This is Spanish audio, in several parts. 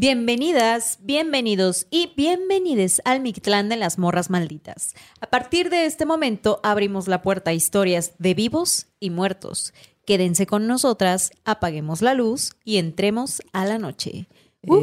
Bienvenidas, bienvenidos y bienvenides al Mictlán de las Morras Malditas. A partir de este momento abrimos la puerta a historias de vivos y muertos. Quédense con nosotras, apaguemos la luz y entremos a la noche. ¡Uhú!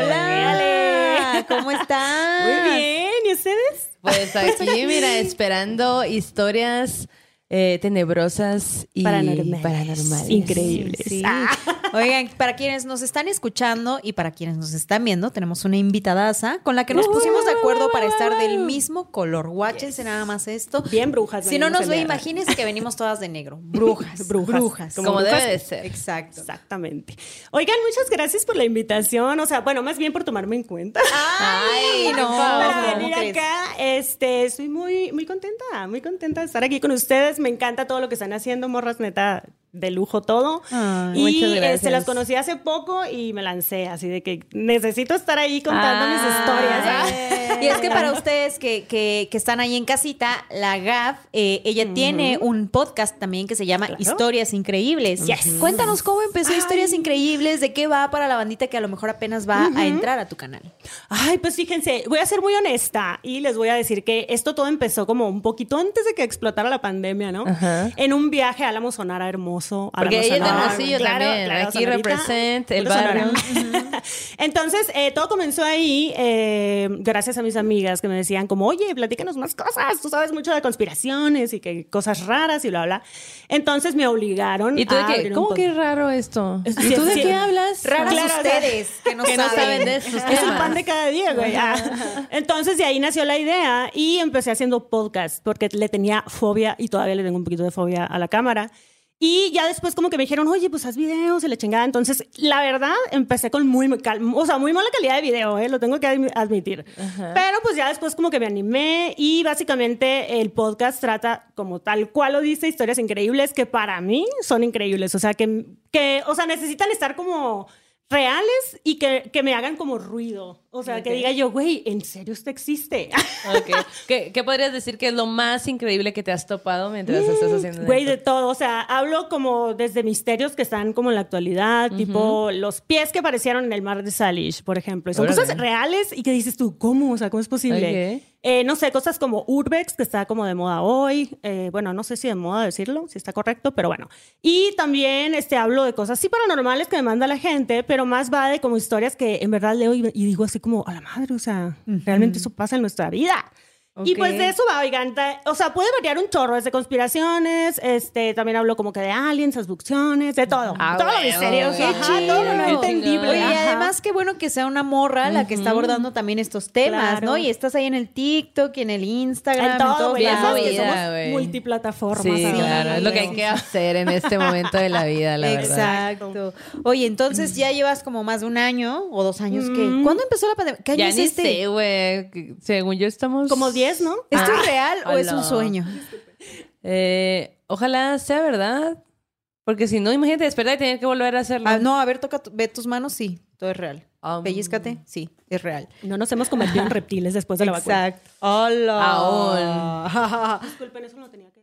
¡Hola! ¿Cómo están? Muy bien, ¿y ustedes? Pues aquí, mira, esperando historias eh, tenebrosas y Paranormales. paranormales. Increíbles. Sí. Ah. Oigan, para quienes nos están escuchando y para quienes nos están viendo, tenemos una invitadaza con la que nos pusimos de acuerdo para estar del mismo color. Guáchense nada más esto. Bien brujas. Si no nos ve, imagínense que venimos todas de negro. Brujas. Brujas. Brujas. Como Como debe de ser. Exacto. Exactamente. Oigan, muchas gracias por la invitación. O sea, bueno, más bien por tomarme en cuenta. Ay, no. Para ¿cómo venir acá, este, estoy muy, muy contenta, muy contenta de estar aquí con ustedes. Me encanta todo lo que están haciendo, morras, neta, de lujo todo. Y este, gracias. las conocí hace poco y me lancé, así de que necesito estar ahí contando mis Ah. historias. Y es que para ustedes que, que- que están ahí en casita, la GAF, eh, ella tiene un podcast también que se llama Claro. Historias Increíbles. Yes. Cuéntanos cómo empezó Historias Increíbles, de qué va para la bandita que a lo mejor apenas va a entrar a tu canal. Ay, pues fíjense, voy a ser muy honesta y les voy a decir que esto todo empezó como un poquito antes de que explotara la pandemia, ¿no? En un viaje a Álamo Sonora hermoso. Porque Álamo ella es de Hermosillo claro, también. claro, Aquí Sonorita, represent el barrio. Entonces, eh, todo comenzó ahí eh, gracias a mis amigas que me decían como, oye, platícanos más cosas, tú sabes mucho de conspiraciones y que cosas raras y bla, bla. Entonces me obligaron ¿Y tú de a qué? ¿Cómo que raro esto? ¿Y Sí, tú de sí. qué hablas? Raras Claro, ustedes, que no que no saben. de estos Es el pan de cada día, güey. Ah. Entonces de ahí nació la idea y empecé haciendo podcast porque le tenía fobia y todavía le tengo un poquito de fobia a la cámara. Y ya después como que me dijeron, oye, pues haz videos y la chingada. Entonces, la verdad, empecé con muy, muy cal- o sea, muy mala calidad de video, ¿eh? lo tengo que admi- admitir. Pero pues ya después como que me animé y básicamente el podcast trata como tal cual lo dice, historias increíbles que para mí son increíbles. O sea, que, que o sea, necesitan estar como reales y que, que me hagan como ruido. O sea, que diga yo, güey, ¿en serio esto existe? Ok. ¿Qué, qué podrías decir que es lo más increíble que te has topado mientras estás haciendo Mm, Güey, de todo. O sea, hablo como desde misterios que están como en la actualidad, tipo los pies que aparecieron en el mar de Salish, por ejemplo. Y son Órale. cosas reales y que dices tú, ¿cómo? O sea, ¿cómo es posible? Ok. Eh, no sé, cosas como Urbex, que está como de moda hoy. Eh, bueno, no sé si de moda decirlo, si está correcto, pero bueno. Y también este, hablo de cosas sí paranormales que me manda la gente, pero más va de como historias que en verdad leo y, y digo así como, a la madre, o sea, realmente eso pasa en nuestra vida. Y Ok. pues de eso va, oigan, o sea, puede variar un chorro, desde conspiraciones, este, también hablo como que de aliens, abducciones, de todo. Ah, todo huevo, misterioso, ajá, todo lo entendible. Qué bueno que sea una morra la que está abordando también estos temas, Claro. ¿no? Y estás ahí en el TikTok y en el Instagram, en todo, todos somos güey. multiplataformas. Sí, ahora. claro. Es lo que hay que hacer en este momento de la vida, la verdad. Exacto. Oye, entonces ya llevas como más de un año o dos años que. Mm. ¿Cuándo empezó la pandemia? ¿Qué año Ya es ni este? sé, güey. Según yo estamos... Como 10, ¿no? ¿Esto Ah, es real o es un sueño? Eh, ojalá sea verdad. Porque si no, imagínate despertar y tener que volver a hacerlo. Ah, no, a ver, toca, tu- ve tus manos, sí, todo es real. Um, Pellizcate, sí, es real. No nos hemos convertido en reptiles después de la vacuna. Exacto. Hola. Disculpen, eso no tenía que.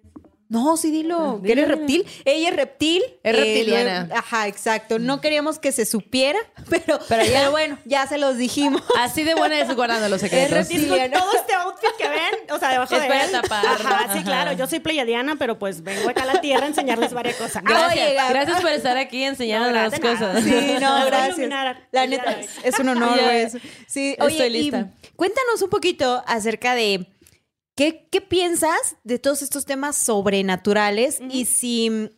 No, sí, dilo. que Dilo, eres reptil. Ella es reptil. Es eh, reptiliana. ajá, exacto. No queríamos que se supiera, pero, Pero ya- pero bueno, ya se los dijimos. Así de buena es guardando los Es secretos. con Reptiliana. todo este outfit que ven, o sea, debajo Es de para él. tapar. Ajá, sí, claro. Yo soy pleyadiana, pero pues vengo acá a la tierra a enseñarles varias cosas. Gracias, Oye, gracias por estar aquí enseñando No, las cosas. Sí, no, gracias. La neta, es, es un honor, güey. Sí, Estoy y lista. cuéntanos un poquito acerca de qué, qué piensas de todos estos temas sobrenaturales y si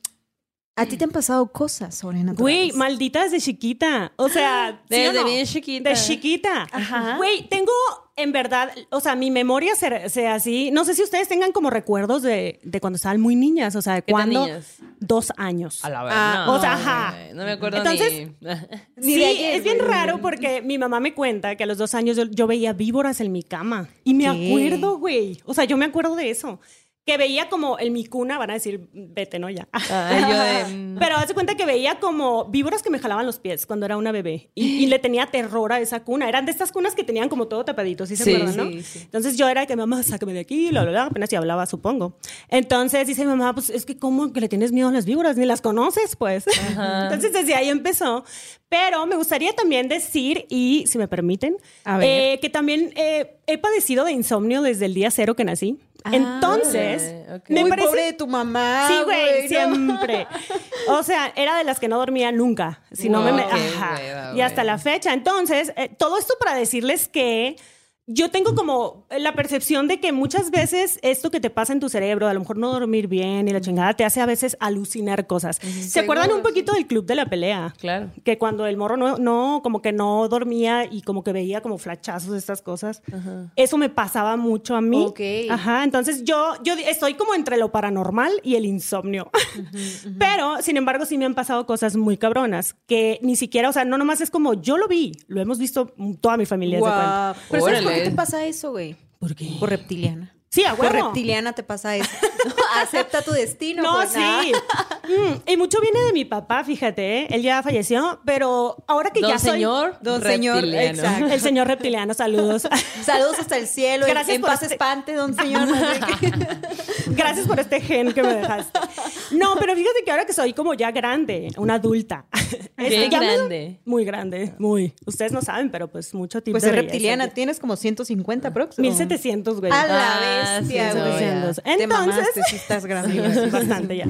a ti te han pasado cosas sobrenaturales. Güey, maldita desde chiquita. O sea, ¿sí o Desde no? bien chiquita. De chiquita. Ajá. Güey, tengo en verdad, o sea, mi memoria se- sea así. No sé si ustedes tengan como recuerdos de, de cuando estaban muy niñas. O sea, de ¿Qué tan cuando. Dos años. A la Ah, verdad. no, o sea, ajá. No me acuerdo Entonces- ni... Ni sí, de ayer, es bien güey. raro porque mi mamá me cuenta que a los dos años yo, yo veía víboras en mi cama. Y me ¿Qué? acuerdo, güey. O sea, yo me acuerdo de eso. Que veía como en mi cuna, van a decir, vete, ¿no? Ya. Ay, yo de, mm. Pero hace cuenta que veía como víboras que me jalaban los pies cuando era una bebé. Y, y le tenía terror a esa cuna. Eran de estas cunas que tenían como todo tapadito, ¿sí se Sí, acuerdan, no? sí. Entonces yo era que mamá, sácame de aquí, bla, bla, bla. Apenas si hablaba, supongo. Entonces dice mi mamá, pues es que ¿cómo que le tienes miedo a las víboras? Ni las conoces, pues. Entonces desde ahí empezó. Pero me gustaría también decir, y si me permiten, A ver. eh, que también eh, he padecido de insomnio desde el día cero que nací. Ah. Entonces, ok. me Muy parece... pobre de tu mamá. Sí, güey, ¿no? siempre. O sea, era de las que no dormía nunca. Si no me... qué ajá. y hasta la fecha. Entonces, eh, todo esto para decirles que yo tengo como la percepción de que muchas veces esto que te pasa en tu cerebro, a lo mejor no dormir bien y la chingada, te hace a veces alucinar cosas. ¿Se acuerdan un poquito del club de la pelea? Claro. Que cuando el morro no, no, como que no dormía y como que veía como flachazos de estas cosas. Eso me pasaba mucho a mí. Ok. Ajá. Entonces yo, yo estoy como entre lo paranormal y el insomnio. Pero, sin embargo, sí me han pasado cosas muy cabronas que ni siquiera, o sea, no nomás es como yo lo vi, lo hemos visto toda mi familia. Guau. Pero ¿sabes por qué Órale. te pasa eso, güey? ¿Por qué? Por reptiliana. Sí, a Por reptiliana te pasa eso. Acepta tu destino. No, pues, sí. Mm, y mucho viene de mi papá, fíjate, ¿eh? él ya falleció, pero ahora que Don ya soy... señor, Don señor, reptiliano. exacto. El señor reptiliano, saludos. Saludos hasta el cielo. Gracias en por paz este- espante, don señor. Gracias por este gen que me dejaste. No, pero fíjate que ahora que soy como ya grande, una adulta. Ya me- grande. muy grande, muy. Ustedes no saben, pero pues mucho tiempo. Pues es reptiliana. Tienes como 150 próximos. 1700, güey. A la Ah, bestia, sí, no, güey. Entonces, Te mamaste, sí estás grande. Sí, bastante ya.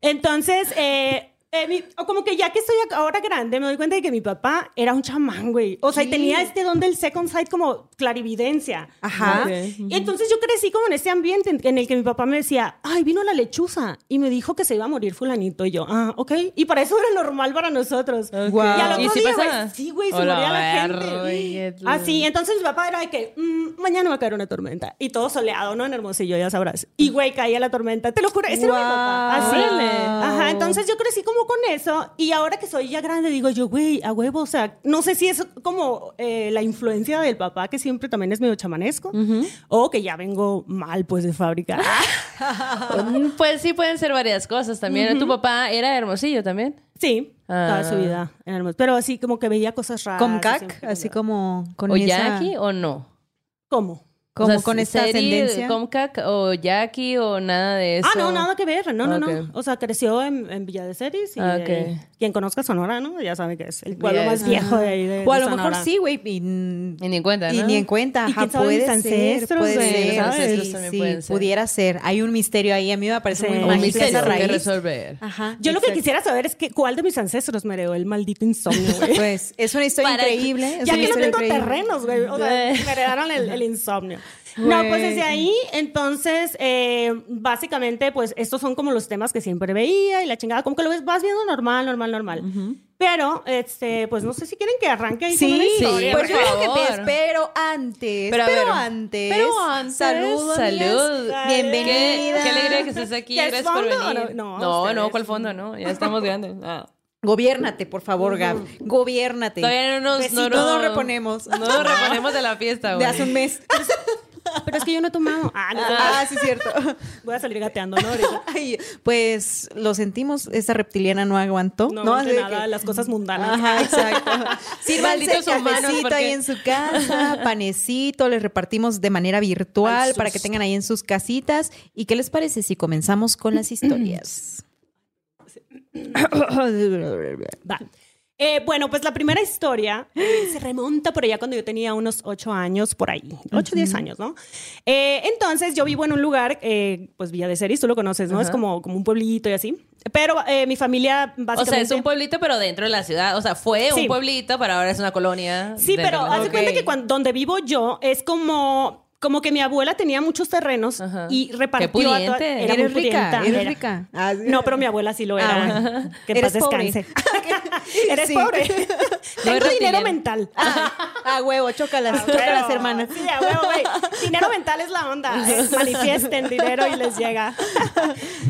Entonces, eh, eh, mi- o como que ya que estoy ahora grande, me doy cuenta de que mi papá era un chamán, güey. O sea, y Sí. tenía este don del second sight como clarividencia. Ajá. ¿no? Y entonces yo crecí como en este ambiente en, en el que mi papá me decía, ay, vino la lechuza y me dijo que se iba a morir fulanito. Y yo, ah, ok. Y para eso era normal para nosotros. Guau. Y al ¿Y otro sí día, pasaba? güey, sí, güey, se Hola, moría la gente. Así, entonces mi papá era de que, "Mm, mañana va a caer una tormenta. Y todo soleado, ¿no? En Hermosillo, ya sabrás. Y, güey, caía la tormenta. Te lo juro, ese era mi papá. Así. Órale. Ajá, entonces yo crecí como con eso. Y ahora que soy ya grande, digo yo, güey, a huevo, o sea, no sé si es como eh, la influencia del papá, que siempre también es medio chamanesco, o que ya vengo mal, pues, de fábrica. Mm, Pues sí, pueden ser varias cosas también. ¿Tu papá era hermosillo también? sí, toda Ah. su vida. en Hermosillo. Pero así como que veía cosas raras. Con cac, así como con ¿O esa... Jackie o no? ¿Cómo? Como O sea, con esta ascendencia. Comcac o Jackie o nada de eso. Ah, no, nada que ver. No, no, no. O sea, creció en, en Villa de Ceres y Ah, de ok. ahí- quien conozca Sonora, ¿no? Ya sabe que es el pueblo de más viejo de ahí de, O a de lo mejor sí, güey. Y, Y ni en cuenta, y ¿no? ni en cuenta. ¿Y Ajá, puede mis ser, ancestros, puede güey? ser. Ancestros sí, también sí, pueden ser. pudiera ser. Hay un misterio ahí. A mí me parece Sí. muy Un Un misterio esa que raíz. resolver. Ajá, Yo lo que quisiera saber es que, cuál de mis ancestros me heredó el maldito insomnio, güey. Pues es una historia Para- increíble. ya que no tengo increíble. terrenos, güey. O sea, me heredaron el, el insomnio. No, pues desde ahí, entonces, eh, básicamente, pues estos son como los temas que siempre veía y la chingada, como que lo ves, vas viendo normal, normal, normal. Pero, este, pues no sé si quieren que arranque ahí con Sí, una sí, pues yo que pero antes, Pero antes, pero antes, saludos, salud. Qué, bienvenida. qué alegría que estés aquí. ¿Qué es Gracias por venir. no? No, no, no, ¿cuál fondo? No, ya estamos grandes. Ah. Gobiérnate, por favor, Gab. Gobiérnate. Todavía no nos, no, no nos reponemos. No nos reponemos de la fiesta, De güey. hace un mes. Pero es que yo no he tomado. Ah, no. Ah, sí, cierto. Voy a salir gateando, ¿no? Ay, pues lo sentimos, esa reptiliana no aguantó. No, No, de nada, que- las cosas mundanas. Ajá, exacto. Sírvanse cafecito porque- ahí en su casa, panecito, les repartimos de manera virtual Al para que tengan ahí en sus casitas. ¿Y qué les parece si comenzamos con las historias? Va. Eh, bueno, pues la primera historia eh, se remonta por allá cuando yo tenía unos ocho años, por ahí, ocho, diez años, ¿no? Eh, entonces yo vivo en un lugar, eh, pues Villa de Ceris, tú lo conoces, ¿no? Es como, como un pueblito y así. Pero mi familia básicamente... O sea, es un pueblito, pero dentro de la ciudad. O sea, fue Sí. un pueblito, pero ahora es una colonia. Sí, pero haz de cuenta que cuando, donde vivo yo es como... Como que mi abuela tenía muchos terrenos Ajá. y repartió Qué a toda- era muy rica, pudienta, eres era. rica. Ah, sí. No, pero mi abuela sí lo era. Ah. güey. Que en Eres paz pobre. descanse. Eres Sí. pobre. No Tengo dinero mental. A huevo, chócalas, Pero- chócalas, hermana. Sí, a huevo, güey. Dinero mental es la onda. Eh, Manifiesten dinero y les llega.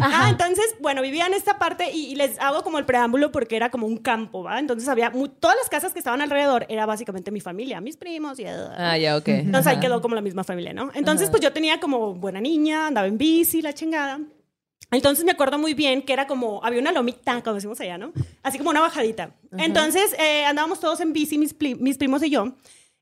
Ah, entonces, bueno, vivía en esta parte y, y les hago como el preámbulo porque era como un campo, ¿va? Entonces había todas las casas que estaban alrededor era básicamente mi familia, mis primos y Ah, ya, ok. entonces ahí quedó como la misma familia, ¿no? Entonces, pues yo tenía como buena niña, andaba en bici, la chingada. Entonces me acuerdo muy bien que era como, había una lomita, como decimos allá, ¿no? Así como una bajadita. Entonces eh, andábamos todos en bici, mis, mis primos y yo.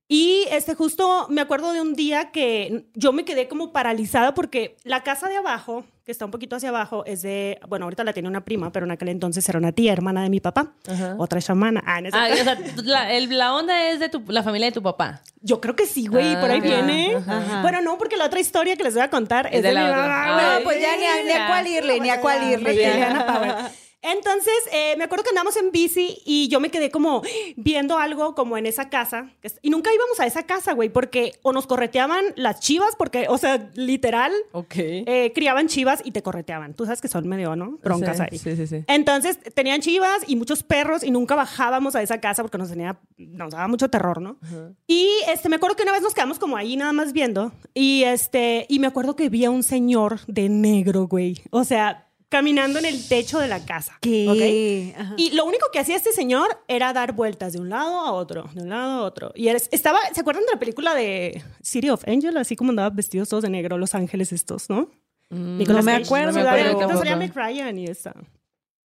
Y este, justo me acuerdo de un día que yo me quedé como paralizada porque la casa de abajo, que está un poquito hacia abajo, es de, bueno, ahorita la tiene una prima, pero en aquel entonces era una tía, hermana de mi papá, Ajá. otra chamana. Ah, en ese- Ah, o sea, la, el- la onda es de tu, la familia de tu papá. Yo creo que sí, güey, por ahí Ah, viene. ajá. Bueno, no, porque la otra historia que les voy a contar es, Es de de, la mi mamá, Ah. No, pues ya ni a, ni a cuál irle, ni a cuál irle. Entonces, eh, me acuerdo que andamos en bici y yo me quedé como viendo algo como en esa casa. Y nunca íbamos a esa casa, güey, porque o nos correteaban las chivas, porque, o sea, literal, Ok. eh, criaban chivas y te correteaban. Tú sabes que son medio, ¿no? Broncas Sí, ahí. Sí, sí, sí. Entonces tenían chivas y muchos perros y nunca bajábamos a esa casa porque nos tenía, nos daba mucho terror, ¿no? Y este, me acuerdo que una vez nos quedamos como ahí nada más viendo y este, y me acuerdo que vi a un señor de negro, güey. O sea, caminando en el techo de la casa. ¿Qué? Y lo único que hacía este señor era dar vueltas de un lado a otro, de un lado a otro. Y eres- estaba, ¿se acuerdan de la película de City of Angel? Así como andaban vestidos todos de negro, los ángeles estos, ¿no? no me acuerdo, no me acuerdo Meg Ryan y esta.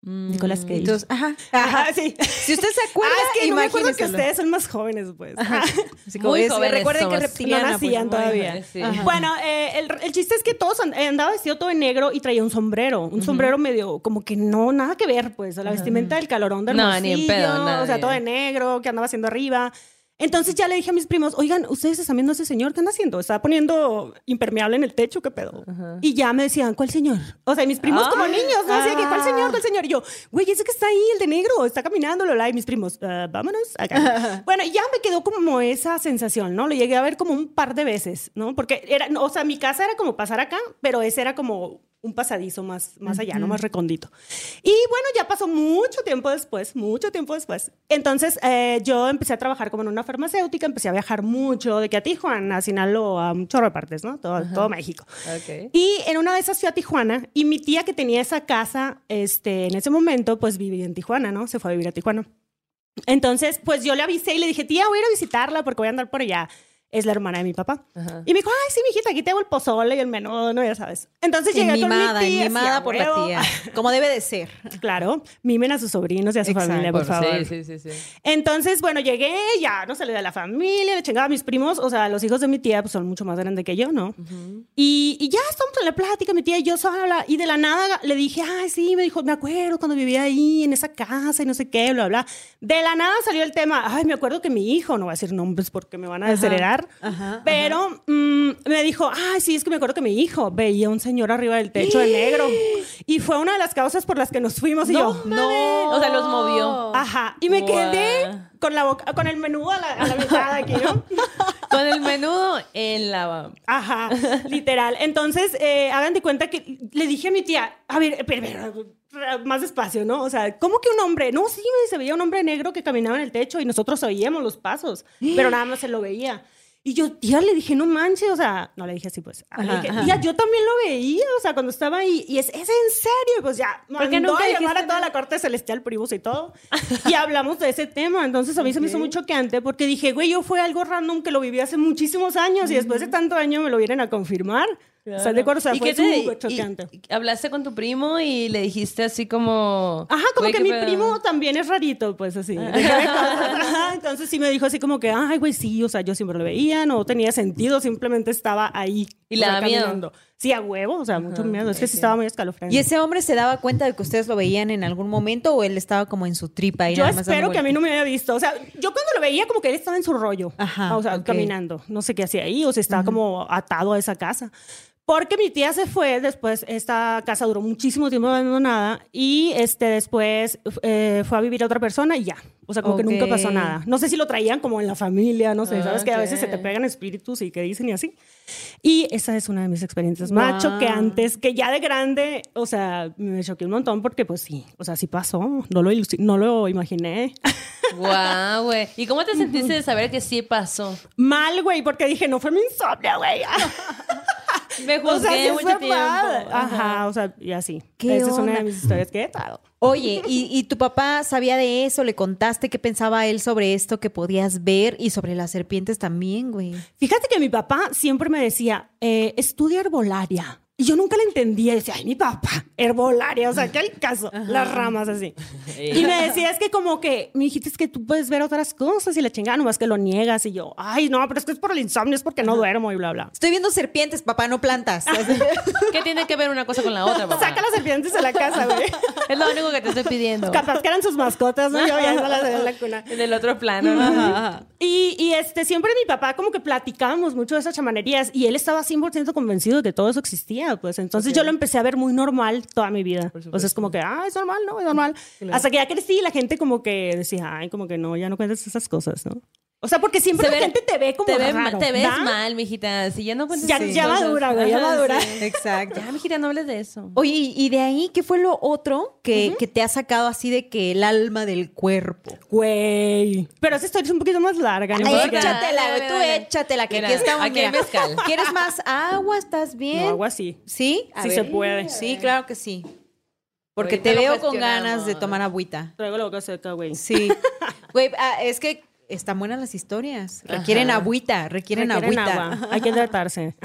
Nicolas Cage. Entonces, ajá. Ajá, sí. Si usted se acuerda, ah, es que no me acuerdo que ustedes son más jóvenes, pues. Así como Muy es, jóvenes recuerden que somos. No nacían pues, todavía. jóvenes, sí. Ajá. Bueno, eh, el, el chiste es que todos and- andaba vestido todo de negro y traía un sombrero. Un sombrero medio, como que no, nada que ver, pues. La vestimenta del calorón del No, ni en pedo, O sea, todo de negro, que andaba haciendo arriba. Entonces ya le dije a mis primos, oigan, ¿ustedes están viendo a ese señor? ¿Qué anda haciendo? Estaba poniendo impermeable en el techo, ¿qué pedo? Y ya me decían, ¿cuál señor? O sea, mis primos Ah. como niños, ¿no? Así de que, ¿cuál Ah. señor? ¿Cuál señor? Y yo, güey, ese que está ahí, el de negro, está caminando, lo y mis primos, "Ah, vámonos acá. bueno, y ya me quedó como esa sensación, ¿no? Lo llegué a ver como un par de veces, ¿no? Porque era, o sea, mi casa era como pasar acá, pero ese era como un pasadizo más, más allá, ¿no? Más recondito. Y bueno, ya pasó mucho tiempo después, mucho tiempo después. Entonces, eh, yo empecé a trabajar como en una farmacéutica, empecé a viajar mucho de que a Tijuana, a Sinaloa, a un chorro de partes, ¿no? Todo, todo México. Y en una de esas fui a Tijuana y mi tía que tenía esa casa, este, en ese momento, pues vivía en Tijuana, ¿no? Se fue a vivir a Tijuana. Entonces, pues yo le avisé y le dije, tía, voy a ir a visitarla porque voy a andar por allá. Es la hermana de mi papá. Ajá. Y me dijo, ay, sí, mijita, aquí tengo el pozole y el menudo, ¿no? Ya sabes. Entonces llegué Mimada, con mi tía. mimada por la tía. Como debe de ser. Claro, mimen a sus sobrinos y a su Exacto. familia, por, favor. Sí, sí, sí, sí. Entonces, bueno, llegué, ya no salí de la familia, le chingaba a mis primos, o sea, los hijos de mi tía pues, son mucho más grandes que yo, ¿no? y, y ya estamos en la plática, mi tía y yo sola, y de la nada le dije, ay, sí, me dijo, me acuerdo cuando vivía ahí, en esa casa, y no sé qué, bla, bla. De la nada salió el tema, ay, me acuerdo que mi hijo, no voy a decir nombres porque me van a desheredar, ajá, pero mm, me dijo, ay, sí, es que me acuerdo que mi hijo veía un señor arriba del techo de negro, y fue una de las causas por las que nos fuimos, y yo, No. O sea, los movió. Ajá. Y me quedé con la boca, con el menudo a la, a la mitad aquí, ¿no? Con el menudo en la... Ajá, literal. Entonces, eh, hagan de cuenta que le dije a mi tía, a ver, espera, más despacio, ¿no? O sea, ¿cómo que un hombre? No, sí, se veía un hombre negro que caminaba en el techo y nosotros oíamos los pasos, pero nada más se lo veía. Y yo, tía, le dije, no manches, o sea, no le dije así, pues. Le Ajá, dije, ajá. tía, yo también lo veía, o sea, cuando estaba ahí. Y es, ¿es en serio? Y pues ya, ¿Por qué mandó nunca a llamar a toda la corte celestial, primos y todo. y hablamos de ese tema. Entonces, a mí se me hizo muy choqueante porque dije, güey, yo fue algo random que lo viví hace muchísimos años y después de tanto año me lo vienen a confirmar. O sea, de sea, ¿Y fue súper choqueante. y hablaste con tu primo y le dijiste así como... Ajá, como "Güey, que mi pedo". primo también es rarito, pues así. Ajá, entonces sí me dijo así como que, ay, güey, sí, o sea, yo siempre lo veía, no tenía sentido, simplemente estaba ahí. ¿Y da miedo? caminando. Sí, a huevo, o sea, mucho miedo. Es que sí estaba muy escalofriante. ¿Y ese hombre se daba cuenta de que ustedes lo veían en algún momento o él estaba como en su tripa? Y Yo nada más espero que a mí no me haya visto. O sea, yo cuando lo veía como que él estaba en su rollo. Ajá, O sea, ok. caminando. No sé qué hacía ahí o si estaba como atado a esa casa. Porque mi tía se fue, después esta casa duró muchísimo tiempo abandonada y este después eh, fue a vivir a otra persona y ya. O sea, como que nunca pasó nada. No sé si lo traían como en la familia, no sé, sabes que a veces se te pegan espíritus y que dicen y así. Y esa es una de mis experiencias Wow. más choqueantes, que ya de grande, o sea, me choqué un montón porque pues sí, o sea, sí pasó, no lo, no lo imaginé. Guau, güey. ¿Y cómo te sentiste de saber que sí pasó? Mal, güey, porque dije, no fue mi insomnio, güey. Me O sea, mucho tiempo. Ajá, o sea, y así. ¿Qué Esa es una de mis historias que he dado. Oye, ¿y, y tu papá sabía de eso? ¿Le contaste qué pensaba él sobre esto que podías ver y sobre las serpientes también, güey? Fíjate que mi papá siempre me decía, eh, estudia herbolaria. Y yo nunca le entendía. Decía, ay, mi papá, herbolaria. O sea, ¿qué el caso? Las ramas así. Y me decía, es que como que, mi hijita, es que tú puedes ver otras cosas y la chingada, nomás que lo niegas. Y yo, ay, no, pero es que es por el insomnio, es porque no duermo y bla, bla. Estoy viendo serpientes, papá, no plantas. ¿Qué tiene que ver una cosa con la otra, papá? Saca las serpientes de la casa, güey. Es lo único que te estoy pidiendo. Capaz que eran sus mascotas, ¿no? Yo ya las en la cuna. En el otro plano, ¿no? Y, y, este, siempre mi papá como que platicábamos mucho de esas chamanerías y él estaba 100% convencido de que todo eso existía, pues entonces yo lo empecé a ver muy normal toda mi vida. O sea, es como que, ah, es normal, ¿no? Es normal. Hasta que ya crecí y la gente como que decía, ay, como que no, ya no cuentas esas cosas, ¿no? O sea, porque siempre Se la ve- gente te ve como te, ve- raro, te ves ¿da? mal, mijita. Si ya no cuentas Ya- ya madura, güey, ya madura. sí. Exacto. Ya, mijita, no hables de eso. Oye, y de ahí, ¿qué fue lo otro que, que te ha sacado así de que el alma del cuerpo? Güey. Pero esa historia es un poquito más larga. ¿no? Ay, échatela, güey, tú échatela, que Mira, aquí estamos. aquí hay mira. mezcal. ¿Quieres más agua? ¿Estás bien? No, algo así. ¿Sí? A Sí ver. se puede. Sí, claro que sí. Porque Ahorita te veo con ganas de tomar agüita. Traigo la boca seca, güey. Sí. Güey, ah, es que están buenas las historias. Requieren Ajá. agüita, requieren, Requieren agüita. agua. Hay que hidratarse.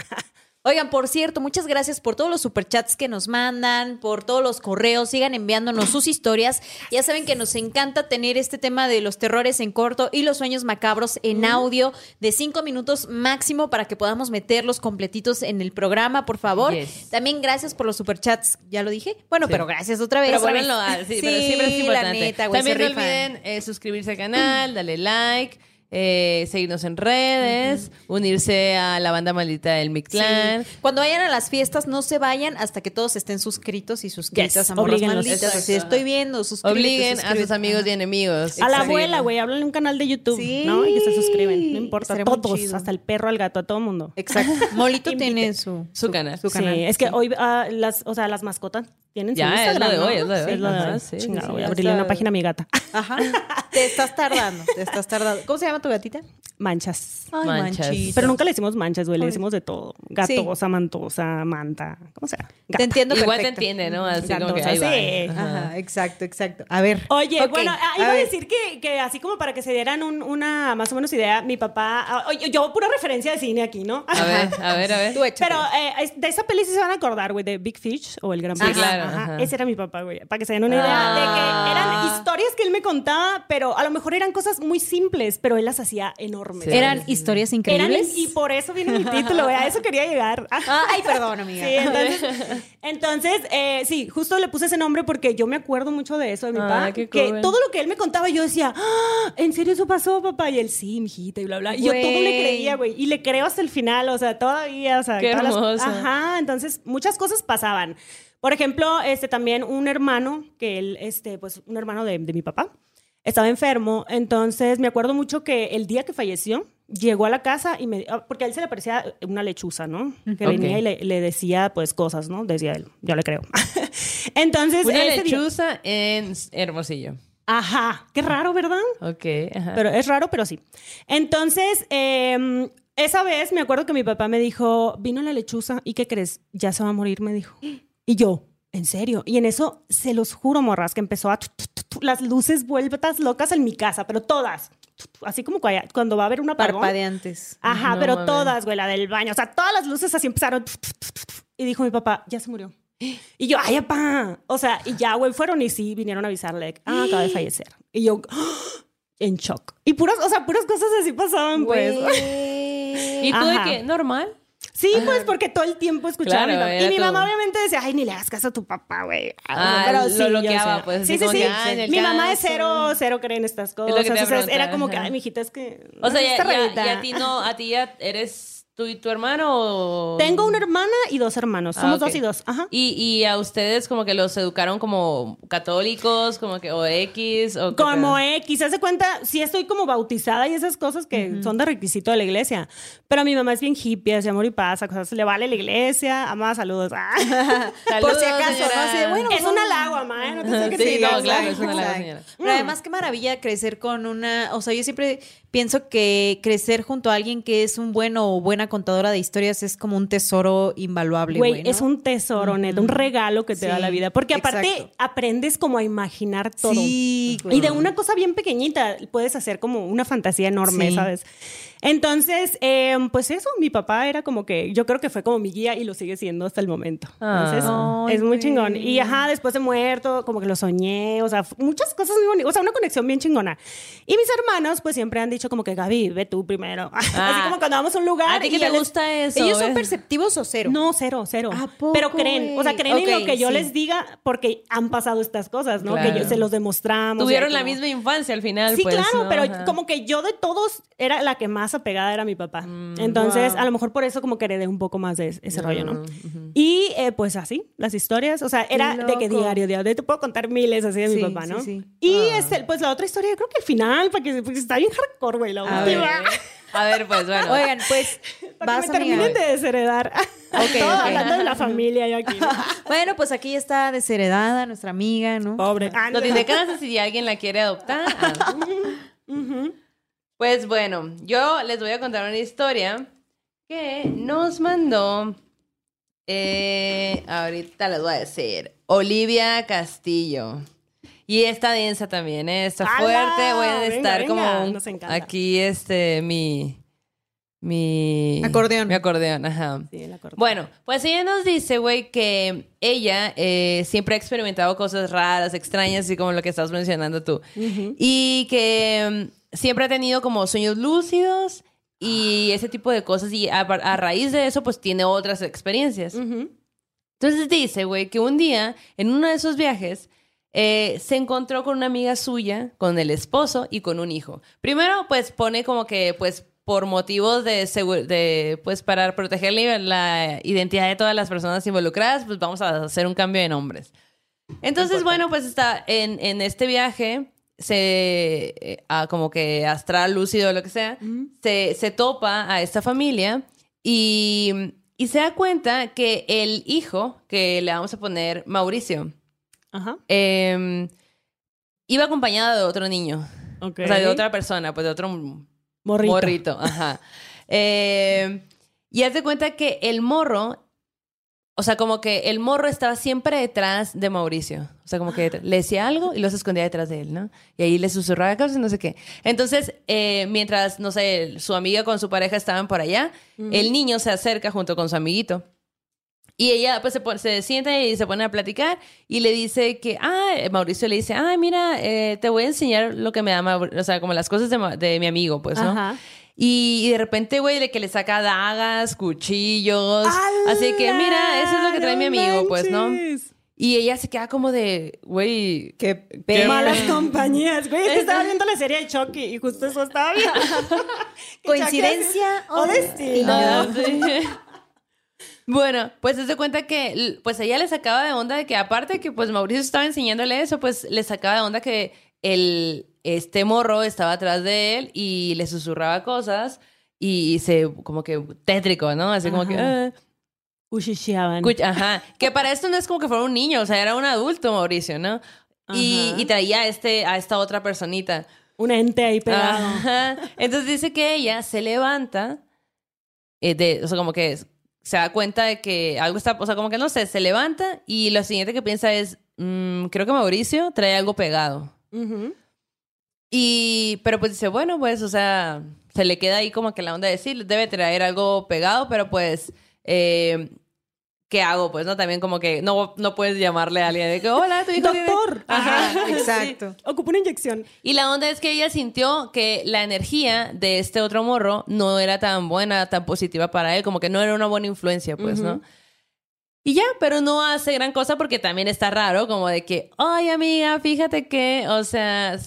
Oigan, por cierto, muchas gracias por todos los superchats que nos mandan, por todos los correos, sigan enviándonos sus historias. Ya saben que nos encanta tener este tema de los terrores en corto y los sueños macabros en audio de cinco minutos máximo para que podamos meterlos completitos en el programa, por favor. Yes. También gracias por los superchats, ya lo dije. Bueno, Sí. pero gracias otra vez. Pero vuélvanlo a sí, pero siempre es Sí, importante. La neta, güey, También no olviden eh, suscribirse al canal, darle like, eh, seguirnos en redes, unirse a la banda maldita del Mictlán. Sí. Cuando vayan a las fiestas, no se vayan hasta que todos estén suscritos y suscritas Yes, a Morras. Malditas. Así estoy viendo, suscríbete, Obliguen a sus amigos y enemigos. A la abuela, güey, háblale un canal de YouTube, Sí. ¿no? Y que se suscriben. No importa, todos, hasta el perro, al gato, a todo mundo. Exacto. Molito tiene su, Su canal. Su canal. Sí, es que hoy, ah, las, o sea, las mascotas tienen su Ya, es lo de ¿no? hoy, es lo de Sí, hoy. es lo de hoy. sí, Chingado, sí, voy a ya abrirle está. una página a mi gata. Ajá. Te estás tardando, te estás tardando. ¿Cómo se llama tu gatita? Manchas. Ay, Manchas. Pero nunca le decimos manchas, güey, le decimos de todo. Gatosa, mantosa, manta, como sea. Te entiendo Igual te perfecto. entiende, ¿no? Así como que Gatosa, ahí va. sí. Ajá. Ajá, exacto, exacto. A ver. Oye, bueno, ah, a iba a ver. decir que, que así como para que se dieran un- una más o menos idea, mi papá, ah, oye, yo pura referencia de cine aquí, ¿no? A ver, a ver, a ver. Tú échate. Pero eh, de esa peli sí se van a acordar, güey, de Big Fish o El Gran Sí, Pez. claro, ajá. Ese era mi papá, güey, para que se den una idea Ah. de que eran historias que él me contaba, pero a lo mejor eran cosas muy simples, pero él las hacía enormes. Sí. ¿Eran historias Eran- increíbles? y por eso viene mi título, a eso quería llegar. Ay, perdón, amiga. Sí, entonces, entonces eh, sí, justo le puse ese nombre porque yo me acuerdo mucho de eso de mi Ah, papá. Que cool. todo lo que él me contaba, yo decía, "Ah, ¿en serio eso pasó, papá? Y él, sí, mijita, y bla, bla. Y yo todo le creía, güey. Y le creo hasta el final, o sea, todavía, o sea, Qué todas las-. Ajá, entonces muchas cosas pasaban. Por ejemplo, este también un hermano, que él, este, pues, un hermano de, de mi papá, estaba enfermo. Entonces me acuerdo mucho que el día que falleció, llegó a la casa y me. ah, Porque a él se le parecía una lechuza, ¿no? Que venía y le, le decía, pues, cosas, ¿no? Decía él. Yo le creo. Entonces. Una ese día- lechuza en Hermosillo. Ajá. Qué raro, ¿verdad? Ok, ajá. Pero es raro, pero sí. Entonces, eh, esa vez me acuerdo que mi papá me dijo, vino la lechuza y ¿qué crees? Ya se va a morir, me dijo. Y yo, ¿en serio? Y en eso, se los juro, morras, que empezó a... tu, tu, tu, tu, las luces vueltas locas en mi casa, pero todas. Así como cuando va a haber una Parpadeantes. Ajá, No pero todas, güey, la del baño. O sea, todas las luces así empezaron. Y dijo mi papá, ya se murió. Y yo, ay, papá. O sea, y ya, güey, fueron y sí, vinieron a avisarle, ah, acaba de fallecer. Y yo, en shock. Y puras, o sea, puras cosas así pasaban, pues. ¿Y tú de Ajá. qué? ¿Normal? Sí, pues porque todo el tiempo escuchaba Claro, a mi era Y mi mamá obviamente decía, ay, ni le hagas caso a tu papá, güey. Ah, Pero lo sí, bloqueaba, pues, Sí, sí, sí. que, ah, mi mamá es cero, cero cree en estas cosas. Entonces, era como que, ay, mijita, es que... O sea, no, ya, ya- rayita". y a ti no, a ti ya eres tú y tu hermano? o- Tengo una hermana y dos hermanos. Somos Ah, ok. dos y dos. Ajá. ¿Y, y a ustedes como que los educaron como católicos, como que o X o Como? X, hace cuenta, sí estoy como bautizada y esas cosas que son de requisito de la iglesia. Pero mi mamá es bien hippie, hace amor y paz, a cosas le vale la iglesia. Ama, saludos. Ah. Saludos, Por si acaso, bueno, es un halago, mamá. ¿eh? No te sé qué te Sí, no, claro, es una halago, señora. Pero además, qué maravilla crecer con una. O sea, yo siempre pienso que crecer junto a alguien que es un bueno o buena contadora de historias es como un tesoro invaluable. Güey, es un tesoro, neta, un regalo que te da la vida. Porque aparte exacto. aprendes como a imaginar todo. Sí, güey. Y de una cosa bien pequeñita puedes hacer como una fantasía enorme, Sí. ¿sabes? Entonces, eh, pues eso, mi papá era como que, yo creo que fue como mi guía y lo sigue siendo hasta el momento. Entonces, Ah. es muy chingón. Y ajá, después de muerto, como que lo soñé, o sea, muchas cosas muy bonitas, o sea, una conexión bien chingona. Y mis hermanos, pues siempre han dicho como que, Gaby, ve tú primero. Así como cuando vamos a un lugar. ¿A ti qué y te gusta eso? ¿Ellos son eh? perceptivos o cero? no, cero, cero. ¿A poco, Pero creen, o sea, creen en lo que yo sí. les diga porque han pasado estas cosas, ¿no? Claro. Que yo se los demostramos. Tuvieron la misma infancia al final, Sí, pues, claro, ¿no? pero Ajá. como que yo de todos era la que más apegada era mi papá. Entonces, a lo mejor por eso como que heredé un poco más de ese rollo, ¿no? Y eh, pues así, las historias, o sea, era de que diario, diario, te puedo contar miles así de mi papá, ¿no? sí. Y este, pues la otra historia, creo que el final, porque, porque está bien hardcore, güey, la A última. ver, a ver, pues bueno. Oigan, pues Para vas que me terminen de desheredar. Ok, Todo ok. hablando de la familia yo aquí. ¿no? Bueno, pues aquí está desheredada nuestra amiga, ¿no? Pobre. Ah, No tiene casa si alguien la quiere adoptar. Ah. Pues bueno, yo les voy a contar una historia que nos mandó. eh, ahorita les voy a decir. Olivia Castillo. Y está densa también, ¿eh? Está ¡Hala! fuerte. Voy a Venga, estar venga, como un- nos encanta. aquí, este, mi. Mi. Acordeón. Mi acordeón, ajá. Sí, la corté. Bueno, pues ella nos dice, güey, que ella eh, siempre ha experimentado cosas raras, extrañas, así como lo que estás mencionando tú. Y que mm, siempre ha tenido como sueños lúcidos y ese tipo de cosas. Y a, a raíz de eso, pues tiene otras experiencias. Entonces dice, güey, que un día, en uno de esos viajes, eh, se encontró con una amiga suya, con el esposo y con un hijo. Primero, pues pone como que, pues, por motivos de, de pues, para proteger la, la identidad de todas las personas involucradas, pues vamos a hacer un cambio de nombres. Entonces, bueno, pues está en, en este viaje, se, eh, a como que astral, lúcido, lo que sea, se, se topa a esta familia y, y se da cuenta que el hijo, que le vamos a poner Mauricio, Ajá. eh, iba acompañado de otro niño. Ok. O sea, de otra persona, pues de otro Morrito. morrito. Ajá. Eh, y haz de cuenta que el morro, o sea, como que el morro estaba siempre detrás de Mauricio. O sea, como que le decía algo y lo se escondía detrás de él, ¿no? Y ahí le susurraba cosas y no sé qué. Entonces, eh, mientras, no sé, su amiga con su pareja estaban por allá, el niño se acerca junto con su amiguito. Y ella pues se, pone- se sienta y se pone a platicar y le dice que, ah, Mauricio le dice, ah, mira, eh, te voy a enseñar lo que me da, Maur- o sea, como las cosas de, mi amigo, pues, ¿no? Ajá. Y, y de repente, güey, de que le saca dagas, cuchillos. Así que, mira, eso es lo que trae mi amigo, pues, ¿no? Y ella se queda como de, güey, Qué Qué malas compañías. Güey, es que estaba viendo la serie de Chucky y justo eso estaba viendo. ¿Coincidencia o o destino? Ah, sí. Bueno, pues se cuenta que pues ella le sacaba de onda de que aparte de que pues Mauricio estaba enseñándole eso, pues le sacaba de onda que el este morro estaba atrás de él y le susurraba cosas y se como que tétrico, ¿no? Así como que Ajá. ah, Ajá. Que para esto no es como que fuera un niño, o sea, era un adulto, Mauricio, ¿no? Y, traía a, este, a esta otra personita. Un ente ahí pegado. Ajá. Entonces dice que ella se levanta, eh, de, o sea, como que se da cuenta de que algo está, o sea, como que no sé, se levanta y lo siguiente que piensa es, mm, creo que Mauricio trae algo pegado. Y, pero pues dice, bueno, pues, o sea, se le queda ahí como que la onda de decir, debe traer algo pegado, pero pues, eh, ¿qué hago? Pues, ¿no? También como que no, no puedes llamarle a alguien de que, hola, tu hijo tiene-". Doctor. Ajá, Exacto. Ocupa una inyección. Y la onda es que ella sintió que la energía de este otro morro no era tan buena, tan positiva para él, como que no era una buena influencia, pues, ¿no? Y ya, pero no hace gran cosa porque también está raro, como de que, ay amiga, fíjate que, o sea,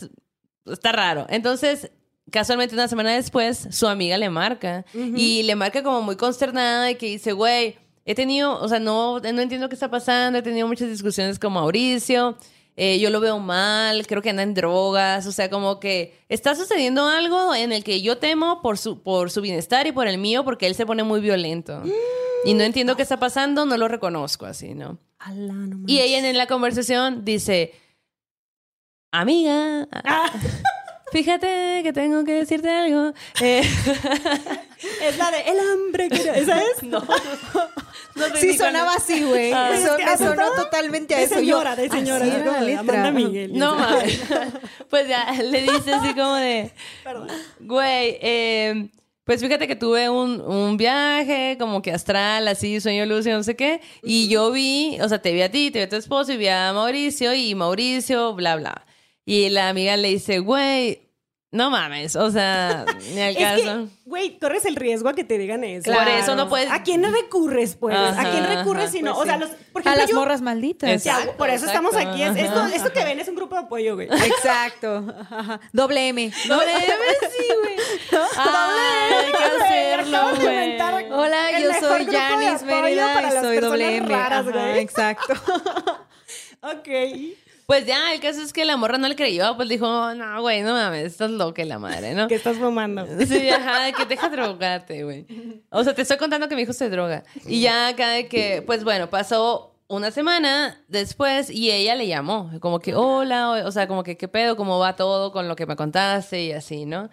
está raro. Entonces, casualmente una semana después, su amiga le marca y le marca como muy consternada de que dice, güey, he tenido, o sea, no, no entiendo qué está pasando, he tenido muchas discusiones con Mauricio. eh, yo lo veo mal, creo que anda en drogas, o sea, como que está sucediendo algo en el que yo temo por su, por su bienestar y por el mío, porque él se pone muy violento. Y no entiendo qué está pasando, no lo reconozco así, ¿no? Alá, no Y ella en la conversación dice, amiga, Ah, fíjate que tengo que decirte algo. Eh, es la de el hambre que esa es no, no Sí, sonaba así, güey. Ah. Eso Es que me hace sonó totalmente a de señora, de señora, así era la. Amanda Miguel. No mames. Pues ya le dice así como de, Perdón. güey, eh, pues fíjate que tuve un, un viaje como que astral, así, sueño lúcido, no sé qué. Y yo vi, o sea, te vi a ti, te vi a tu esposo y vi a Mauricio y Mauricio, bla, bla. Y la amiga le dice, güey, no mames, o sea, ni al caso. güey, corres el riesgo a que te digan eso. Por eso no puedes- ¿A quién recurres, pues? ¿A Ajá, quién recurres si no? pues o sea, los, por A ejemplo, las yo- morras malditas. Exacto. Ya, por eso estamos aquí. Es- esto, esto que ven es un grupo de apoyo, güey. Exacto. Ajá. Doble M. Doble M, sí, güey. Ah, hay que hacerlo, güey. Hola, yo soy apoyo Mérida y soy doble M. raras, Ajá, güey. exacto. Ok. Pues ya, el caso es que la morra no le creyó, pues dijo, no, güey, no mames, estás loca la madre, ¿no? ¿Qué estás fumando? Sí, ajá, de que deja drogarte, güey. O sea, te estoy contando que mi hijo se droga. Y ya acá de que, pues bueno, pasó una semana después y ella le llamó, como que, hola, o, o sea, como que, ¿qué pedo? ¿Cómo va todo con lo que me contaste? Y así, ¿no?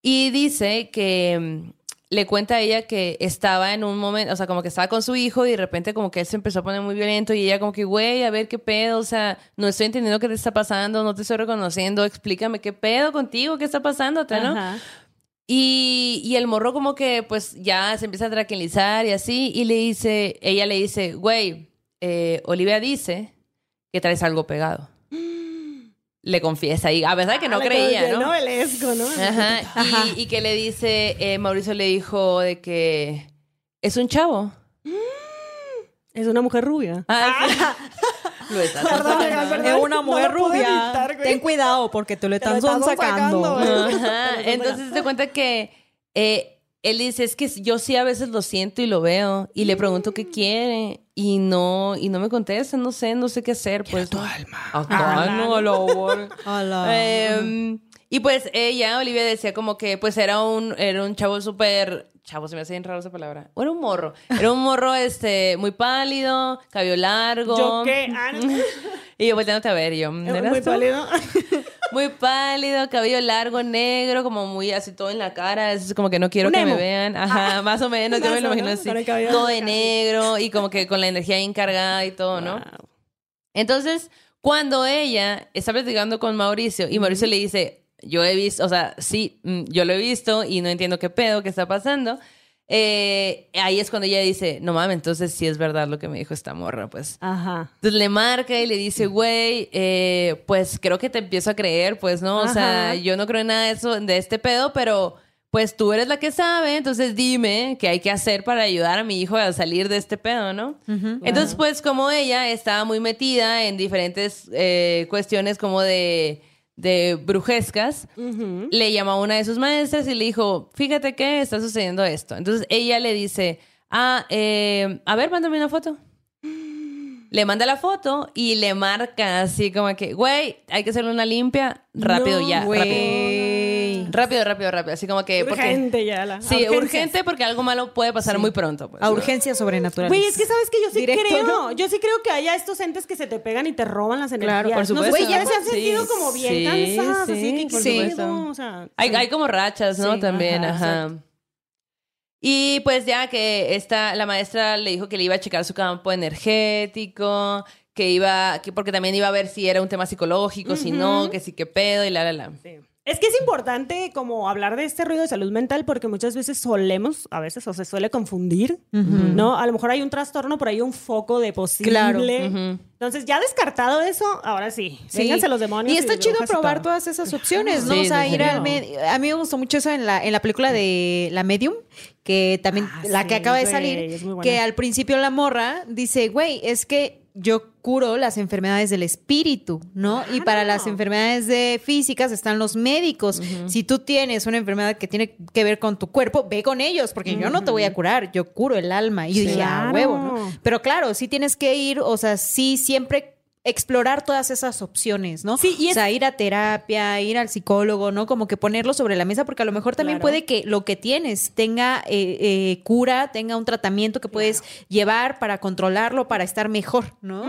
Y dice que le cuenta a ella que estaba en un momento, o sea, como que estaba con su hijo y de repente como que él se empezó a poner muy violento y ella como que, güey, a ver qué pedo, o sea, no estoy entendiendo qué te está pasando, no te estoy reconociendo, explícame qué pedo contigo, qué está pasándote, ¿no? Ajá. Y, y el morro como que pues ya se empieza a tranquilizar y así y le dice, ella le dice, güey, eh, Olivia dice que traes algo pegado. Le confiesa y a pesar de que no Ah, le creía, quedó ¿no? novelesco, ¿no? Ajá. Y, y que le dice, eh, Mauricio le dijo de que es un chavo. Es una mujer rubia. Ah, sí. Lo Perdón, perdón. Es una mujer rubia. evitar. Ten cuidado porque te lo Te lo están sacando. Ajá. Entonces se cuenta que eh, él dice, es que yo sí a veces lo siento y lo veo y le pregunto qué quiere y no y no me contesta, no sé, no sé qué hacer, pues. Tu alma. no, lo. Em, y pues ella, Olivia, decía como que pues era un, era un chavo súper... Chavo, se me hace bien raro esa palabra. O era un morro. Era un morro este, muy pálido, cabello largo. ¿Yo qué? Ah, no. Y yo volteándote a ver, y yo, ¿eras Muy tú? pálido. Muy pálido, cabello largo, negro, como muy así todo en la cara. Es como que no quiero que me vean. Ajá, más o menos, yo me lo imagino así. Todo de negro y como que con la energía bien cargada y todo, ¿no? Wow. Entonces, cuando ella está platicando con Mauricio y Mauricio le dice, yo he visto, o sea, sí, mm, yo lo he visto y no entiendo qué pedo, qué está pasando. Eh, ahí es cuando ella dice, no mames, entonces sí es verdad lo que me dijo esta morra, pues. Ajá. Entonces le marca y le dice, güey, eh, pues creo que te empiezo a creer, pues, ¿no? O sea, yo no creo en nada de eso, de este pedo, pero pues tú eres la que sabe, entonces dime qué hay que hacer para ayudar a mi hijo a salir de este pedo, ¿no? Entonces, pues como ella estaba muy metida en diferentes eh, cuestiones como de, de brujescas, le llamó a una de sus maestras y le dijo, fíjate que está sucediendo esto. Entonces ella le dice, ah, eh, a ver, mándame una foto. Le manda la foto y le marca así como que, güey, hay que hacerle una limpia rápido No, ya. Rápido. Güey. rápido, rápido, rápido. Así como que... porque- Urgente ya la. Sí, urgencias. urgente porque algo malo puede pasar muy pronto. Pues, A urgencias sobrenaturales. Güey, es que sabes que yo sí Directo, creo. ¿no? Yo sí creo que haya estos entes que se te pegan y te roban las energías. Claro, por supuesto. si ya se han Sí, sentido como bien sí, cansadas, sí, así que por ¿qué supuesto. pedo? O sea, Hay, sí. hay como rachas, ¿no? Sí, También, ajá, ajá. Y pues ya que esta, la maestra le dijo que le iba a checar su campo energético, que iba, que porque también iba a ver si era un tema psicológico, si no, que sí, que pedo y la, la, la. Sí. Es que es importante como hablar de este ruido de salud mental porque muchas veces solemos, a veces o se suele confundir, ¿no? A lo mejor hay un trastorno, pero hay un foco de posible. Claro. Entonces, ya descartado eso, ahora sí, Sí. vénganse los demonios. Y está chido probar todo. todas esas opciones, ¿no? Sí, o sea, ir al A mí me gustó mucho eso en la, en la película de La Medium, que también, Ah, la que acaba de salir, es muy buena. que al principio la morra dice, güey, es que yo curo las enfermedades del espíritu, ¿no? Y para las enfermedades de físicas están los médicos. Si tú tienes una enfermedad que tiene que ver con tu cuerpo, ve con ellos, porque yo no te voy a curar, yo curo el alma. Y yo dije, ah, huevo, ¿no? Pero claro, sí tienes que ir, o sea, sí siempre explorar todas esas opciones, ¿no? Sí, y o sea, ir a terapia, ir al psicólogo, ¿no? Como que ponerlo sobre la mesa, porque a lo mejor también Claro. puede que lo que tienes tenga eh, eh, cura, tenga un tratamiento que puedes llevar para controlarlo, para estar mejor, ¿no?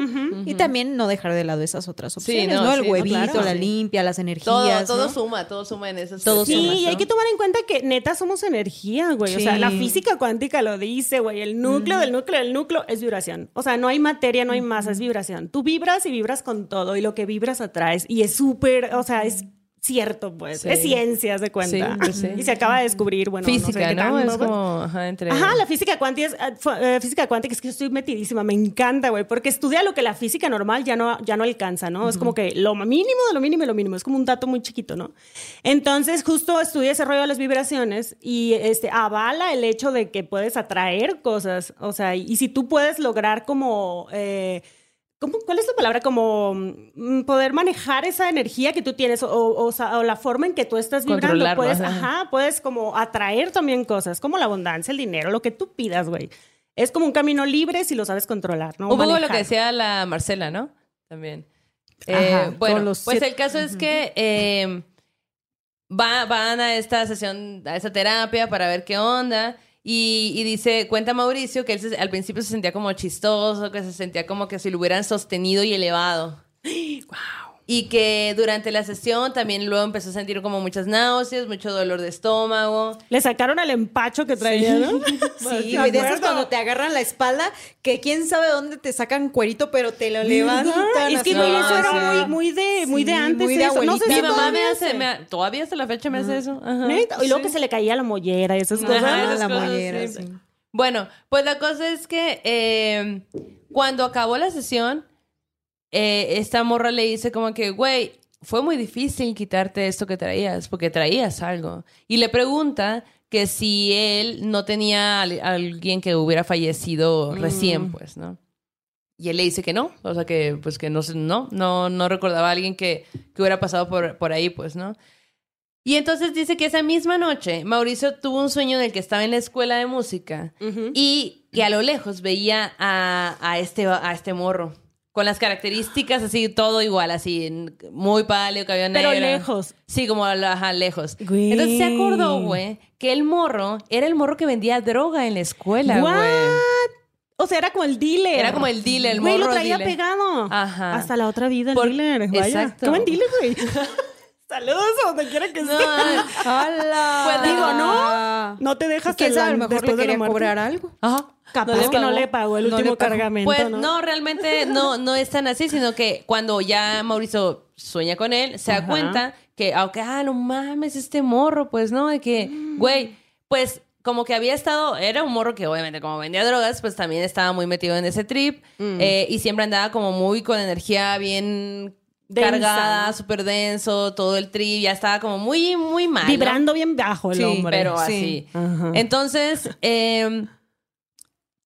Y también no dejar de lado esas otras Sí, opciones, no, ¿no? El sí, no, huevito, claro, la sí. limpia, las energías. Todo, todo ¿no? suma, todo suma en eso. Todo Sí, suma, y hay que tomar en cuenta que neta somos energía, güey. O sea, Sí. la física cuántica lo dice, güey. El núcleo del núcleo del núcleo es vibración. O sea, no hay materia, no hay masa, es vibración. Tú vibras y vibras con todo y lo que vibras atraes. Y es súper, o sea, es cierto, pues. Sí. Es ciencia, de cuenta. Sí, sí. Y se acaba de descubrir, bueno, no sé Física, qué ¿no? Es pues. como, ajá, entre... Ajá, la física cuántica, es, eh, física cuántica es que yo estoy metidísima, me encanta, güey, porque estudia lo que la física normal ya no, ya no alcanza, ¿no? Es como que lo mínimo de lo mínimo de lo mínimo, es como un dato muy chiquito, ¿no? Entonces, justo estudia ese rollo de las vibraciones y este, avala el hecho de que puedes atraer cosas, o sea, y, y si tú puedes lograr como... eh, ¿Cómo- ¿Cuál es la palabra? Como mm, poder manejar esa energía que tú tienes o, la forma en que tú estás vibrando. Puedes, ajá. ajá, puedes como atraer también cosas, como la abundancia, el dinero, lo que tú pidas, güey. Es como un camino libre si lo sabes controlar, ¿no? Un poco lo que decía la Marcela, ¿no? También. Ajá, Eh, con bueno, los pues el caso es que eh, va- van a esta sesión, a esta terapia para ver qué onda. Y, y dice, cuenta Mauricio que él se- al principio se sentía como chistoso, que se sentía como que si lo hubieran sostenido y elevado. Y que durante la sesión también luego empezó a sentir como muchas náuseas, mucho dolor de estómago. Le sacaron el empacho que traía, ¿no? Sí, Me güey, de esas cuando te agarran la espalda, que quién sabe dónde te sacan cuerito, pero te lo levantan. Es que, No, eso era sí. muy, muy de, muy Sí, de antes. muy de eso. No sé si Mi mamá me hace, hace. me ha- todavía hasta la fecha me hace eso. Ajá. Y luego Sí. que se le caía la mollera y esas Ajá, cosas. Esas la cosas, mollera, sí. sí. Bueno, pues la cosa es que eh, cuando acabó la sesión, eh, esta morra le dice como que, güey, fue muy difícil quitarte esto que traías, porque traías algo. Y le pregunta que si él no tenía al- alguien que hubiera fallecido recién, pues, ¿no? Y él le dice que no, o sea que, pues, que no, no, no, no recordaba a alguien que, que hubiera pasado por, por ahí, pues, ¿no? Y entonces dice que esa misma noche Mauricio tuvo un sueño en el que estaba en la escuela de música y que a lo lejos veía a, a este, a este morro. Con las características así, todo igual, así, en- muy pálido, cabello negro. Pero lejos. Sí, como ajá, lejos. Güey. Entonces se acordó, güey, que el morro era el morro que vendía droga en la escuela, What? güey. O sea, era como el dealer. Era como el dealer, el Güey, lo morro traía dealer. pegado. Ajá. Hasta la otra vida, el Por- dealer. Vaya. Exacto. Buen dealer, güey. Saludos a donde quiera que No, esté. ¡Hala! Pues, Digo, ¿no? No te dejas ¿Quién hasta sabe? A lo mejor le quería cobrar algo. Ajá. Capaz le que no le pagó el No último pagó. cargamento, Pues ¿no? no, realmente no, no es tan así, sino que cuando ya Mauricio sueña con él, se da cuenta que, aunque, ah, no mames, este morro, pues, ¿no? De que, güey, pues como que había estado, era un morro que obviamente como vendía drogas, pues también estaba muy metido en ese trip Mm. eh, y siempre andaba como muy con energía bien Densa, cargada, súper denso, todo el trip, ya estaba como muy, muy mal. Vibrando bien bajo el Sí, hombre. pero sí. así. Entonces, eh,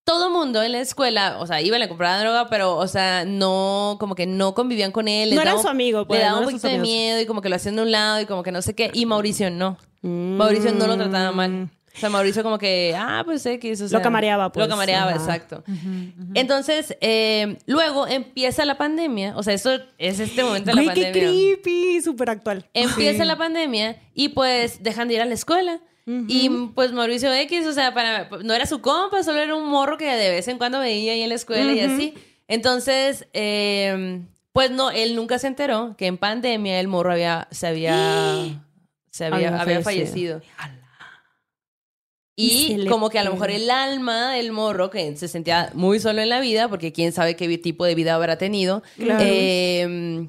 todo mundo en la escuela, o sea, iban a comprar droga, pero, o sea, no, como que no convivían con él. No era su amigo, pues, Le daba no un poquito de miedo y como que lo hacían de un lado y como que no sé qué. Y Mauricio no. Mauricio no lo trataba mal. O sea, Mauricio como que, ah, pues X, o sea, camareaba, pues. Lo camareaba, Ajá. exacto. Entonces, eh, luego empieza la pandemia. O sea, eso es este momento de la Güey, qué pandemia. creepy, súper actual. Empieza la pandemia y pues dejan de ir a la escuela. Y pues Mauricio X, o sea, para, no era su compa, solo era un morro que de vez en cuando veía ahí en la escuela y así. Entonces, eh, pues no, él nunca se enteró que en pandemia el morro había, se había, se había, Había había fallecido. fallecido. Y como que a lo mejor el alma del morro, que se sentía muy solo en la vida, porque quién sabe qué tipo de vida habrá tenido, Claro. eh,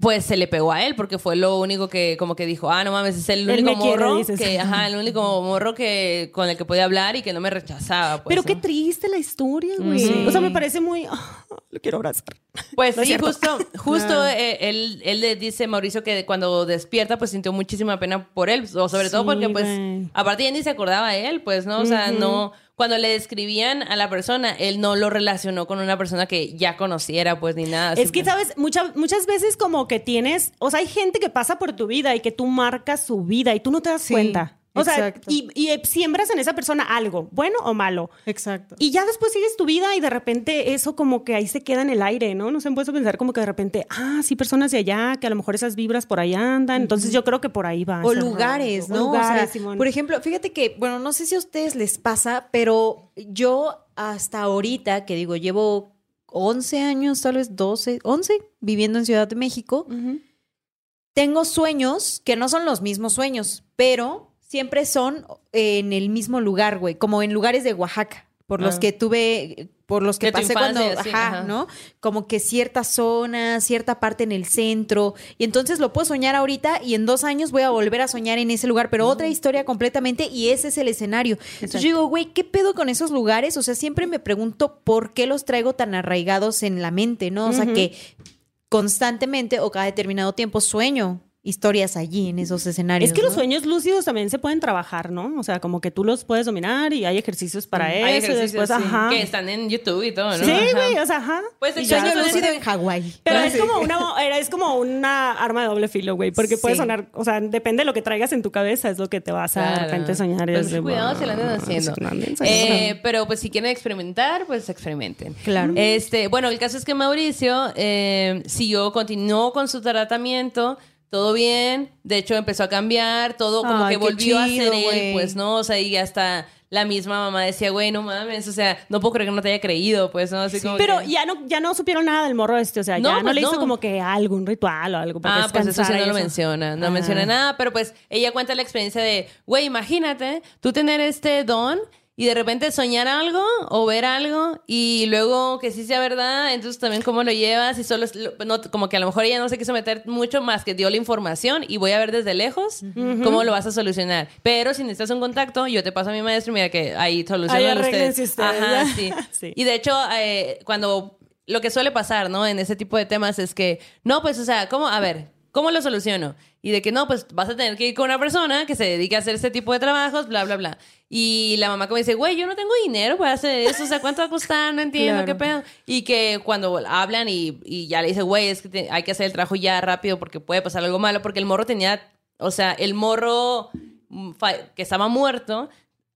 pues se le pegó a él, porque fue lo único que como que dijo, ah, no mames, es el único quiere, morro, que, ajá, el único morro que con el que podía hablar y que no me rechazaba. Pues, Pero ¿no? qué triste la historia, güey. Sí. O sea, me parece muy... ah, lo quiero abrazar. Pues No sí, justo, justo eh, él, él le dice Mauricio que cuando despierta pues sintió muchísima pena por él, o sobre todo porque pues güey. aparte ya ni se acordaba él, pues, ¿no? O sea, no, cuando le describían a la persona, él no lo relacionó con una persona que ya conociera, pues, ni nada. Es que, ¿sabes? Muchas muchas veces como que tienes, o sea, hay gente que pasa por tu vida y que tú marcas su vida y tú no te das Sí, cuenta. O sea, y, y, eh, siembras en esa persona algo, bueno o malo. Exacto. Y ya después sigues tu vida y de repente eso como que ahí se queda en el aire, ¿no? No se puede pensar como que de repente, ah, sí, personas de allá, que a lo mejor esas vibras por ahí andan. Entonces yo creo que por ahí va. O lugares. ¿no? O lugares, o sea, por ejemplo, fíjate que, bueno, no sé si a ustedes les pasa, pero yo hasta ahorita, que digo, llevo 11 años, tal vez 12, 11, viviendo en Ciudad de México, tengo sueños que no son los mismos sueños, pero siempre son en el mismo lugar, güey, como en lugares de Oaxaca, por los Ah. que tuve, por los que De pasé infancia, cuando, sí, ajá, ajá. ¿no? Como que cierta zona, cierta parte en el centro, y entonces lo puedo soñar ahorita y en dos años voy a volver a soñar en ese lugar, pero otra historia completamente y ese es el escenario. Entonces yo digo, güey, ¿qué pedo con esos lugares? O sea, siempre me pregunto por qué los traigo tan arraigados en la mente, ¿no? O sea, que constantemente o cada determinado tiempo sueño historias allí en esos escenarios. Es que los sueños lúcidos también se pueden trabajar, ¿no? O sea, como que tú los puedes dominar y hay ejercicios para eso. Hay ejercicios, después, sí, ajá. que están en YouTube y todo, ¿no? Sí, güey, o sea, ajá. Pues el Sueño lúcido sí. en Hawái. Pero Ah, es sí. como una, era- es como una arma de doble filo, güey, porque puede Sí. sonar, o sea, depende de lo que traigas en tu cabeza, es lo que te vas a de repente soñar. y Pues de, cuidado si lo andan "Wow, haciendo. sí, Eh, soñando". pero pues si quieren experimentar, pues experimenten. Claro. Este, bueno, el caso es que Mauricio eh, siguió, continuó con su tratamiento, todo bien, de hecho empezó a cambiar, todo como Ay, que volvió a ser él, pues, ¿no? O sea, y hasta la misma mamá decía, güey, no mames, o sea, no puedo creer que no te haya creído, pues, ¿no? Así como Pero que- ya no, ya no supieron nada del morro este, o sea, No, ya no pues le hizo no. como que algo, un ritual o algo. para Ah, pues eso sí no lo menciona, no Ah. menciona nada, pero pues ella cuenta la experiencia de, güey, imagínate tú tener este don y de repente soñar algo o ver algo y luego que sí sea verdad, entonces también cómo lo llevas y solo es, lo- no, como que a lo mejor ella no se quiso meter mucho más que dio la información y voy a ver desde lejos cómo lo vas a solucionar. Pero si necesitas un contacto, yo te paso a mi maestro y mira que ahí solucionan ustedes. ustedes, Ajá, sí. Sí. Y de hecho, eh, cuando lo que suele pasar, ¿no? En ese tipo de temas es que, no, pues, o sea, ¿cómo? A ver, ¿cómo lo soluciono? Y de que no, pues vas a tener que ir con una persona que se dedique a hacer este tipo de trabajos, bla, bla, bla. Y la mamá como dice, güey, yo no tengo dinero para hacer eso, o sea, ¿cuánto va a costar? No entiendo Claro. qué pedo. Y que cuando hablan y, y ya le dice, güey, es que te- hay que hacer el trabajo ya rápido porque puede pasar algo malo, porque el morro tenía, o sea, el morro mm, que estaba muerto.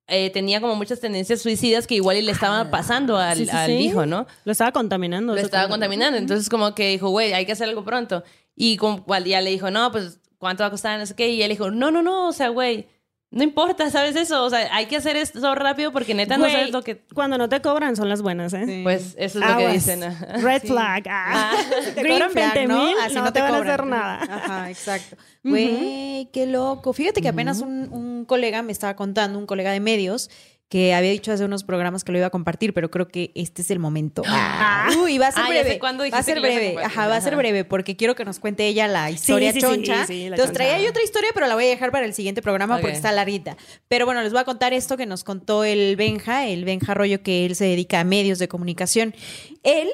eh, tenía como muchas tendencias suicidas que igual y le estaban pasando al, Ah, Sí, sí, al sí. hijo, ¿no? Lo estaba contaminando. lo estaba contaminando. Entonces, como que dijo, güey, hay que hacer algo pronto. Y como día le dijo, no, pues, ¿cuánto va a costar? No sé qué. Y él dijo, no, no, no, o sea, güey, no importa, ¿sabes eso? O sea, hay que hacer esto rápido porque neta no Güey, sabes lo que. Cuando no te cobran son las buenas, ¿eh? Sí. Pues eso es lo que Aguas. dicen. ajá. Red flag. Ah. Te Green cobran flag, 20 mil, Así no, te, van a cobran. hacer nada. Ajá, exacto. Güey, qué loco. Fíjate que apenas un, un colega me estaba contando, un colega de medios, que había dicho hace unos programas que lo iba a compartir, pero creo que este es el momento. Ah, uy, va a ser Ah, breve. cuándo va a ser breve. Ajá, va a ser breve porque quiero que nos cuente ella la historia sí, sí, choncha. sí, la Entonces choncha. traía yo otra historia, pero la voy a dejar para el siguiente programa porque está larguita. Pero bueno, les voy a contar esto que nos contó el Benja, el Benja Arroyo, que él se dedica a medios de comunicación. Él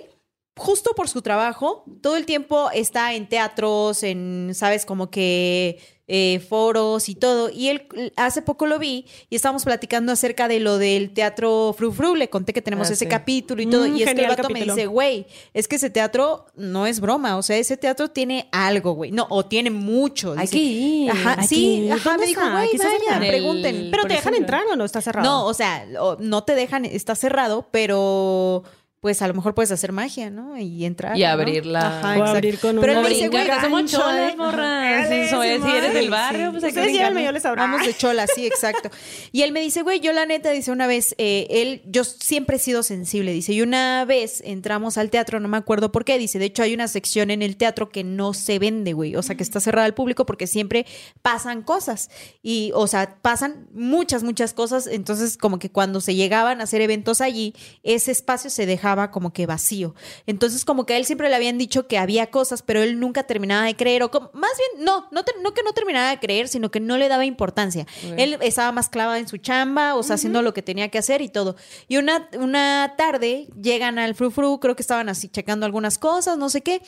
justo por su trabajo, todo el tiempo está en teatros, en, sabes, como que eh, foros y todo. Y él hace poco lo vi y estábamos platicando acerca de lo del teatro Fru Fru. Le conté que tenemos Ah, ese sí. capítulo y todo. Mm, y es que el vato me dice, güey, es que ese teatro no es broma. O sea, ese teatro tiene algo, güey. No, o tiene mucho. Dice. ir. Ajá, sí, ajá, ¿Dónde me dijo, güey, Aquí vayan, pregunten. El- Pero te dejan entrar o no está cerrado. No, o sea, no te dejan, está cerrado, pero pues a lo mejor puedes hacer magia, ¿no? Y entrar. Y ¿no? abrirla. Ajá, O exacto. abrir con Pero un él me dice, güey, somos cholas, ¿eh? morra. Él Sí, so- es, si eres del sí, barrio, pues hay Ustedes ¿no? yo les abro. Vamos de chola, sí, exacto. Y él me dice, güey, yo la neta, dice una vez, eh, él, yo siempre he sido sensible, dice, y una vez entramos al teatro, no me acuerdo por qué, dice, de hecho hay una sección en el teatro que no se vende, güey, o sea, que está cerrada al público porque siempre pasan cosas. Y, o sea, pasan muchas, muchas cosas, entonces como que cuando se llegaban a hacer eventos allí, ese espacio se dejaba como que vacío. Entonces como que a él siempre le habían dicho que había cosas, pero él nunca terminaba de creer, o como- más bien, no, no, te- no que no terminaba de creer, sino que no le daba importancia. Él estaba más clavado en su chamba, o sea, haciendo lo que tenía que hacer y todo. Y una, una tarde llegan al Fru Fru, creo que estaban así checando algunas cosas, no sé qué.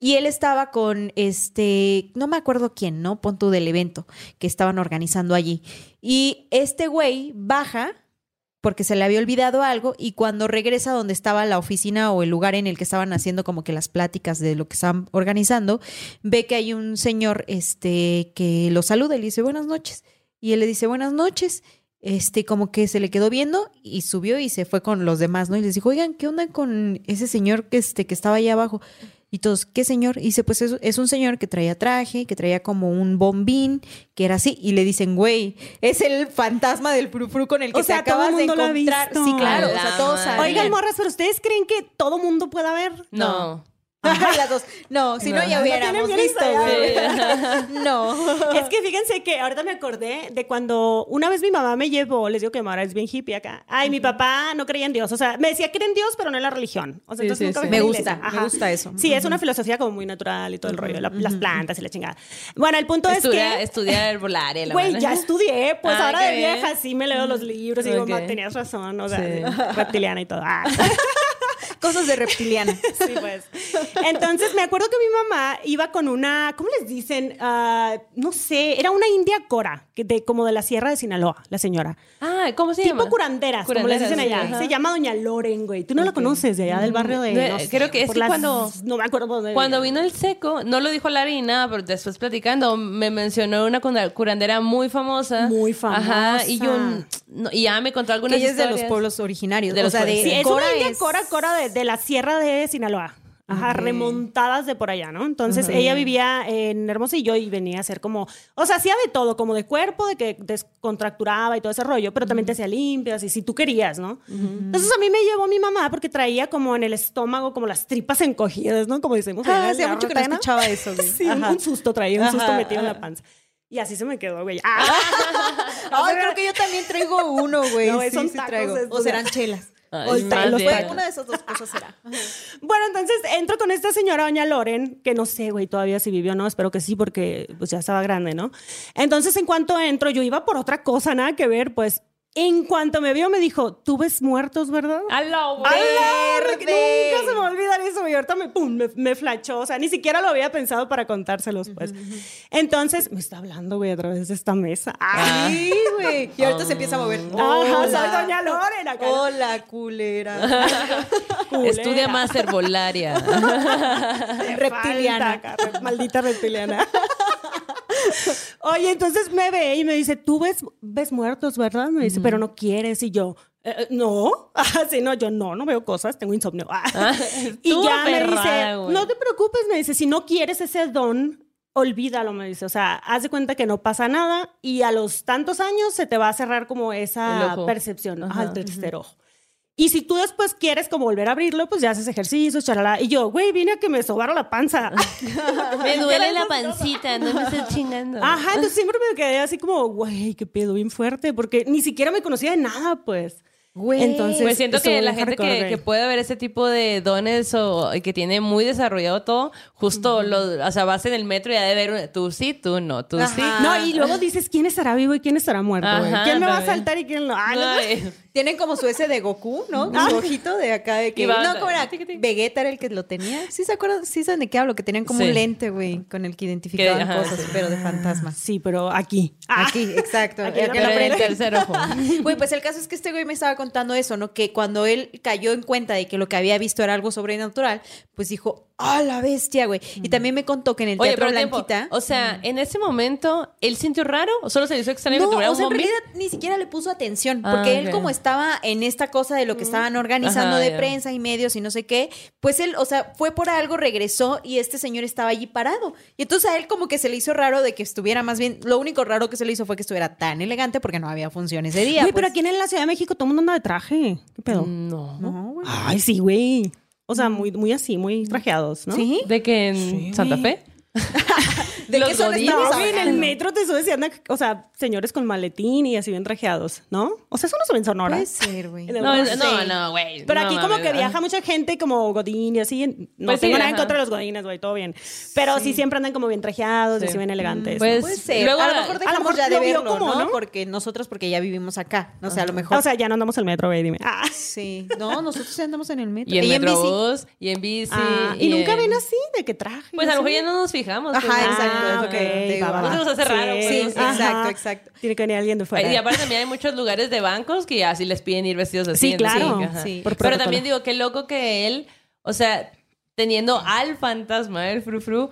Y él estaba con este, no me acuerdo quién, ¿no? Pon tú del evento que estaban organizando allí. Y este güey baja porque se le había olvidado algo y cuando regresa donde estaba la oficina o el lugar en el que estaban haciendo como que las pláticas de lo que estaban organizando, ve que hay un señor este que lo saluda y le dice buenas noches y él le dice buenas noches. Este, como que se le quedó viendo y subió y se fue con los demás, ¿no? Y les dijo, oigan, ¿qué onda con ese señor que, este, que estaba allá abajo? Y todos, ¿qué señor? Y dice, pues es, es un señor que traía traje, que traía como un bombín, que era así. Y le dicen, güey, es el fantasma del frufru con el que O sea, te acabas todo de mundo lo ha encontrar. visto. Sí, claro, A o sea, la todos. Oigan, morras, pero ¿ustedes creen que todo mundo pueda ver? No. las dos. No, si no, No. ya hubiéramos bien visto, güey. No. Es que fíjense que ahorita me acordé de cuando una vez mi mamá me llevó, les digo que mi mamá es bien hippie acá. Ay, mi papá no creía en Dios. O sea, me decía que era en Dios, pero no en la religión. O sea, Sí, entonces sí, nunca sí. Me la gusta, me gusta eso. Sí, es una filosofía como muy natural y todo el rollo, la- las plantas y la chingada. Bueno, el punto Estudia, es que. estudia herbolaria. la Güey, ya estudié, pues Ah, ahora de bien. vieja sí me leo los libros y digo, Ok. "Ma, tenías razón, o sea, reptiliana y todo. Ah. Cosas de reptiliana. Sí, pues. Entonces me acuerdo que mi mamá iba con una, ¿cómo les dicen? Ah, no sé, era una india cora, que de, como de la Sierra de Sinaloa, la señora. Ah, ¿cómo se tipo llama? curanderas, como les dicen Curanderas, sí, allá. ajá. Se llama Doña Loren, güey. Tú no la conoces de allá del barrio de. De- no sé, creo que es que las- cuando- No me acuerdo por dónde. Cuando vino el seco, no lo dijo Larry nada, pero después platicando, me mencionó una cura- curandera muy famosa. Muy famosa. Ajá, y yo, no, y ya me contó Que algunas ella es de los historias. pueblos originarios. De o los sea, de pueblos. Sí, es Cora una india es- cora, cora de, de la Sierra de Sinaloa. Ajá, remontadas de por allá, ¿no? Entonces ella vivía en Hermosillo y venía a hacer como, o sea, hacía de todo, como de cuerpo, de que descontracturaba y todo ese rollo, pero también te hacía limpias y si tú querías, ¿no? Entonces a mí me llevó mi mamá porque traía como en el estómago como las tripas encogidas, ¿no? Como decimos. Ah, hacía mucho que no escuchaba eso, güey. Sí, Ajá. un susto traía, un susto Ajá, metido en la panza. Y así se me quedó, güey. Ah. Ay, creo que yo también traigo uno, güey. No, sí, son sí tacos traigo. O serán chelas. Ay, los tacos. Una de esas dos cosas será. Bueno, entonces entro con esta señora Doña Loren, que no sé, güey, todavía si vivió o no, espero que sí, porque pues ya estaba grande, ¿no? Entonces, en cuanto entro, yo iba por otra cosa, nada que ver, pues, en cuanto me vio, me dijo, tú ves muertos, ¿verdad? ¡Hala, güey! ¡Ala! verde! Nunca se me va a olvidar eso, y ahorita me, pum, me, me flachó, o sea, ni siquiera lo había pensado para contárselos, pues. Entonces, me está hablando, güey, a través de esta mesa. Ah. Sí, güey. Y ahorita se empieza a mover. Ajá, soy Doña Loren acá. Hola, culera. Culera. Estudia más herbolaria. Reptiliana. falta, maldita reptiliana. Oye, entonces me ve y me dice, tú ves, ves muertos, ¿verdad? Me dice, pero no quieres. Y yo, "Eh, eh, no. Ah, sí, no, yo no, no veo cosas, tengo insomnio. Ah. y ya me dice, no te preocupes, me dice, si no quieres ese don, olvídalo, me dice. O sea, haz de cuenta que no pasa nada y a los tantos años se te va a cerrar como esa percepción al tercer ojo. Y si tú después quieres como volver a abrirlo, pues ya haces ejercicio, charala. Y yo, güey, vine a que me sobara la panza. me duele la pancita, no me estés chingando. Ajá, entonces siempre me quedé así como, güey, qué pedo bien fuerte, porque ni siquiera me conocía de nada, pues. Güey. Entonces, Pues siento que la gente que, puede ver ese tipo de dones o que tiene muy desarrollado todo, justo lo, o sea, vas en el metro y ha de ver tú sí, tú no, tú sí. No, y luego dices quién estará vivo y quién estará muerto, güey. Ajá, ¿Quién me va a saltar y quién no? Ah, no, Ay, Tienen como su ese de Goku, ¿no? Su ojito de acá de que. No, ¿cómo era? Vegeta era el que lo tenía. ¿Sí se acuerdan? ¿Sí saben de qué hablo? Que tenían como Sí. un lente, güey, con el que identificaban ajá, cosas, sí. pero de fantasmas. Sí, pero aquí. Ah, Aquí, exacto. Aquí Aquí en el frente. tercer ojo. Güey, pues el caso es que este güey me estaba contando eso, ¿no? Que cuando él cayó en cuenta de que lo que había visto era algo sobrenatural, pues dijo, ¡ah, la bestia, güey! Y también me contó que en el Oye, Teatro pero tiempo, Blanquita... o sea, en ese momento, ¿él sintió raro o solo se le hizo extraño No, que tuviera o un sea, en realidad ni siquiera le puso atención, Ah, porque él como estaba en esta cosa de lo que estaban organizando Ajá, de prensa y medios y no sé qué, pues él, o sea, fue por algo, regresó y este señor estaba allí parado. Y entonces a él como que se le hizo raro de que estuviera más bien, lo único raro que se le hizo fue que estuviera tan elegante porque no había función ese día. Güey, pero pues. aquí en la Ciudad de México todo el mundo anda de traje. ¿Qué pedo? No. No, güey. Ay, sí, güey. O sea, muy, muy así, muy trajeados, ¿no? ¿Sí? ¿De que en Santa Fe? ¿De Los qué son godines. estamos en el metro te subes y andan, o sea, señores con maletín y así bien trajeados, ¿no? O sea, eso no se ve en Sonora. Puede ser, güey. En No, no, no, güey. Pero no aquí como que viaja mucha gente como Godín y así. No Pues sí, tengo nada en contra de los Godines, güey, todo bien. Pero sí. siempre andan como bien trajeados y Sí. así bien elegantes. Pues, Puede ser. luego a lo mejor a lo dejamos mejor ya de verlo, como, ¿no? ¿no? Porque nosotros, porque ya vivimos acá. No sé, a lo mejor. o sea, ya no andamos al metro, güey, dime. Ah. sí. No, nosotros ya andamos en el metro. Y en bici. Metrobús, y en bici. Ah, y, nunca en- ven así de que traje. Pues a lo mejor ya no nos fijamos. Ajá, pues, exacto. Ah, Ajá. ok. Sí, va, va, va. va. Eso se hace raro, Sí, güey. exacto, exacto. Tiene que venir alguien de fuera. Y aparte también hay muchos lugares de bancos que así les piden ir vestidos así. Sí, claro. Sí. Por Pero protocolo. también digo, qué loco que él, o sea, teniendo al fantasma, el frufru,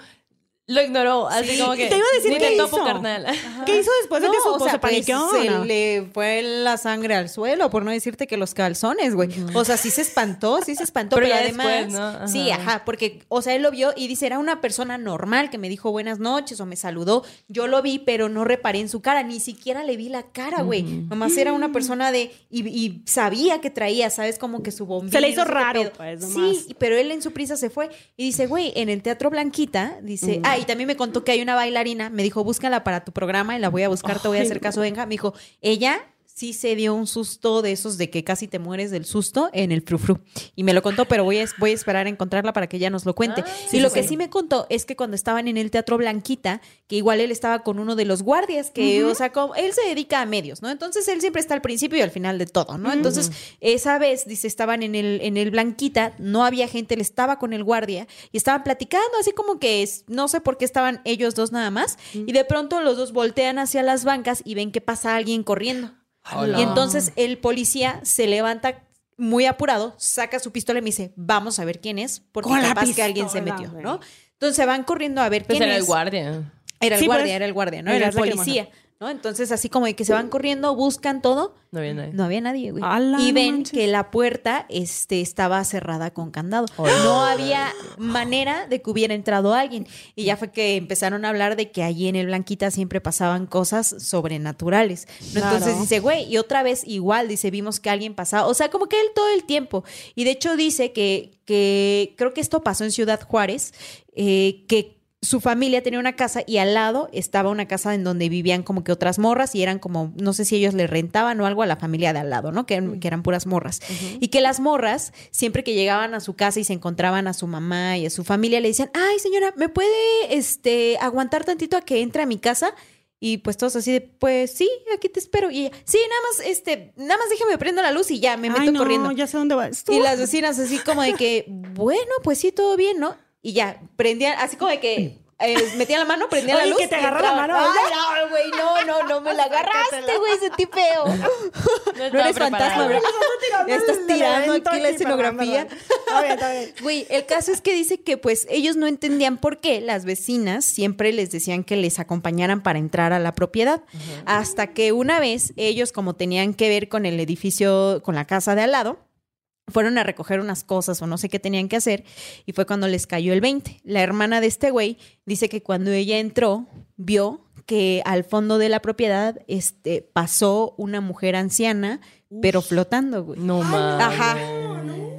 lo ignoró. Así Sí, como que. te iba a decir qué te topo, hizo. carnal. ¿Qué hizo después de que supo? o sea, ¿Se paniqueó pues, se le fue la sangre al suelo, por no decirte que los calzones, güey. O sea, sí se espantó, sí se espantó, Pero pero, además, después, ¿no? Ajá. sí, ajá, porque, o sea, él lo vio y dice, era una persona normal que me dijo buenas noches o me saludó. Yo lo vi, pero no reparé en su cara, ni siquiera le vi la cara, güey. Nomás era una persona de, y, y sabía que traía, ¿sabes? Como que su bombilla. Se le hizo raro, pues, nomás. Sí, pero él en su prisa se fue y dice, güey, en el Teatro Blanquita, dice, ah, y también me contó que hay una bailarina, me dijo, búscala para tu programa y la voy a buscar, te voy a hacer caso, venga. Me dijo, ella sí se dio un susto de esos de que casi te mueres del susto en el frufru. Y me lo contó, pero voy a, voy a esperar a encontrarla para que ella nos lo cuente. Ah, y lo sí, que sí. sí me contó es que cuando estaban en el Teatro Blanquita, que igual él estaba con uno de los guardias, que, o sea, como, él se dedica a medios, ¿no? Entonces él siempre está al principio y al final de todo, ¿no? Entonces, esa vez, dice, estaban en el, en el Blanquita, no había gente, él estaba con el guardia y estaban platicando, así como que es- no sé por qué estaban ellos dos nada más, y de pronto los dos voltean hacia las bancas y ven que pasa alguien corriendo. Hola. Y entonces el policía se levanta muy apurado, saca su pistola y me dice, vamos a ver quién es, porque Con capaz que alguien se metió. ¿no? Entonces se van corriendo a ver Pues quién era es. el guardia. Era el Sí, guardia, pues, era el guardia, ¿no? Era el policía, ¿no? Entonces así como de que se van corriendo, buscan todo, No había nadie. no había nadie, güey. ¡Hala, y ven manches! que la puerta este, estaba cerrada con candado. No había manera de que hubiera entrado alguien. Y ya fue que empezaron a hablar de que allí en el Blanquita siempre pasaban cosas sobrenaturales. ¿no? Claro. Entonces dice, güey, y otra vez igual, dice, vimos que alguien pasaba. O sea, como que él todo el tiempo. Y de hecho dice que, que creo que esto pasó en Ciudad Juárez, eh, que su familia tenía una casa y al lado estaba una casa en donde vivían como que otras morras y eran como, no sé si ellos le rentaban o algo a la familia de al lado, ¿no? Que, eran- que eran puras morras. Y que las morras, siempre que llegaban a su casa y se encontraban a su mamá y a su familia, le decían, ay señora, ¿me puede este, aguantar tantito a que entre a mi casa? Y pues todos así de, pues sí, aquí te espero. Y ella, sí, nada más, este, nada más déjame prendo la luz y ya me meto Ay, no, corriendo. ya sé dónde va esto. Y las vecinas así como de que, bueno, pues sí, todo bien, ¿no? Y ya, prendían, así como de que eh, metían la mano, prendían Oye, la luz. que te y agarra la mano, Ay, no, güey, no, no, no me la agarraste, güey, sentí feo. No estaba eres fantasma, güey. tirando Estás el tirando aquí la escenografía. perdón, perdón. Está bien, está bien. Güey, el caso es que dice que pues ellos no entendían por qué las vecinas siempre les decían que les acompañaran para entrar a la propiedad. Hasta que una vez ellos como tenían que ver con el edificio, con la casa de al lado, fueron a recoger unas cosas o no sé qué tenían que hacer y fue cuando les cayó el 20. La hermana de este güey dice que cuando ella entró vio que al fondo de la propiedad este, pasó una mujer anciana, pero flotando, güey. No mames. Ajá.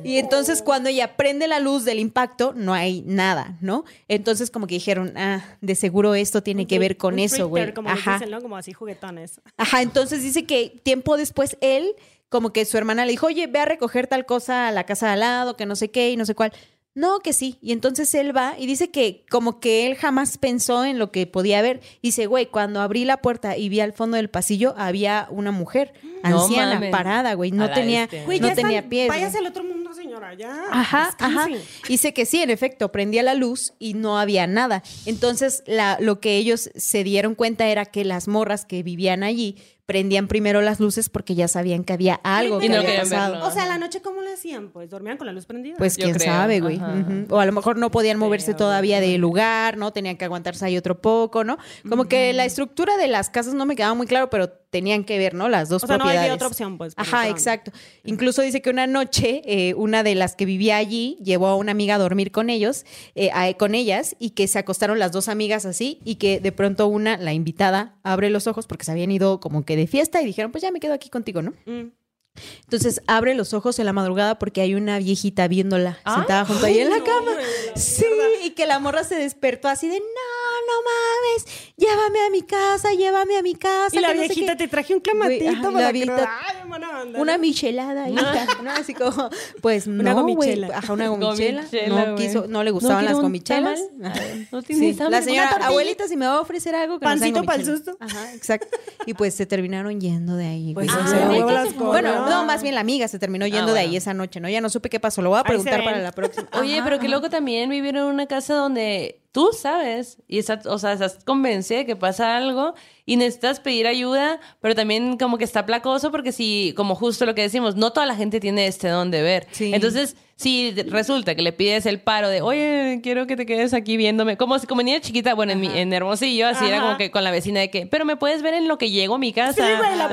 Y entonces cuando ella prende la luz del impacto, no hay nada, ¿no? Entonces como que dijeron, ah, de seguro esto tiene que ver con Un eso, güey. Como Ajá. dicen, ¿no? Como así juguetones. Ajá, entonces dice que tiempo después él, como que su hermana le dijo, oye, ve a recoger tal cosa a la casa de al lado, que no sé qué y no sé cuál. No, que sí. Y entonces él va y dice que como que él jamás pensó en lo que podía ver. Dice, güey, cuando abrí la puerta y vi al fondo del pasillo, había una mujer No anciana, mames. parada, güey. No tenía, bestia. Güey, no ya tenía pies. Váyase al otro mundo, señora, ya. Ajá, ajá. Dice que sí, en efecto, prendía la luz y no había nada. Entonces, la, lo que ellos se dieron cuenta era que las morras que vivían allí prendían primero las luces porque ya sabían que había algo Y que no había pasado. verlo. O sea, la noche, ¿cómo le hacían? Pues dormían con la luz prendida. Pues quién creo, sabe, güey. O a lo mejor no podían moverse Creo, todavía de lugar, ¿no? Tenían que aguantarse ahí otro poco, ¿no? Como que la estructura de las casas no me quedaba muy claro, pero tenían que ver, ¿no? Las dos O sea, no había otra opción, pues. Ajá, exacto. Incluso dice que una noche eh, una de las que vivía allí llevó a una amiga a dormir con ellos, eh, a- con ellas, y que se acostaron las dos amigas así, y que de pronto una, la invitada, abre los ojos porque se habían ido como que de fiesta y dijeron, pues ya me quedo aquí contigo, ¿no? Mm. Entonces abre los ojos en la madrugada porque hay una viejita viéndola Ah. sentada junto ahí en la no, cama. Sí, y que la morra se despertó así de, no, no mames, llévame a mi casa, llévame a mi casa. Y la que no sé viejita, qué". te traje un Güey, clamatito ajá, para la que no- viejita- Ay, buena onda, Una ¿no? michelada, hija, ¿no? Así como, pues Una no, güey. Ajá, una gomichela. Gomichela, no güey. quiso, no le gustaban las gomichelas. No tienes Sí. La señora, abuelita, si me va a ofrecer algo que Pancito pa'l gomichela". susto. Ajá, exacto. Y pues se terminaron yendo de ahí. Pues se de- las cosas. bueno, no, más bien la amiga se terminó yendo de bueno. ahí esa noche, ¿no? Ya no supe qué pasó. Lo voy a Ahí preguntar para la próxima. Oye, pero qué ajá. loco también vivir en una casa donde tú sabes y estás, o sea, estás convencida de que pasa algo y necesitas pedir ayuda, pero también como que está placoso porque si, como justo lo que decimos, no toda la gente tiene este don de ver. Sí. Entonces, si resulta que le pides el paro de, oye, quiero que te quedes aquí viéndome, como si como niña chiquita, bueno, en, mi, en Hermosillo, así era como que con la vecina de que, pero me puedes ver en lo que llego a mi casa. Sí, güey, la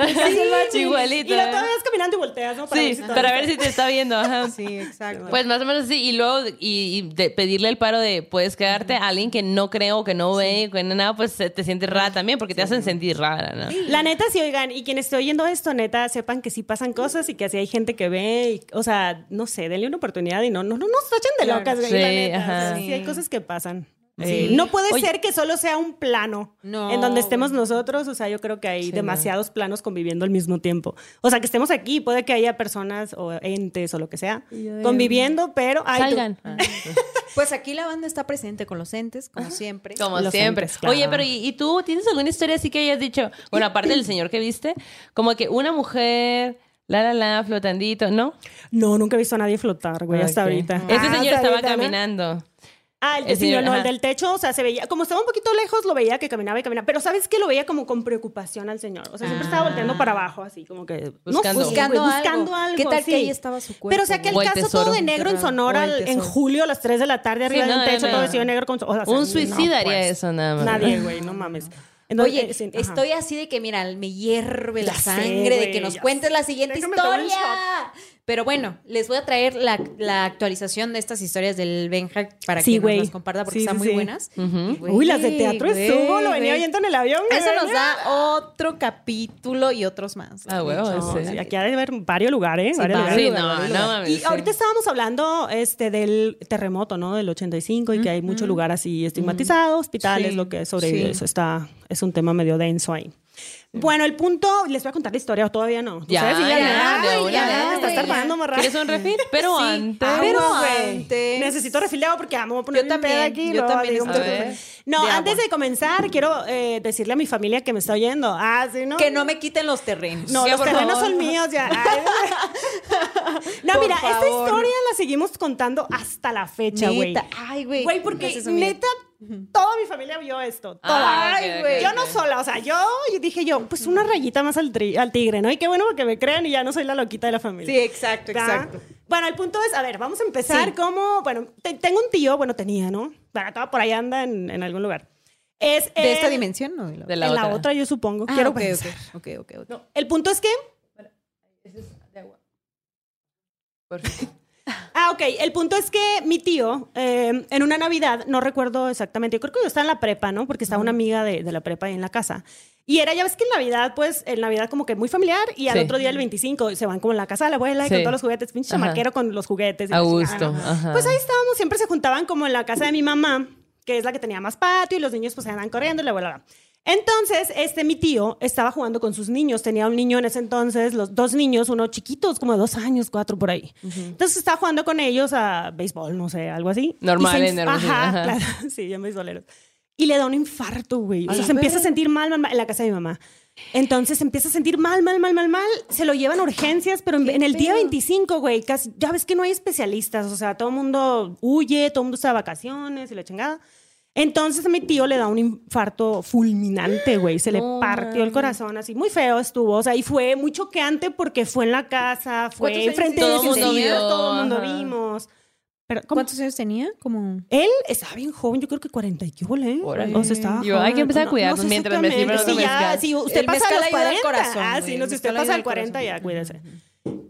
Sí. Y la vez caminando y volteas, ¿no? Sí, todo para ver si te está viendo. Ajá. Sí, exacto. Pues más o menos así. Y luego, y, y de pedirle el paro de puedes quedarte a alguien que no creo, que no ve, que nada, pues te sientes rara también, porque te hacen sentir rara, ¿no? La neta, sí, oigan, y quien esté oyendo esto, neta, sepan que sí pasan cosas y que así hay gente que ve, y- o sea, no sé, denle una oportunidad y no, no, no nos tachen de Claro. locas, güey, Sí, la neta. O sea, ajá. sí hay cosas que pasan. Sí. No puede Oye. ser que solo sea un plano No, en donde estemos nosotros. O sea, yo creo que hay Sí, demasiados planos conviviendo al mismo tiempo. O sea, que estemos aquí, puede que haya personas o entes o lo que sea conviviendo, pero ay, Salgan. Pues aquí la banda está presente con los entes, como siempre. Como Los siempre. entes, claro. Oye, pero ¿y, y tú tienes alguna historia así que hayas dicho? Bueno, aparte del señor que viste, como que una mujer, la la la, flotandito, ¿no? No, nunca he visto a nadie flotar, güey, hasta Ok. ahorita. Ese Ah, señor hasta estaba caminando. Ah, el, señor, no, el ajá. del techo, o sea, se veía, como estaba un poquito lejos, lo veía que caminaba y caminaba, pero ¿sabes qué? Lo veía como con preocupación al señor, o sea, siempre estaba volteando para abajo, así, como que... Buscando. no Buscando güey, algo. buscando algo. ¿Qué tal que ahí estaba su cuerpo? Pero o sea, que el caso tesoro. todo de negro en. Sonora el en julio a las 3 de la tarde arriba Sí, del no, techo, no. todo vestido de negro con... o sea, Un no, suicida haría pues. eso, nada más. Nadie, güey, no mames. Entonces, Oye, estoy así de que, mira, me hierve la sé, sangre de que nos cuentes la siguiente Déjame historia. Pero bueno, les voy a traer la, la actualización de estas historias del Benja para Sí, que güey. nos las comparta porque Sí, están sí, muy sí. buenas. Uy, las de teatro güey, estuvo, lo venía oyendo en el avión. Eso nos da otro capítulo y otros más. Ah, huevo, No, sí. sí, aquí ha de haber varios lugares. Sí, varios va. lugares, Sí, varios no, lugares. no mames, Y sí. ahorita estábamos hablando este, del terremoto, ¿no? Del 85 y que hay mucho lugar así estigmatizado, hospitales, Sí, lo que sobrevive. sí. Eso está, es un tema medio denso ahí. Bueno, el punto, les voy a contar la historia, o todavía no. Ya, ¿Ustedes sí ya, ya, vez, me estás tardando, ya. morra. ¿Quieres un refil? Pero Sí. antes. Ah, Pero antes. Necesito refil de agua porque amo poner Yo mi también, peda aquí. yo también digo, A. No, de antes agua. de comenzar, quiero eh, decirle a mi familia que me está oyendo. Ah, sí, ¿no? Que no me quiten los terrenos. No, Ya, los terrenos favor. son míos ya. No, Por mira, esta historia la seguimos contando hasta la fecha, güey. Ay, güey. Güey, porque neta, toda mi familia vio esto. Toda. Ah, Ay, ok, güey. Yo no sola, o sea, yo, dije yo, pues una rayita más al, tri- al tigre, ¿no? Y qué bueno porque me crean y ya no soy la loquita de la familia. Sí, exacto, exacto. Bueno, el punto es, a ver, vamos a empezar Sí. como, bueno, te- tengo un tío, bueno, tenía, ¿no? Bueno, todo por ahí anda en, en algún lugar. Es ¿De esta dimensión no? De la De la en la otra. otra, yo supongo. Ah, Quiero ok, pensar. ok, ok, ok, ok. No, el punto es que Perfecto. Ah, ok. El punto es que mi tío, eh, en una Navidad, no recuerdo exactamente, yo creo que yo estaba en la prepa, ¿no? Porque estaba una amiga de, de la prepa ahí en la casa. Y era, ya ves que en Navidad, pues, en Navidad como que muy familiar y al Sí. otro día, el 25, se van como en la casa de la abuela y Sí. con todos los juguetes, pinche chamaquero con los juguetes. y A gusto. Ajá. Pues ahí estábamos, siempre se juntaban como en la casa de mi mamá, que es la que tenía más patio y los niños pues andaban corriendo y la abuela. Entonces, este, mi tío estaba jugando con sus niños. Tenía un niño en ese entonces, los dos niños, uno chiquitos, como de dos años, cuatro por ahí. Entonces estaba jugando con ellos a béisbol, no sé, algo así. Normal en Ajá, ajá. claro, sí, ya beisboleros. Y le da un infarto, güey. O sea, se empieza a sentir mal, mal, mal, en la casa de mi mamá. Entonces se empieza a sentir mal, mal, mal, mal, mal. Se lo llevan a urgencias, pero en, en el día 25, güey, casi, ya ves que no hay especialistas. O sea, todo el mundo huye, todo el mundo está de vacaciones y la chingada. Entonces a mi tío le da un infarto fulminante, güey. Se le partió el corazón así. Muy feo estuvo. O sea, y fue muy choqueante porque fue en la casa, fue ¿Cuántos años enfrente de Todo el sus mundo hijos, vio, todo el mundo ajá. vimos. Pero. ¿Cuántos años tenía? Como... Él estaba bien joven, yo creo que 40 y qué ¿eh? O sea, estaba Yo, hay que empezar a No- cuidarnos no sé mientras me otro Sí, ya, mezcal. si usted El pasa los al 40, corazón, ah, sí, no, si usted pasa al al 40 corazón. ya, cuídese.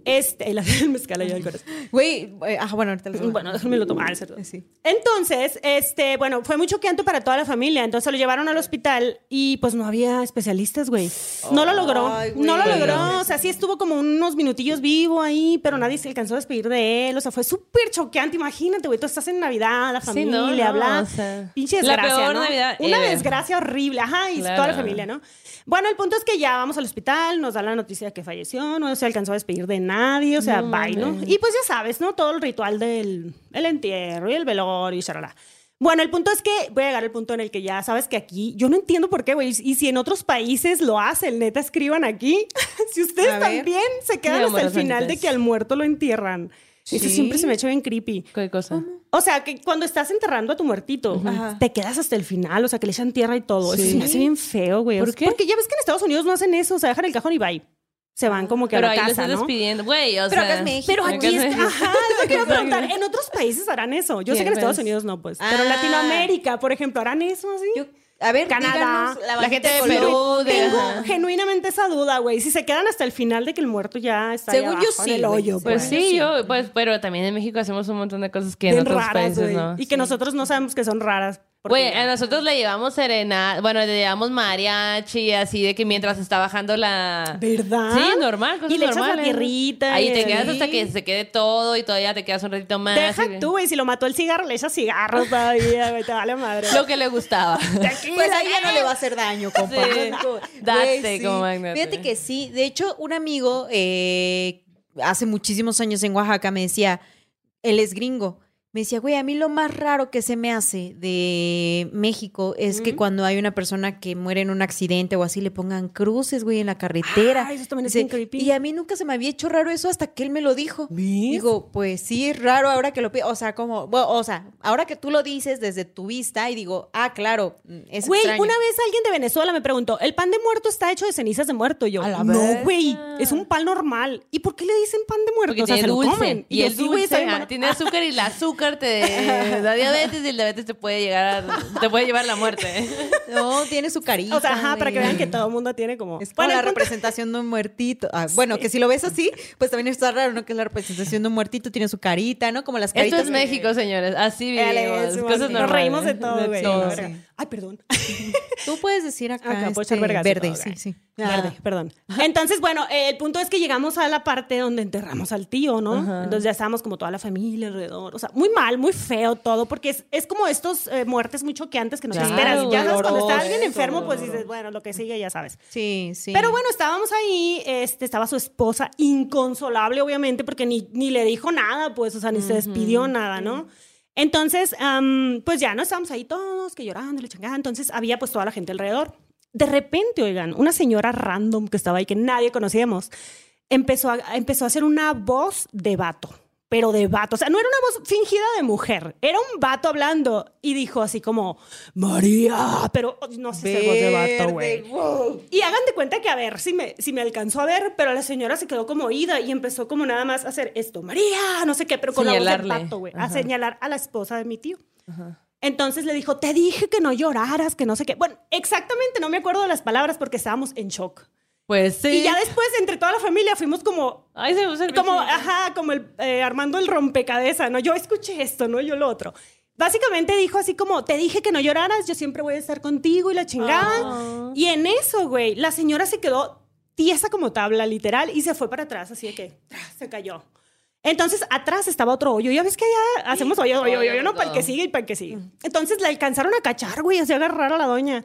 Este, el, el mezcal ayuda al corazón. Güey, eh, ah, bueno, ahorita déjame lo tomar, ¿cierto? Sí. Entonces, este, bueno, fue muy choqueante para toda la familia. Entonces lo llevaron al hospital y pues no había especialistas, güey. No lo logró. Ay, no lo logró. no. O sea, sí estuvo como unos minutillos vivo ahí, pero nadie se alcanzó a despedir de él. O sea, fue súper choqueante. Imagínate, güey, tú estás en Navidad, la Sí, familia, no, no, habla. o sea, Pinche la desgracia, peor ¿no? Navidad Una ever. desgracia horrible. Ajá, y Claro. toda la familia, ¿no? Bueno, el punto es que ya vamos al hospital, nos dan la noticia de que falleció, no se alcanzó a despedir de nadie, o sea, No bye, ¿no? Y pues ya sabes, ¿no? Todo el ritual del el entierro y el velorio y charalá. Bueno, el punto es que voy a llegar al punto en el que ya sabes que aquí, yo no entiendo por qué, güey, y si en otros países lo hacen, neta, escriban aquí. si ustedes ver. también se quedan hasta el final de que al muerto lo entierran. Eso siempre se me ha hecho bien creepy. ¿Qué cosa? O sea, que cuando estás enterrando a tu muertito, te quedas hasta el final, o sea, que le echan tierra y todo. Eso Sí. se me hace bien feo, güey. ¿Por qué? Porque ya ves que en Estados Unidos no hacen eso, o sea, dejan el cajón y bye. Se van como que Pero a ahí la lo casa, ¿no? despidiendo. Güey, o Pero sea. es México. Pero aquí es, ajá, iba a preguntar. En otros países harán eso. Yo sé que en Estados pues. Unidos no, pues. Pero en Ah. Latinoamérica, por ejemplo, harán eso así. Yo- a ver, Canadá, díganos, la gente de. Perú, de- Tengo Ajá. genuinamente esa duda, güey. Si se quedan hasta el final de que el muerto ya está ahí Según yo abajo en sí, el güey. hoyo. Pues Bueno, sí, sí. yo, pues, pero también en México hacemos un montón de cosas que en otros raras, países no. Y que nosotros no sabemos que son raras. Güey, a nosotros le llevamos serenata, bueno, le llevamos mariachi, así de que mientras está bajando la... ¿Verdad? Sí, normal, cosas Y le echas la tierrita. Ahí te quedas hasta que se quede todo y todavía te quedas un ratito más. Deja y- tú, güey. Si lo mató el cigarro, le echas cigarros todavía, güey. Te vale madre. Lo que le gustaba. Pues ahí ya no le va a hacer daño, compa. Sí. Date sí. como magnate. Fíjate que sí. De hecho, un amigo eh, hace muchísimos años en Oaxaca me decía, él es gringo. Me decía, güey, a mí lo más raro que se me hace de México es que cuando hay una persona que muere en un accidente o así, le pongan cruces, güey, en la carretera. Ah, eso también es Dice, creepy. Y a mí nunca se me había hecho raro eso hasta que él me lo dijo. ¿Ves? Digo, pues sí, es raro ahora que lo pi- O sea, como, bueno, o sea, ahora que tú lo dices desde tu vista y digo, ah, claro, mm, es Güey, extraño. una vez alguien de Venezuela me preguntó, ¿el pan de muerto está hecho de cenizas de muerto? Y yo, A la no, güey, es un pan normal. ¿Y por qué le dicen pan de muerto? Porque o sea, tiene se dulce. lo comen. Y, sí, güey, dulce ah, tiene azúcar y el azúcar te da diabetes y el diabetes te puede llegar a, te puede llevar a la muerte. No, tiene su carita. O sea, ajá, para que vean que todo el mundo tiene como... Es como Bueno, la representación de un muertito. Ah, bueno, que si lo ves así, pues también está raro, ¿no? Que es la representación de un muertito, tiene su carita, ¿no? Como las Esto caritas. es México, señores. Así vivimos. Cosas. Nos reímos de todo, güey. la verga. Ay, perdón. Tú puedes decir acá, Acá este, vergas verde, todo, sí, sí. Verde, Ah. perdón. Entonces, bueno, eh, el punto es que llegamos a la parte donde enterramos al tío, ¿no? Entonces ya estábamos como toda la familia alrededor. O sea, muy mal, muy feo todo, porque es, es como estos eh, muertes muy choqueantes que no te Claro, esperas. Ya sabes, cuando está alguien enfermo, pues dices, bueno, lo que sigue ya sabes. Sí, sí. Pero bueno, estábamos ahí, este, estaba su esposa, inconsolable, obviamente, porque ni, ni le dijo nada, pues, o sea, ni se despidió nada, ¿no? Entonces, am, pues ya no estábamos ahí todos, que llorando, la chingada. Entonces había pues toda la gente alrededor. De repente, oigan, una señora random que estaba ahí, que nadie conocíamos, empezó a, empezó a hacer una voz de vato. Pero de vato. O sea, no era una voz fingida de mujer. Era un vato hablando. Y dijo así como, María. Pero no sé si es voz de vato, güey. Wow. Y hagan de cuenta que a ver si me, si me alcanzó a ver, pero la señora se quedó como oída y empezó como nada más a hacer esto, María, no sé qué, pero con la voz Señalarle. del pato, güey, a Ajá. señalar a la esposa de mi tío. Entonces le dijo, te dije que no lloraras, que no sé qué. Bueno, exactamente no me acuerdo de las palabras porque estábamos en shock. Pues sí. Y ya después, entre toda la familia, fuimos como, Ay, se me como, ajá, como el, eh, armando el rompecabezas, ¿no? Yo escuché esto, ¿no? Yo lo otro. Básicamente dijo así como, te dije que no lloraras, yo siempre voy a estar contigo y la chingada. Ah. Y en eso, güey, la señora se quedó tiesa como tabla, literal, y se fue para atrás, así de que se cayó. Entonces, atrás estaba otro hoyo. Ya ves que allá hacemos hoyo, hoyo, hoyo, no para el que sigue y para el que sigue. Entonces, la alcanzaron a cachar, güey, así agarrar a la doña.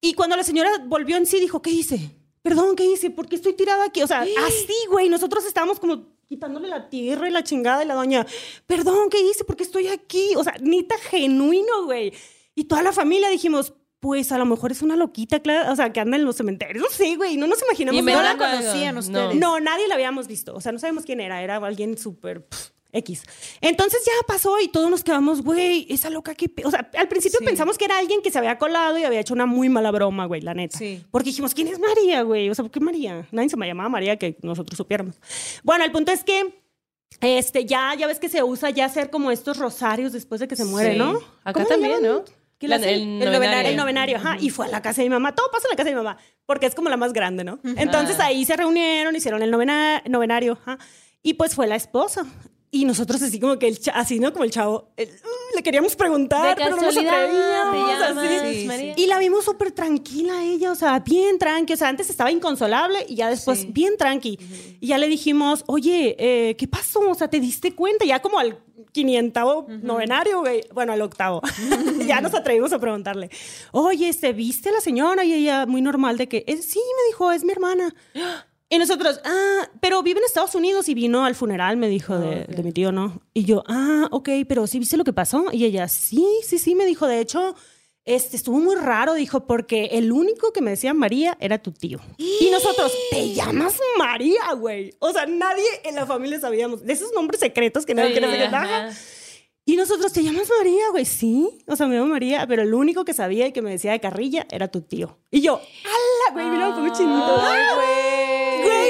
Y cuando la señora volvió en sí, dijo, ¿qué hice? Perdón, ¿qué hice? ¿Por qué estoy tirada aquí? O sea, así, güey. Nosotros estábamos como quitándole la tierra y la chingada y la doña, perdón, ¿qué hice? ¿Por qué estoy aquí? O sea, nita genuino, güey. Y toda la familia dijimos, pues a lo mejor es una loquita, claro, o sea, que anda en los cementerios. No sé, güey, no nos imaginamos Y me nada. la conocían No. ustedes. No, nadie la habíamos visto. O sea, no sabemos quién era. Era alguien súper X. Entonces ya pasó y todos nos quedamos, güey, esa loca que... pe-". O sea, al principio Sí. pensamos que era alguien que se había colado y había hecho una muy mala broma, güey, la neta. Sí. Porque dijimos, ¿quién es María, güey? O sea, ¿por qué María? Nadie se me llamaba María que nosotros supiéramos. Bueno, el punto es que... Este, ya, ya ves que se usa ya hacer como estos rosarios después de que se muere, Sí. ¿no? Acá ¿Cómo le también? ¿no? El el novenario. novenario. El novenario, ajá. Y fue a la casa de mi mamá. Todo pasa en la casa de mi mamá, porque es como la más grande, ¿no? Entonces Ah. ahí se reunieron, hicieron el novena- novenario, ajá. Y pues fue la esposa. Y nosotros así como que, el cha- así, ¿no? Como el chavo, el- "Uh, le queríamos preguntar, pero no nos atrevíamos, así. Sí, María. Y la vimos súper tranquila ella, o sea, bien tranqui. O sea, antes estaba inconsolable y ya después Sí. bien tranqui. Y ya le dijimos, oye, eh, ¿qué pasó? O sea, ¿te diste cuenta? Ya como al quinientavo novenario, güey. Bueno, al octavo. ya nos atrevimos a preguntarle, oye, este, ¿viste a la señora? Y ella, muy normal, de que, "Eh, sí, me dijo, es mi hermana. Y nosotros, ah, pero vive en Estados Unidos y vino al funeral, me dijo, de, de mi tío, ¿no? Y yo, ah, ok, pero ¿sí viste lo que pasó? Y ella, sí, sí, sí, me dijo, de hecho, este, estuvo muy raro, dijo, porque el único que me decía María era tu tío. Y nosotros, ¿te llamas María, güey? O sea, nadie en la familia sabíamos de esos nombres secretos que nadie quiere saber. Y nosotros, ¿te llamas María, güey? Sí. O sea, me llamo María, pero el único que sabía y que me decía de carrilla era tu tío. Y yo, ¡ala, güey! Mira, me pongo chinito. Ay, güey.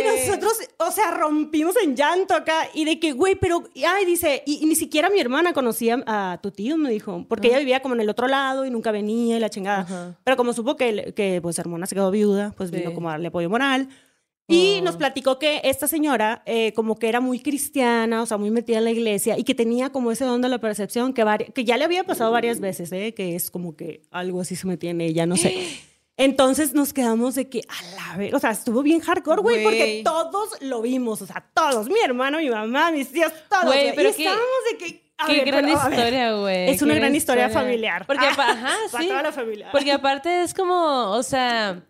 Güey, nosotros, o sea, rompimos en llanto acá. Y de que, güey, pero, ay, dice, y, y ni siquiera mi hermana conocía a tu tío, me dijo. Porque ella vivía como en el otro lado y nunca venía y la chingada. Pero como supo que, que pues, hermana se quedó viuda, pues vino Sí. como a darle apoyo moral. Y Oh. nos platicó que esta señora, eh, como que era muy cristiana, o sea, muy metida en la iglesia, y que tenía como ese don de la percepción que, que ya le había pasado varias veces, ¿eh? que es como que algo así se metía en ella, no sé. Entonces nos quedamos de que, a la vez, o sea, estuvo bien hardcore, güey, porque todos lo vimos, o sea, todos, mi hermano, mi mamá, mis tíos, todos. Güey, pero y estábamos de que... a Qué ver, gran pero, historia, güey. Es una gran historia familiar. Porque, apa- ajá, Para sí. toda la familia. Porque aparte es como, o sea,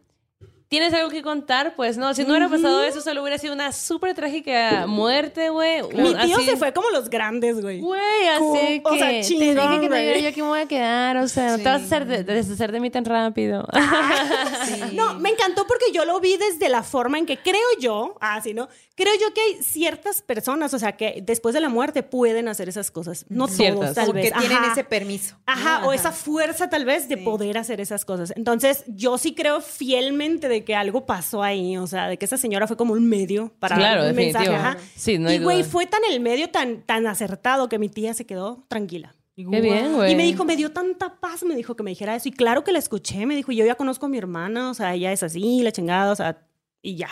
tienes algo que contar, pues no. Si no hubiera pasado eso, solo hubiera sido una súper trágica muerte, güey. Mi tío Así- se fue como los grandes, güey. Güey, así O que sea, te chingón, dije que te güey. diga yo aquí me voy a quedar, o sea, no te vas a hacer de, de deshacer de mí tan rápido. No, me encantó porque yo lo vi desde la forma en que creo yo, ah, sí, ¿no? Creo yo que hay ciertas personas, o sea, que después de la muerte pueden hacer esas cosas. No Ciertas. todos, tal Como vez. que tienen Ajá. ese permiso. Ajá, o esa fuerza tal vez de poder hacer esas cosas. Entonces, yo sí creo fielmente de que algo pasó ahí, o sea, de que esa señora fue como un medio para Claro, dar un mensaje. Ajá. Sí, no hay y güey, duda. fue tan el medio tan, tan acertado que mi tía se quedó tranquila. Qué bien, güey. Y me dijo, me dio tanta paz, me dijo que me dijera eso. Y claro que la escuché, me dijo, yo ya conozco a mi hermana, o sea, ella es así, la chingada, o sea, y ya.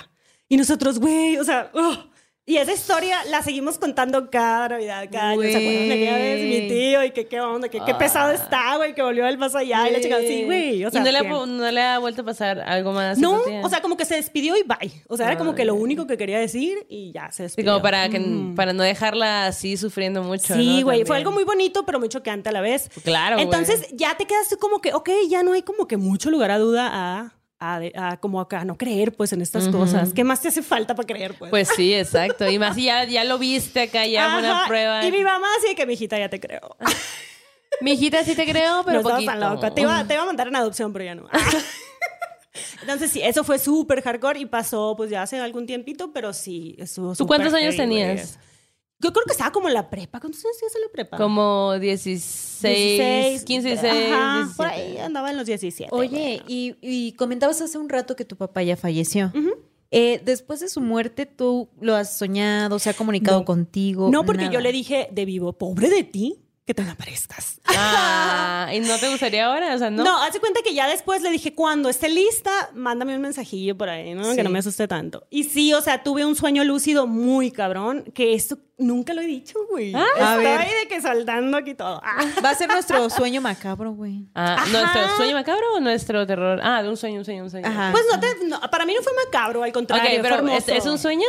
Y nosotros, güey, o sea, ugh. Y esa historia la seguimos contando cada Navidad, cada año. ¿Se acuerdan de aquella vez? Mi tío, y que qué onda, que qué pesado está, güey, que volvió del más allá, y la chingada, sí, güey. O sea, y no le, ha, bien. pu- no le ha vuelto a pasar algo más. No, o sea, como que se despidió y bye. O sea, era como que lo único que quería decir y ya se despidió. como para, que, para no dejarla así sufriendo mucho. Sí, ¿no? güey, fue algo muy bonito, pero muy chocante a la vez. Claro, güey. Entonces ya te quedas tú como que, ok, ya no hay como que mucho lugar a duda a, a, a como acá no creer pues en estas cosas. ¿Qué más te hace falta para creer pues? Pues sí, exacto. Y más ya, ya lo viste acá, ya fue una Ajá, prueba. Y mi mamá de que, mi hijita, ya te creo. Mi hijita sí te creo, pero no poquito. loca. Te iba, te iba a mandar en adopción, pero ya no. Entonces sí, eso fue súper hardcore y pasó pues ya hace algún tiempito, pero sí, ¿Tú cuántos años tenías? Yo creo que estaba como en la prepa. ¿Cuántos años tenías en la prepa? Como 16, 15, 16, Ajá, 17. por ahí andaba en los 17. Oye, y, y comentabas hace un rato que tu papá ya falleció. Eh, después de su muerte, ¿tú lo has soñado? ¿Se ha comunicado No. contigo? No, porque Nada. yo le dije de vivo, pobre de ti, que te me aparezcas. Ah, ¿y no te gustaría ahora? O sea, ¿no? No, hace cuenta que ya después le dije, cuando esté lista, mándame un mensajillo por ahí, ¿no? Sí. Que no me asuste tanto. Y sí, o sea, tuve un sueño lúcido muy cabrón, que esto nunca lo he dicho, güey. a Estoy ver. de que saltando aquí todo. Ah. Va a ser nuestro sueño macabro, güey. Ah. ¿Nuestro sueño macabro o nuestro terror? Ah, de un sueño, un sueño, un sueño. Ajá. Pues no te, no, para mí no fue macabro, al Ok, contrario, fue pero hermoso. ¿es, es un sueño?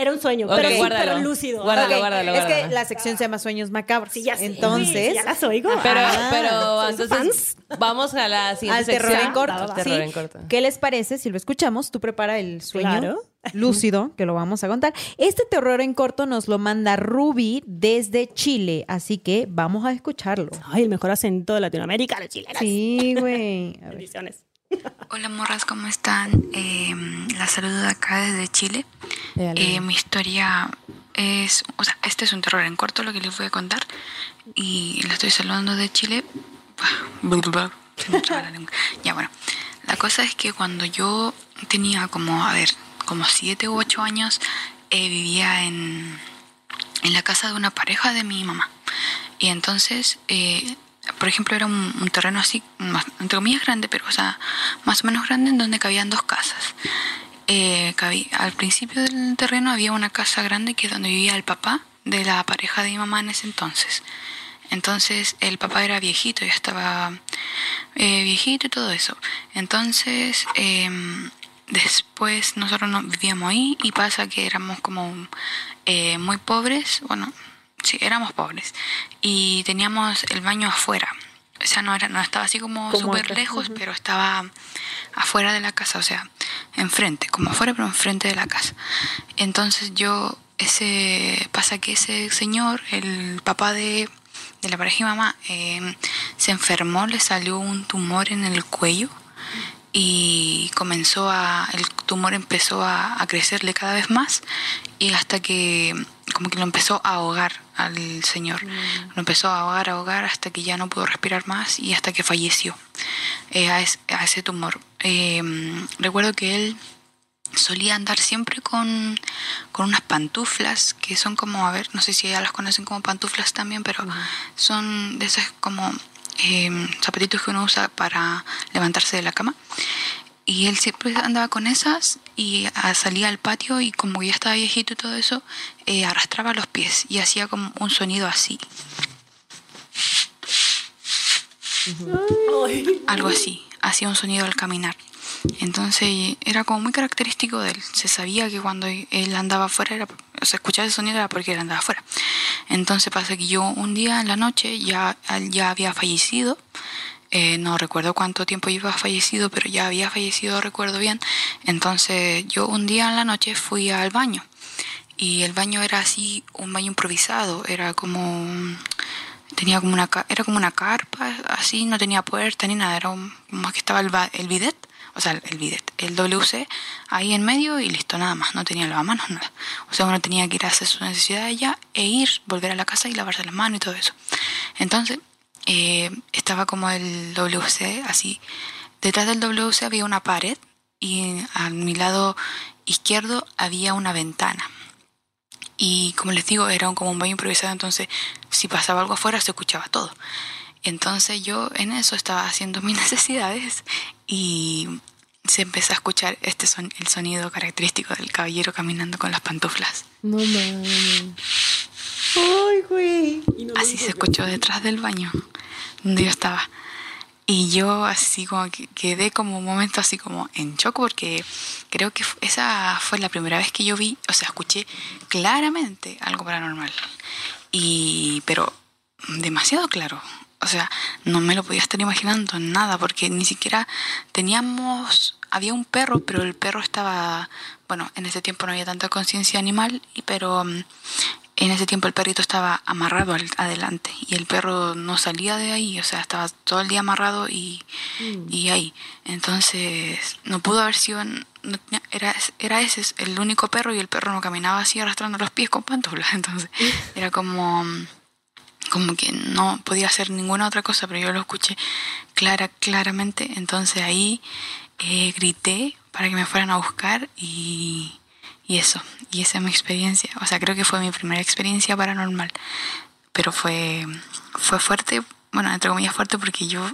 Era un sueño, Ok, pero pero lúcido. Guárdalo, guárdalo, Es que la sección se llama Sueños Macabros. Sí, ya sé, Entonces, ya las oigo. Pero, Ah, pero ¿soy su entonces vamos a la siguiente al terror en corto. Al ¿sí? terror en corto. ¿Qué les parece si lo escuchamos? Tú prepara el sueño Claro. lúcido, que lo vamos a contar. Este terror en corto nos lo manda Ruby desde Chile, así que vamos a escucharlo. Ay, el mejor acento de Latinoamérica, los chilenos. Sí, güey. Bendiciones. Hola morras, ¿cómo están? Eh, la saludo de acá desde Chile. Eh, mi historia es, o sea, este es un terror en corto lo que les voy a contar y la estoy saludando de Chile. Ya bueno, la cosa es que cuando yo tenía como, a ver, como siete u ocho años, eh, vivía en, en la casa de una pareja de mi mamá. Y entonces, eh, por ejemplo, era un, terreno así, entre comillas grande, pero o sea, más o menos grande, en donde cabían dos casas. Eh, cabí- al principio del terreno había una casa grande que es donde vivía el papá de la pareja de mi mamá en ese entonces. Entonces el papá era viejito, ya estaba eh, viejito y todo eso. Entonces em, después nosotros no vivíamos ahí y pasa que éramos como eh, muy pobres, bueno, sí, éramos pobres y teníamos el baño afuera. O sea, no, era, no estaba así como Como súper lejos, pero estaba afuera de la casa, o sea, enfrente, como afuera, pero enfrente de la casa. Entonces yo, ese, pasa que ese señor, el papá de, de la pareja y mamá, eh, se enfermó, le salió un tumor en el cuello y comenzó a, el tumor empezó a, a crecerle cada vez más y hasta que como que lo empezó a ahogar al señor. Lo empezó a ahogar, a ahogar hasta que ya no pudo respirar más y hasta que falleció eh, a, es- a ese tumor. Eh, recuerdo que él solía andar siempre con, con unas pantuflas que son como, a ver, no sé si ya las conocen como pantuflas también, pero son de esas como eh, zapatitos que uno usa para levantarse de la cama. Y él siempre andaba con esas y ah, salía al patio y como ya estaba viejito y todo eso, eh, arrastraba los pies y hacía como un sonido así. Algo así, hacía un sonido al caminar. Entonces era como muy característico de él. Se sabía que cuando él andaba afuera, era, o sea, escuchaba ese sonido era porque él andaba afuera. Entonces pasa que yo un día en la noche ya, ya había fallecido. Eh, no recuerdo cuánto tiempo lleva fallecido, pero ya había fallecido, recuerdo bien. Entonces yo un día en la noche fui al baño. Y el baño era así, un baño improvisado. Era como... tenía como una era como una carpa así no tenía puerta ni nada era un, más que estaba el, el bidet o sea el bidet el WC ahí en medio y listo nada más no tenía lavamanos nada o sea uno tenía que ir a hacer su necesidad allá e ir volver a la casa y lavarse las manos y todo eso entonces eh, estaba como el WC así detrás del WC había una pared y a mi lado izquierdo había una ventana y como les digo, era un, como un baño improvisado, entonces si pasaba algo afuera se escuchaba todo. Entonces yo en eso estaba haciendo mis necesidades y se empezó a escuchar este son, el sonido característico del caballero caminando con las pantuflas. No mames. Ay, güey. Así se escuchó detrás del baño donde yo estaba. Y yo así como que quedé como un momento así como en shock porque creo que esa fue la primera vez que yo vi, o sea, escuché claramente algo paranormal. Y pero demasiado claro. O sea, no me lo podía estar imaginando en nada porque ni siquiera teníamos había un perro, pero el perro estaba, bueno, en ese tiempo no había tanta conciencia animal, y- pero mm, en ese tiempo el perrito estaba amarrado al- adelante y el perro no salía de ahí, o sea, estaba todo el día amarrado y, y ahí. Entonces, no pudo haber sido, no era, era ese el único perro y el perro no caminaba así arrastrando los pies con pantuflas. Entonces, era como, como que no podía hacer ninguna otra cosa, pero yo lo escuché clara, claramente. Entonces ahí eh, grité para que me fueran a buscar y, y eso, y esa es mi experiencia. O sea, creo que fue mi primera experiencia paranormal, pero fue, fue fuerte, bueno, entre comillas fuerte porque yo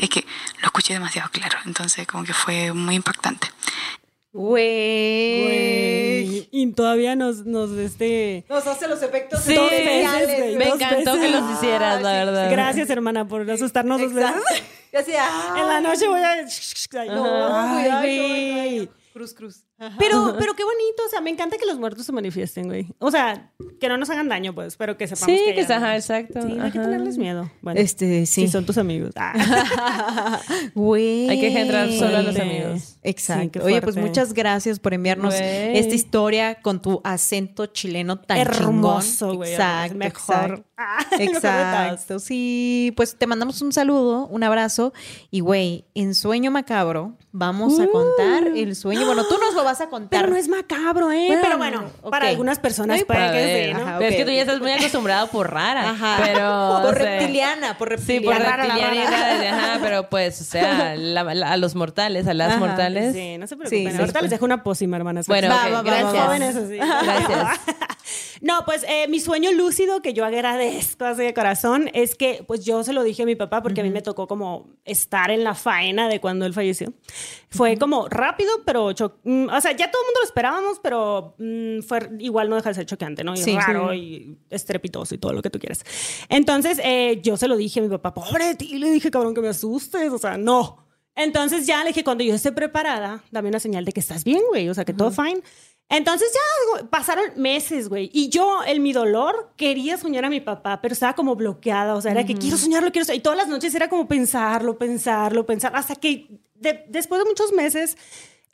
es que lo escuché demasiado claro, entonces como que fue muy impactante. Güey. Güey. Y todavía nos, nos este. Nos hace los efectos Sí, Dos veces, me dos encantó veces. que los hicieras, la verdad. Gracias, hermana, por asustarnos dos veces. Ah. En la noche voy a. No, Ay, ay, no, ay, no. Cruz, cruz. Pero, pero qué bonito, o sea, me encanta que los muertos se manifiesten, güey. O sea, que no nos hagan daño, pues, pero que sepamos Sí, que. que ya- ajá, exacto. Sí, hay que tenerles miedo. Bueno, Este, sí. si son tus amigos. Ah. Güey. Hay que engendrar solo a los amigos. Exacto. Sí, Oye, pues muchas gracias por enviarnos Güey. esta historia con tu acento chileno tan Hermoso, chingón. güey. Exacto, Mejor. exacto. Ah. Exacto, sí. Pues te mandamos un saludo, un abrazo. Y, güey, en Sueño Macabro vamos a contar el sueño. Bueno, tú nos lo vas a contar. Pero no es macabro, ¿eh? Bueno, pero bueno, ok. para algunas personas No puede A que sí, ¿no? ajá, Pero es que tú ya estás muy acostumbrado por rara. Ajá. Pero. por o sea, reptiliana, por Sí, por reptiliana. rara la reptiliana, rara. ajá, pero pues, o sea, la- la- a los mortales, a las Ajá, mortales. Sí, no se preocupen. Sí, sí, Ahorita sí. les dejo una pócima, hermanas. Bueno, Va, ok, va, va, gracias. va, va. jóvenes así. Gracias. No, pues eh, mi sueño lúcido que yo agradezco así de corazón es que pues yo se lo dije a mi papá porque a mí me tocó como estar en la faena de cuando él falleció. Fue como rápido, pero mm, o sea, ya todo el mundo lo esperábamos, pero mm, fue igual no deja de ser choqueante, ¿no? Y Sí, raro sí. y estrepitoso y todo lo que tú quieras. Entonces eh, yo se lo dije a mi papá, pobre de ti, le dije, cabrón, que me asustes, o sea, no. Entonces ya le dije, cuando yo esté preparada, dame una señal de que estás bien, güey, o sea, que todo fine. Entonces ya pasaron meses, güey. Y yo, en mi dolor, quería soñar a mi papá, pero estaba como bloqueada. O sea, era que quiero soñarlo, quiero soñarlo. Y todas las noches era como pensarlo, pensarlo, pensar. Hasta que de- después de muchos meses,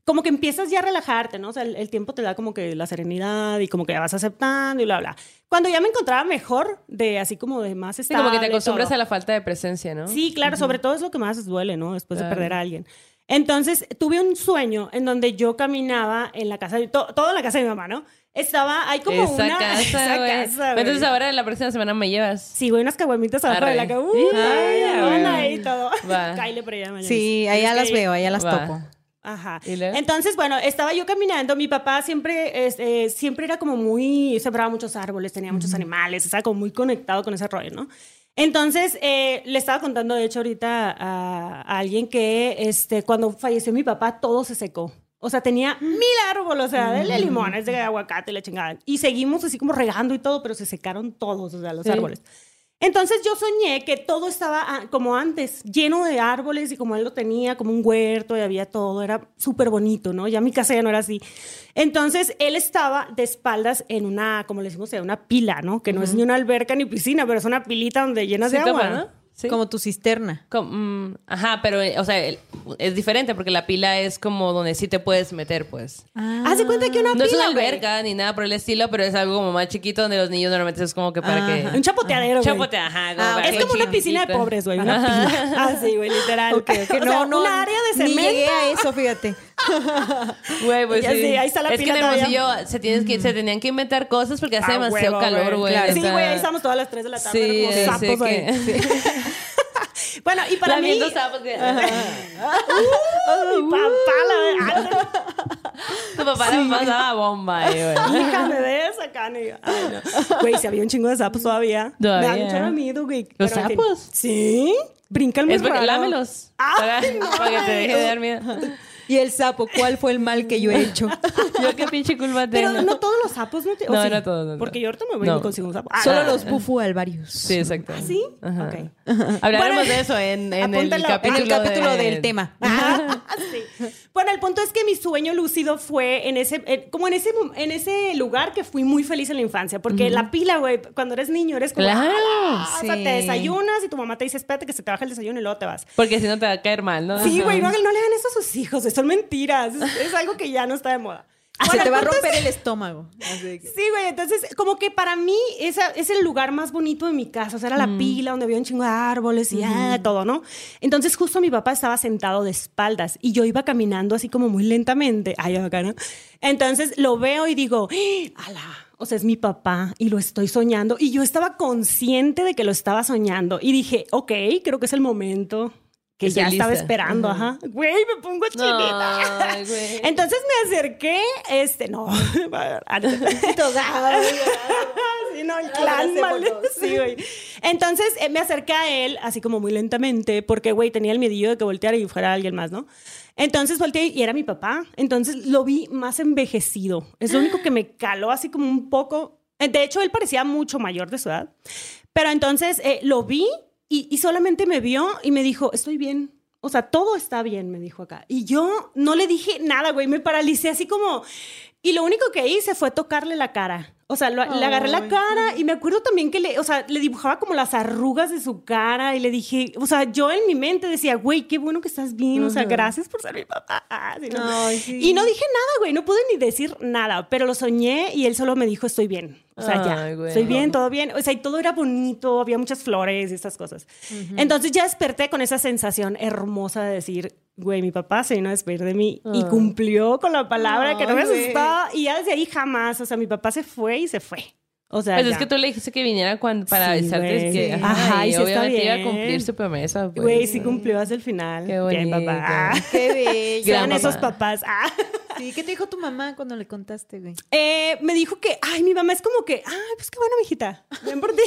como que empiezas ya a relajarte, ¿no? O sea, el, el tiempo te da como que la serenidad y como que ya vas aceptando y bla, bla. Cuando ya me encontraba mejor, de así como de más Sí, estable. como que te acostumbras todo. a la falta de presencia, ¿no? Sí, claro, sobre todo es lo que más duele, ¿no? Después Claro. de perder a alguien. Entonces tuve un sueño en donde yo caminaba en la casa, de, to- toda la casa de mi mamá, ¿no? Estaba, hay como esa una casa, esa güey. casa, güey. Entonces ahora la próxima semana me llevas. Sí, güey, unas caguamitas abajo de la cama. Uh, ay, ya, ahí todo. Va. Cáile por allá mañana. Sí, allá las que- veo, allá las Va. topo. Ajá. Entonces, bueno, estaba yo caminando. Mi papá siempre, eh, siempre era como muy, sembraba muchos árboles, tenía muchos animales, estaba como muy conectado con ese rollo, ¿no? Entonces, eh, le estaba contando, de hecho, ahorita a, a alguien que este, cuando falleció mi papá, todo se secó. O sea, tenía mil árboles, o sea, de limones, de aguacate, la chingada. Y seguimos así como regando y todo, pero se secaron todos, o sea, los Sí. árboles. Entonces yo soñé que todo estaba ah, como antes, lleno de árboles y como él lo tenía, como un huerto y había todo, era súper bonito, ¿no? Ya mi casa ya no era así. Entonces él estaba de espaldas en una, como le decimos, una pila, ¿no? Que no es ni una alberca ni piscina, pero es una pilita donde llenas Sí, de agua. Sí. Como tu cisterna. Com- mm, ajá, pero, eh, o sea, el- es diferente porque la pila es como donde sí te puedes meter, pues. Haz de cuenta que una No es pila, una güey. alberca ni nada por el estilo, pero es algo como más chiquito donde los niños normalmente es como que para que... Un chapoteadero, güey. Chapote, ajá. Ah, para Es que como una piscina de pobres, güey, una pila. Así, güey, literal. Ok, ok, O sea, no, no. Un área de Ni cemento. llegué a eso, fíjate. Güey, pues Ya sí. sí, ahí está la es que pila en todavía. Hermosillo se, tienes que, se tenían que inventar cosas porque hace Ah, demasiado huevo, calor, güey. Claro. Sí, güey, ahí estamos todas las 3 de la tarde Sí, como sapos que- Bueno, y para mí... Sapos que- Uy, papá, la Tu papá le pasaba bomba, ahí, güey. Híjame de esa yo, Ay, no. Güey, si había un chingo de sapos todavía. Todavía. Me da mucho miedo, güey. ¿Los Pero, en fin. sapos? Sí. Brincan muy Es porque lámelos. Ay, para, no, para que te deje de dar miedo. Y el sapo, ¿cuál fue el mal que yo he hecho? Yo qué pinche culpa Pero tengo. no todos los sapos, ¿no? Te, o No, sí? no todos, no, no. Porque yo ahorita me voy No. y consigo un sapo. Ah, Solo ah, los bufu alvarios. Sí, exacto. ¿Ah, sí? Ajá. Ok. Hablaremos Bueno, de eso en, en el apúntalo. En el capítulo. En el capítulo de- del tema. Ah, sí. Bueno, el punto es que mi sueño lúcido fue en ese, como en ese, en ese lugar que fui muy feliz en la infancia, porque la pila, güey, cuando eres niño eres como, Claro, ah, o sea, te desayunas y tu mamá te dice, espérate que se te baja el desayuno y luego te vas. Porque si no te va a caer mal, ¿no? Sí, güey, no, no le hagan eso a sus hijos, son mentiras, es, es algo que ya no está de moda. Se Bueno, te va a es romper el estómago. Así que- Sí, güey, entonces como que para mí esa, es el lugar más bonito de mi casa, o sea, era la pila donde había un chingo de árboles y ah, todo, ¿no? Entonces justo mi papá estaba sentado de espaldas y yo iba caminando así como muy lentamente, ay, acá, ¿no? Entonces lo veo y digo, ¡Ah, ala, o sea, es mi papá y lo estoy soñando y yo estaba consciente de que lo estaba soñando y dije, ok, creo que es el momento. Que ya estaba lista. esperando, ajá. Güey, me pongo chinita. Ay, güey. Entonces me acerqué, este, no. sí, no, el clan mal- Sí, güey. Entonces eh, me acerqué a él, así como muy lentamente, porque, güey, tenía el medillo de que volteara y fuera alguien más, ¿no? Entonces volteé y era mi papá. Entonces lo vi más envejecido. Es lo único que me caló así como un poco. Eh, De hecho, él parecía mucho mayor de su edad. Pero entonces eh, lo vi y, solamente me vio y me dijo, estoy bien. O sea, todo está bien, me dijo acá. Y yo no le dije nada, güey, me paralicé así como... Y lo único que hice fue tocarle la cara. O sea, lo- le agarré la cara y me acuerdo también que le, o sea, le dibujaba como las arrugas de su cara y le dije, o sea, yo en mi mente decía, güey, qué bueno que estás bien, o sea, gracias por ser mi papá. Así, ¿no? Ay, sí. Y no dije nada, güey, no pude ni decir nada, pero lo soñé y él solo me dijo, estoy bien. O sea, Ay, ya, estoy bien, todo bien. O sea, y todo era bonito, había muchas flores y estas cosas. Entonces ya desperté con esa sensación hermosa de decir, güey, mi papá se vino a despedir de mí y cumplió con la palabra que no me asustó. Y ya desde ahí jamás, o sea, mi papá se fue y se fue. O sea, Pues ya. es que tú le dijiste que viniera cuando, para Sí, avisarte güey. que Sí. ajá, Ajá, y y sí está obviamente iba a bien. cumplir su promesa. Pues. Güey, sí cumplió hasta el final. Qué Bien, bonito. papá. Qué bello. Papá. esos papás. Ah. Sí, ¿qué te dijo tu mamá cuando le contaste, güey? Eh, me dijo que, ay, mi mamá es como que, ay, pues qué bueno, mijita. Ven por ti.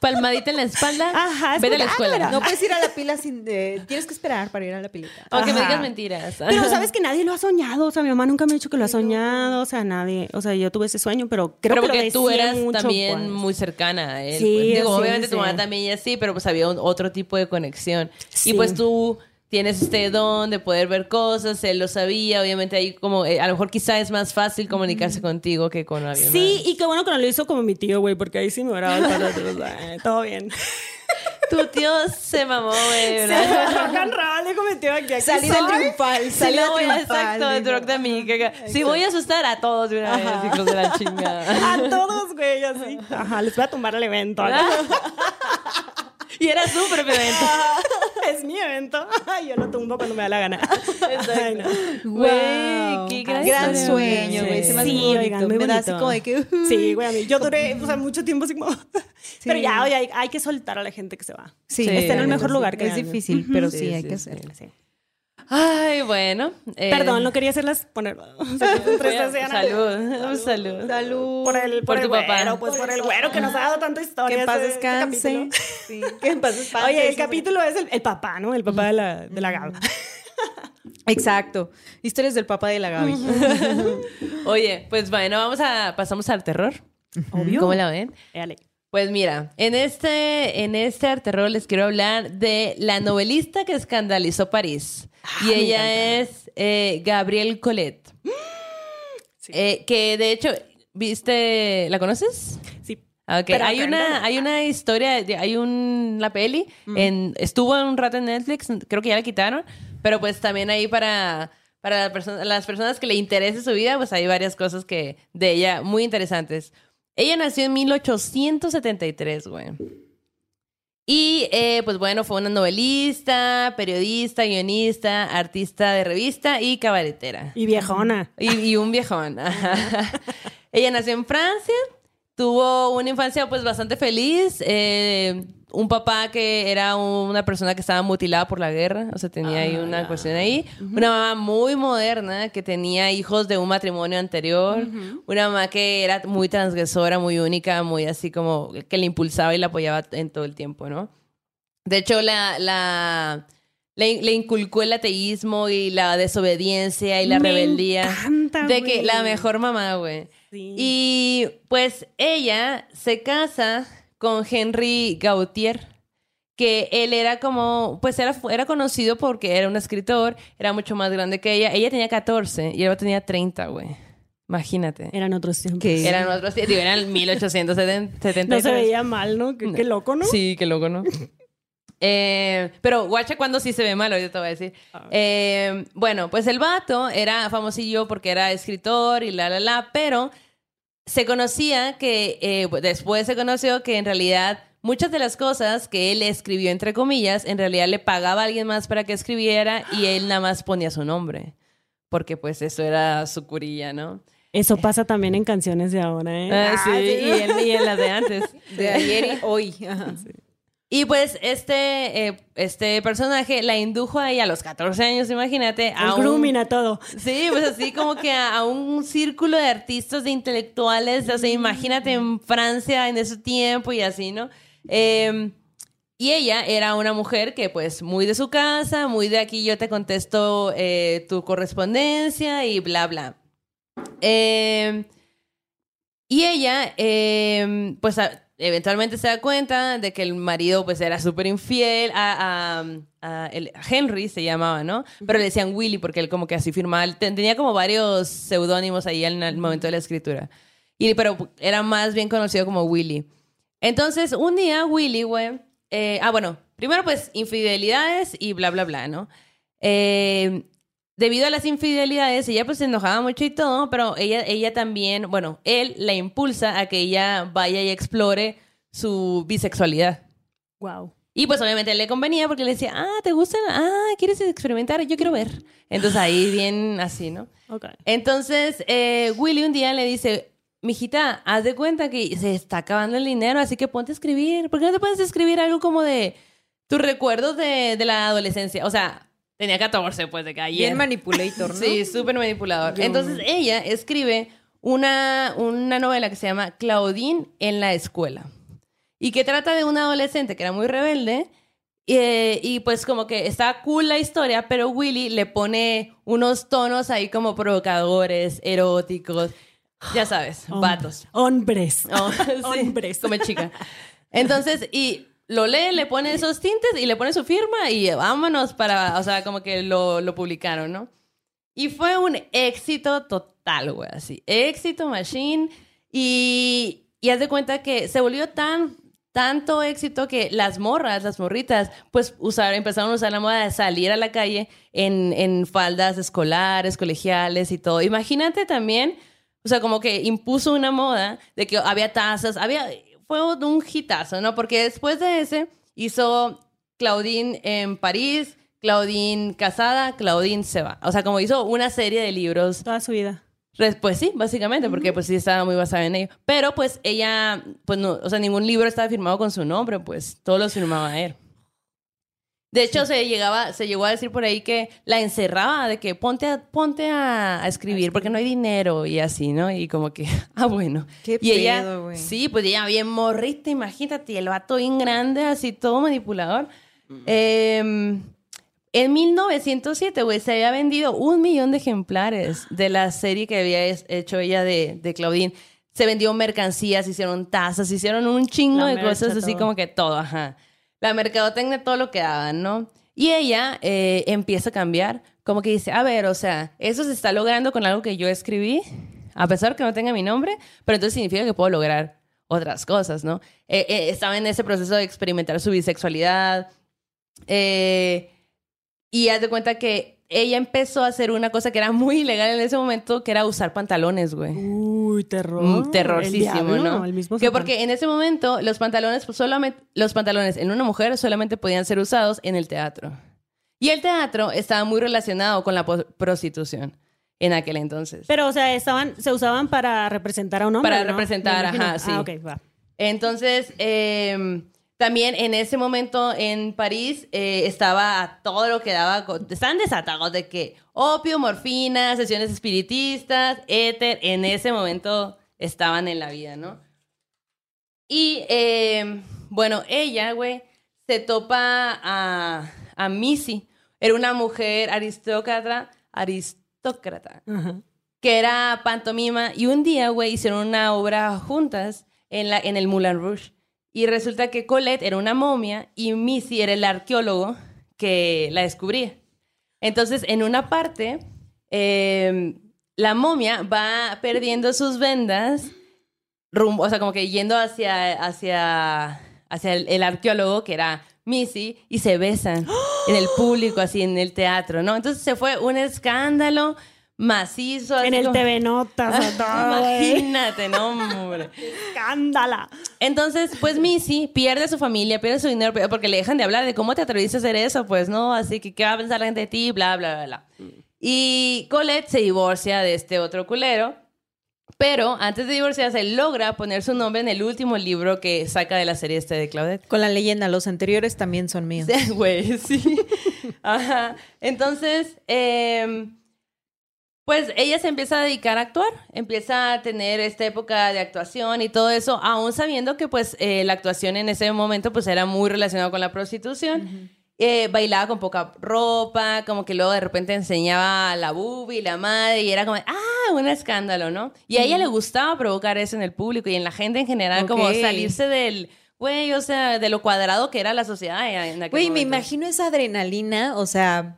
Palmadita en la espalda. Ajá, es Vete a la escuela. No puedes ir a la pila sin... de- Tienes que esperar para ir a la pilita. Aunque me digas mentiras. Pero sabes que nadie lo ha soñado. O sea, mi mamá nunca me ha dicho que lo ha soñado. O sea, nadie. O sea, yo tuve ese sueño, pero creo pero que lo porque tú deseé eras mucho, también pues. muy cercana a él. Sí, pues. Digo, sí, obviamente sí. tu mamá también y así, pero pues había un- otro tipo de conexión. Sí. Y pues tú tienes este don de poder ver cosas, él lo sabía, obviamente ahí como, eh, a lo mejor quizá es más fácil comunicarse contigo que con alguien Sí, más. y qué bueno que no lo hizo como mi tío, güey, porque ahí sí me. Ay, Todo bien. Tu tío se mamó, güey, Se rock and roll, mi tío aquí. aquí Salida soy. triunfal, Sí, salida no, triunfal. exacto, de rock de mí. que- Sí, voy a asustar a todos de una vez, hijos de la chingada. A todos, güey, así. Ajá, les voy a tumbar el evento. y era súper evento. es mi evento. Yo lo tumbo cuando me da la gana. No. Wow. qué gran gran sueño, güey. güey. Se me hace Sí, muy bonito. oigan, muy me da así como de que. Sí, güey, a mí- yo duré o sea, mucho tiempo así como... Pero ya, oye, hay, hay que soltar a la gente que se va. Sí, Sí, Está en el mejor sí. lugar que Es difícil, pero sí, Sí, hay sí, que sí. hacerlo. Ay, bueno. eh, Perdón, no quería hacerlas poner... o sea, hacían- Salud, un salud. Salud. Por el, por Por el tu papá. güero, pues por el güero que nos ha dado tanta historia. Que en paz este- este descanse. Sí, que en paz descanse. Oye, el capítulo es el, el papá, ¿no? El papá de la, de la Gaba. Exacto. Historias del papá de la Gaby. Oye, pues bueno, vamos a pasamos al terror. Obvio. ¿Cómo la ven? Éale. Pues mira, en este, en este terror les quiero hablar de la novelista que escandalizó París. Y me ella es eh, Gabrielle Colette. Eh, que de hecho, ¿viste? ¿La conoces? Sí. Ah, ok. Pero hay una, cuéntame. hay una historia, hay un, la peli, en, estuvo un rato en Netflix, creo que ya la quitaron, pero pues también ahí para, para la perso- las personas que le interese su vida, pues hay varias cosas que de ella muy interesantes. Ella nació en 1873, güey. Y eh, pues bueno, fue una novelista, periodista, guionista, artista de revista y cabaretera. Y viejona. Y, y un viejón. Ella nació en Francia, tuvo una infancia pues bastante feliz, eh, un papá que era una persona que estaba mutilada por la guerra, o sea, tenía ahí una cuestión ahí, una mamá muy moderna que tenía hijos de un matrimonio anterior, una mamá que era muy transgresora, muy única, muy así como que le impulsaba y la apoyaba en todo el tiempo, ¿no? De hecho, la, la, le, le inculcó el ateísmo y la desobediencia y la Me rebeldía. encanta, de que la mejor mamá, güey. Sí. Y pues ella se casa con Henry Gautier, que él era como, pues era, era conocido porque era un escritor, era mucho más grande que ella. Ella tenía 14 y él tenía 30, güey. Imagínate. Eran otros tiempos. ¿Qué? Eran otros, digo, eran 1873. No se veía mal, ¿no? Qué, qué loco, ¿no? Sí, qué loco, ¿no? Eh, pero guacha cuando sí se ve malo, yo te voy a decir. Eh, bueno, pues el vato era famosillo porque era escritor y la, la, la, pero se conocía que, eh, después se conoció que en realidad muchas de las cosas que él escribió, entre comillas, en realidad le pagaba a alguien más para que escribiera y él nada más ponía su nombre. Porque pues eso era su curilla, ¿no? Eso pasa también en canciones de ahora, ¿eh? Ah, sí, y, en, y en las de antes. De ayer y hoy. Ajá. Y pues este, eh, este personaje la indujo ahí a los 14 años, imagínate. El A un, a todo. Sí, pues así como que a, a un círculo de artistas, de intelectuales. O sea, imagínate en Francia en ese tiempo y así, ¿no? Eh, y ella era una mujer que pues muy de su casa, muy de aquí yo te contesto eh, tu correspondencia y bla, bla. Eh, y ella, eh, pues a- eventualmente se da cuenta de que el marido pues era súper infiel a, a- a el- a Henry, se llamaba, ¿no? Pero le decían Willy porque él como que así firmaba, tenía como varios seudónimos ahí en el momento de la escritura. Y, pero era más bien conocido como Willy. Entonces, un día Willy, güey, eh, ah, bueno, primero pues infidelidades y bla, bla, bla, ¿no? Eh, debido a las infidelidades, ella pues se enojaba mucho y todo, pero ella, ella también, bueno, él la impulsa a que ella vaya y explore su bisexualidad. Wow. Y pues obviamente le convenía porque le decía, ah, ¿te gusta? Ah, ¿quieres experimentar? Yo quiero ver. Entonces ahí bien así, ¿no? Ok. Entonces, eh, Willy un día le dice, mijita, haz de cuenta que se está acabando el dinero, así que ponte a escribir. ¿Por qué no te puedes escribir algo como de tus recuerdos de, de la adolescencia? O sea, tenía 14, pues, de que ayer. Bien manipulator, ¿no? Sí, súper manipulador. Entonces ella escribe una, una novela que se llama Claudine en la escuela. Y que trata de una adolescente que era muy rebelde. eh, y pues como que está cool la historia, pero Willy le pone unos tonos ahí como provocadores, eróticos. Ya sabes, Hom- vatos. Hombres. Oh, sí, Hombres. Como chica. Entonces, y lo lee, le pone esos tintes y le pone su firma y vámonos para, o sea, como que lo, lo publicaron, ¿no? Y fue un éxito total, güey, así. Éxito, machine. Y, y haz de cuenta que se volvió tan, tanto éxito que las morras, las morritas, pues usar, empezaron a usar la moda de salir a la calle en, en faldas escolares, colegiales y todo. Imagínate también, o sea, como que impuso una moda de que había tazas, había, fue un hitazo, ¿no? Porque después de ese hizo Claudine en París, Claudine casada, Claudine se va. O sea, como hizo una serie de libros. Toda su vida. Pues sí, básicamente, porque pues sí estaba muy basada en ello. Pero pues ella, pues no, o sea, ningún libro estaba firmado con su nombre, pues todos los firmaba él. De hecho, se llegaba, se llegó a decir por ahí que la encerraba de que ponte a, ponte a, a escribir porque no hay dinero y así, ¿no? Y como que, ah, bueno. Qué y ella, pedo, güey. sí, pues ella bien morrita, imagínate, y el vato bien grande, así todo manipulador. Em, en 1907, güey, se había vendido un millón de ejemplares de la serie que había hecho ella de, de Claudine. Se vendió mercancías, hicieron tazas, hicieron un chingo La de cosas así todo. como que todo, ajá. La mercadotecnia, todo lo que daban, ¿no? Y ella eh, empieza a cambiar, como que dice, a ver, o sea, eso se está logrando con algo que yo escribí, a pesar que no tenga mi nombre, pero entonces significa que puedo lograr otras cosas, ¿no? Eh, eh, estaba en ese proceso de experimentar su bisexualidad, y haz de cuenta que ella empezó a hacer una cosa que era muy ilegal en ese momento, que era usar pantalones, güey. Uy, terror. Mm, El terrorísimo, diablo, ¿no? El mismo que porque en ese momento los pantalones pues, solamente los pantalones en una mujer solamente podían ser usados en el teatro. Y el teatro estaba muy relacionado con la prostitución en aquel entonces. Pero, o sea, estaban, se usaban para representar a un hombre. Para ¿no? representar, ajá, sí. Ah, ok, va. Entonces, eh, también en ese momento en París eh, estaba todo lo que daba, con- estaban desatados de que opio, morfina, sesiones espiritistas, éter, en ese momento estaban en la vida, ¿no? Y eh, bueno, ella, güey, se topa a, a Missy. Era una mujer aristócrata, aristócrata, que era pantomima. Y un día, güey, hicieron una obra juntas en, la, en el Moulin Rouge. Y resulta que Colette era una momia y Missy era el arqueólogo que la descubría. Entonces, en una parte, eh, la momia va perdiendo sus vendas, rumbo, o sea, como que yendo hacia, hacia, hacia el, el arqueólogo, que era Missy, y se besan en el público, así en el teatro, ¿no? Entonces se fue un escándalo macizo. así En el como- TV Notas. Imagínate, no, hombre. Escándala. Entonces, pues Missy pierde su familia, pierde su dinero, porque le dejan de hablar de cómo te atreviste a hacer eso, pues no, así que qué va a pensar la gente de ti, bla, bla, bla, bla. Y Colette se divorcia de este otro culero, pero antes de divorciarse logra poner su nombre en el último libro que saca de la serie este de Claudette. Con la leyenda, los anteriores también son míos. Sí, Güey, sí. Ajá. Entonces, eh, pues ella se empieza a dedicar a actuar, empieza a tener esta época de actuación y todo eso, aún sabiendo que pues eh, la actuación en ese momento pues era muy relacionada con la prostitución. Eh, bailaba con poca ropa, como que luego de repente enseñaba la boobie, la madre, y era como, ah, un escándalo, ¿no? Y a ella le gustaba provocar eso en el público y en la gente en general, como salirse del, güey, o sea, de lo cuadrado que era la sociedad en aquel Güey, me imagino esa adrenalina, o sea,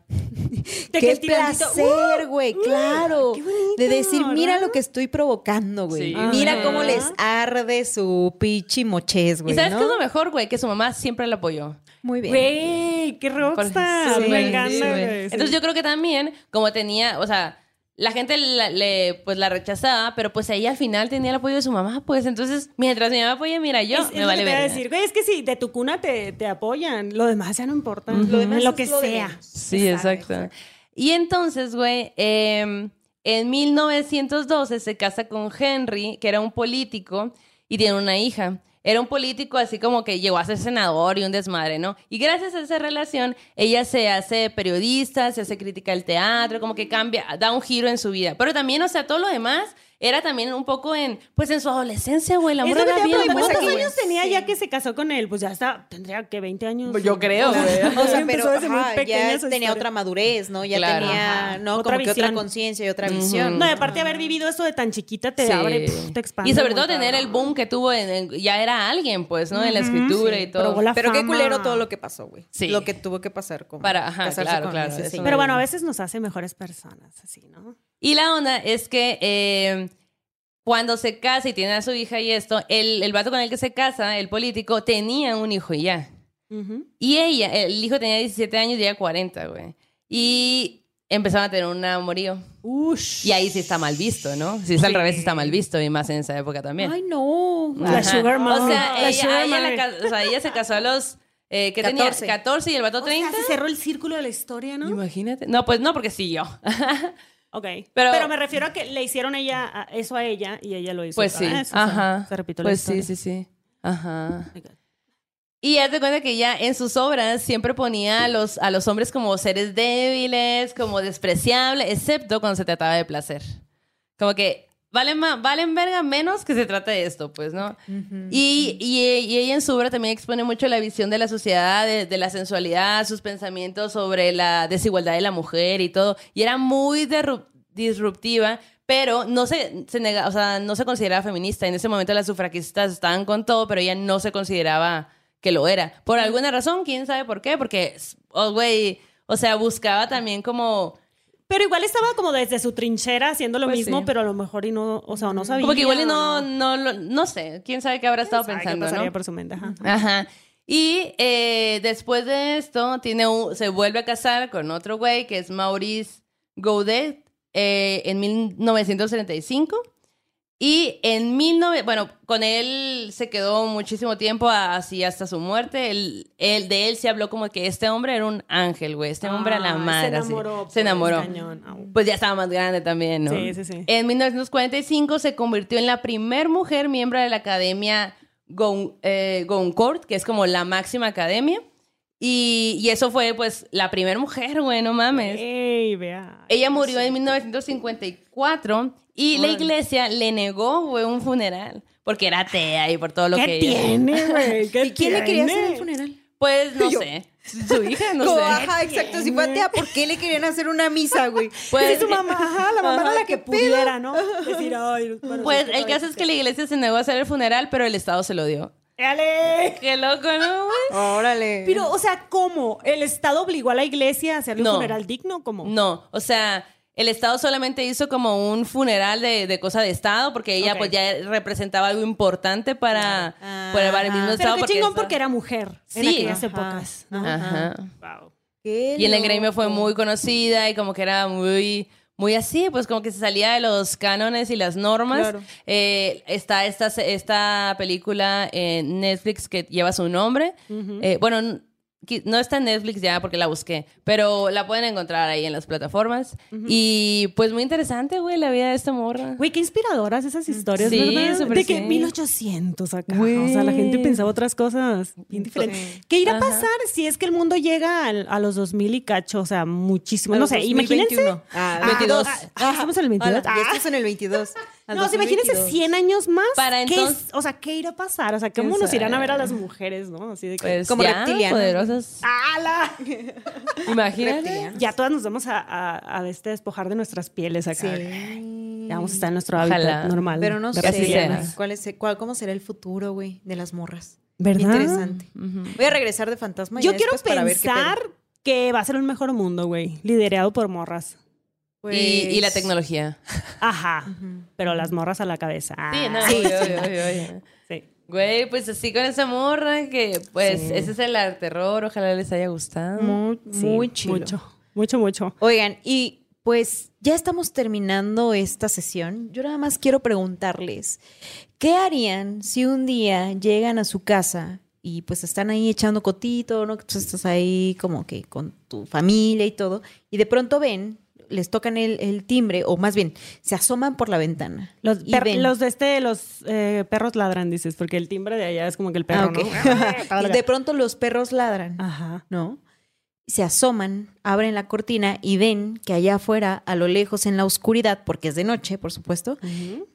De qué placer, güey, claro. qué bonito, de decir, mira ¿no? lo que estoy provocando, güey. Sí, mira güey. cómo les arde su pichi mochez, güey. ¿Y sabes ¿no? qué es lo mejor, güey? Que su mamá siempre la apoyó. Muy bien. Güey, qué rockstar. Sí, me güey, encanta, güey. güey. sí. Entonces yo creo que también, como tenía, o sea, la gente la, le, pues, la rechazaba, pero pues ella al final tenía el apoyo de su mamá, pues entonces, mientras mi mamá apoya, mira, yo Es- es me lo vale que te iba a verga. decir, güey, es que si de tu cuna te, te apoyan, lo demás ya no importa. Lo demás lo es que lo sea. Sí, exacto. Y entonces, güey, eh, en 1912 se casa con Henry, que era un político, y tiene una hija. Era un político así como que llegó a ser senador y un desmadre, ¿no? Y gracias a esa relación, ella se hace periodista, se hace crítica al teatro, como que cambia, da un giro en su vida. Pero también, o sea, todo lo demás era también un poco en, pues en su adolescencia, güey. La morra era bien ¿Cuántos güey. años tenía ya que se casó con él? Pues ya está, tendría que 20 años. Yo creo, güey. O sea, pero muy pequeña ya tenía historia. otra madurez, ¿no? Ya Claro. tenía, Ajá. ¿no? Otra Como que otra conciencia y otra visión. No, y aparte de haber vivido eso de tan chiquita te Sí. abre, pf, te expande. Y sobre todo tener el boom que tuvo, en, en- ya era alguien, pues, ¿no? En la escritura y todo. Pero qué culero todo lo que pasó, güey. Sí. Lo que tuvo que pasar con Para- ajá, claro, claro. Pero bueno, a veces nos hace mejores personas, así, ¿no? Y la onda es que eh, cuando se casa y tiene a su hija y esto, el, el vato con el que se casa, el político, tenía un hijo y ya. Ujú. Y ella, el hijo tenía 17 años y ella 40, güey. Y empezaron a tener un amorío. Ush. Y ahí sí está mal visto, ¿no? Si es al revés, está mal visto, y más en esa época también. Ay, no. La Ajá. sugar mommy. O sea, La ella, ella la o sea, ella se casó a los eh, ¿qué 14. tenía? 14 y el vato O sea, 30. se cerró el círculo de la historia, ¿no? Imagínate. No, pues no, porque sí yo. Ok. Pero- Pero, me refiero a que le hicieron ella a- eso a ella y ella lo hizo. Pues sí. otra vez, o sea, Ajá. se repitió la Pues sí, sí, sí. Ajá. Y haz de cuenta que ella en sus obras siempre ponía a los, a los hombres como seres débiles, como despreciables, excepto cuando se trataba de placer. Como que valen, valen verga menos que se trata de esto, pues, ¿no? y, y, y ella en su obra también expone mucho la visión de la sociedad, de, de la sensualidad, sus pensamientos sobre la desigualdad de la mujer y todo. Y era muy disruptiva, pero no se, se nega, o sea, no se consideraba feminista. En ese momento las sufragistas estaban con todo, pero ella no se consideraba que lo era. Por alguna razón, quién sabe por qué, porque, oh, güey, o sea, buscaba también como... Pero igual estaba como desde su trinchera haciendo lo Pues mismo, sí. pero a lo mejor y no, o sea, no sabía. Como que igual y no, no, lo- no sé, quién sabe qué habrá estado sabe qué pensando, pasaría ¿no? por su mente, ajá. Ajá. Y eh, después de esto, tiene un- se vuelve a casar con otro güey que es Maurice Gaudet eh, en 1935. Y en 19... Bueno, con él se quedó muchísimo tiempo así hasta su muerte. Él, él- de él se habló como que este hombre era un ángel, güey. Este hombre a la madre. Se así. enamoró. Se pues, enamoró. Pues ya estaba más grande también, ¿no? Sí, sí, sí. En 1945 se convirtió en la primer mujer miembro de la Academia Gon- eh, Goncourt, que es como la máxima academia. Y, y eso fue, pues, la primera mujer, güey, no mames. Ey, vea. Ella murió en 1954 y la iglesia le negó, güey, un funeral. Porque era atea y por todo lo ¿Qué que tiene, güey? ¿Qué ¿Y quién le quería hacer el funeral? Pues, no Yo. sé. Su hija, no sé. Ajá, exacto. Si fue atea, ¿por qué le querían hacer una misa, güey? Pues, su mamá, ajá, la mamá Ajá, era la que ¿qué pedo? pudiera, ¿no? Decir, ay, bueno, Pues el caso es que la iglesia se negó a hacer el funeral, pero el Estado se lo dio. ¡Dale! Qué loco, ¿no, güey? Órale. Pero, o sea, ¿cómo? ¿El Estado obligó a la iglesia a hacerle No. un funeral digno? ¿Cómo? No, o sea, el Estado solamente hizo como un funeral de, de cosa de Estado, porque ella pues ya representaba algo importante para, para el mismo Pero Estado. qué chingón está- porque era mujer en Sí. aquellas Ajá. épocas. ¿no? Ajá. Wow. Qué Y en el gremio fue muy conocida y como que era muy... Muy así, pues como que se salía de los cánones y las normas. Claro. Eh, está esta, esta película en Netflix que lleva su nombre. Eh, bueno, no está en Netflix ya porque la busqué, pero la pueden encontrar ahí en las plataformas. Y pues muy interesante, güey, la vida de esta morra. Güey, qué inspiradoras esas historias, Sí, ¿verdad? súper De que sí. 1800 acá. Güey. O sea, la gente pensaba otras cosas bien diferentes. Sí. ¿Qué irá a pasar si es que el mundo llega al- a, los 2000 y cacho? O sea, muchísimo. No sé, imagínense. 2021. Ah, Ah, 22. ah, estamos en el 22. Hola, ya Ah. estás en el 22. No, sea, imagínense 2022. 100 años más. Para ¿qué entonces- es- o sea, ¿qué irá a pasar? O sea, ¿cómo ¿Quién nos irán a ver a las mujeres, no? Así de que. Pues Como ya, reptilianas. poderosas. ¡Hala! Imagínate. Ya todas nos vamos a, a- a este despojar de nuestras pieles acá. Sí. Ya vamos a estar en nuestro Ojalá. hábitat normal. Pero no sé. ¿cuál es, cuál, cómo será el futuro, güey, de las morras. ¿Verdad? Interesante. Voy a regresar de fantasma. Yo ya quiero después para ver qué pensar que va a ser un mejor mundo, güey. Liderado por morras. Pues- Y, y la tecnología. Ajá. Pero las morras a la cabeza. Ah, Sí, no, Sí, obvio, sí. obvio, obvio. sí. Güey, pues así con esa morra que pues Sí. ese es el arte terror, ojalá les haya gustado. Muy, Sí, muy chido. Mucho, mucho, mucho. Oigan, y pues ya estamos terminando esta sesión. Yo nada más quiero preguntarles, ¿qué harían si un día llegan a su casa y pues están ahí echando cotito, ¿no? Que tú estás ahí como que con tu familia y todo, y de pronto ven, les tocan el, el timbre, o más bien, se asoman por la ventana. Los, per- de este, los eh, perros ladran, dices, porque el timbre de allá es como que el perro, Ah, y de pronto los perros ladran. Ajá. ¿no? Se asoman, abren la cortina y ven que allá afuera, a lo lejos en la oscuridad, porque es de noche, por supuesto,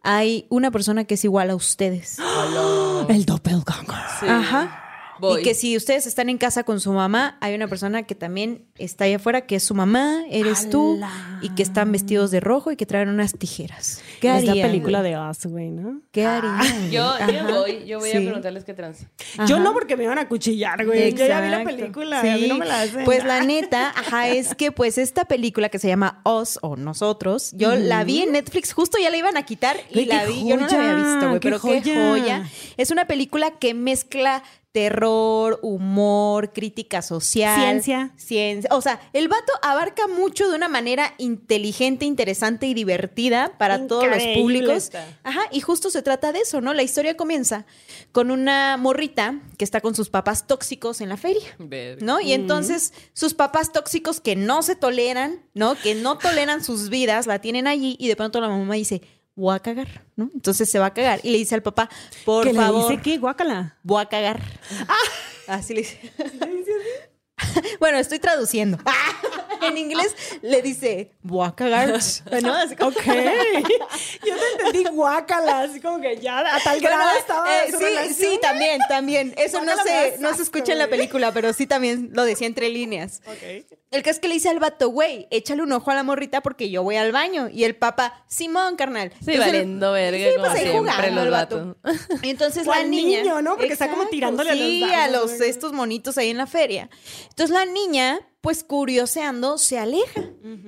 hay una persona que es igual a ustedes. El doppelganger. Sí. Ajá. Voy. Y que si ustedes están en casa con su mamá, hay una persona que también está allá afuera, que es su mamá, eres tú, y que están vestidos de rojo y que traen unas tijeras. ¿Qué Es la harían? película de Us, güey, ¿no? ¿Qué harían? Yo, Ajá. yo voy, yo voy Sí. a preguntarles qué trans. Yo no porque me iban a cuchillar, güey. Yo ya vi la película. A mí no me la hacen. Pues la neta, ajá, es que pues esta película que se llama Us o Nosotros, yo la vi en Netflix, justo ya la iban a quitar y la vi, yo no la había visto, güey, pero qué joya. Es una película que mezcla terror, humor, crítica social. Ciencia. Ciencia. O sea, el vato abarca mucho de una manera inteligente, interesante y divertida para todos los públicos. Ajá, y justo se trata de eso, ¿no? La historia comienza con una morrita que está con sus papás tóxicos en la feria. ¿No? Y entonces sus papás tóxicos que no se toleran, ¿no? Que no toleran sus vidas, la tienen allí y de pronto la mamá dice, voy a cagar, ¿no? Entonces se va a cagar y le dice al papá, por que favor, le dice que guácala. voy a cagar. Así le dice. bueno, estoy traduciendo. en inglés le dice, voy a cagar. ¿No? Así como- Ok. Yo te entendí guácala, así como que ya a tal Bueno, grado estaba eh, su sí, relación. sí, también, también. Eso no se, no se escucha en la película, pero sí también lo decía entre líneas. Ok. El caso es que le dice al vato, güey, échale un ojo a la morrita porque yo voy al baño. Y el papá, Simón, carnal. Sí, Entonces, valiendo verga, Sí, pues ahí jugando el vato. Y entonces O la al niña. niño, ¿no? Porque está como tirándole a los sí, a los estos monitos ahí en la feria. Entonces la niña, pues curioseando, se aleja.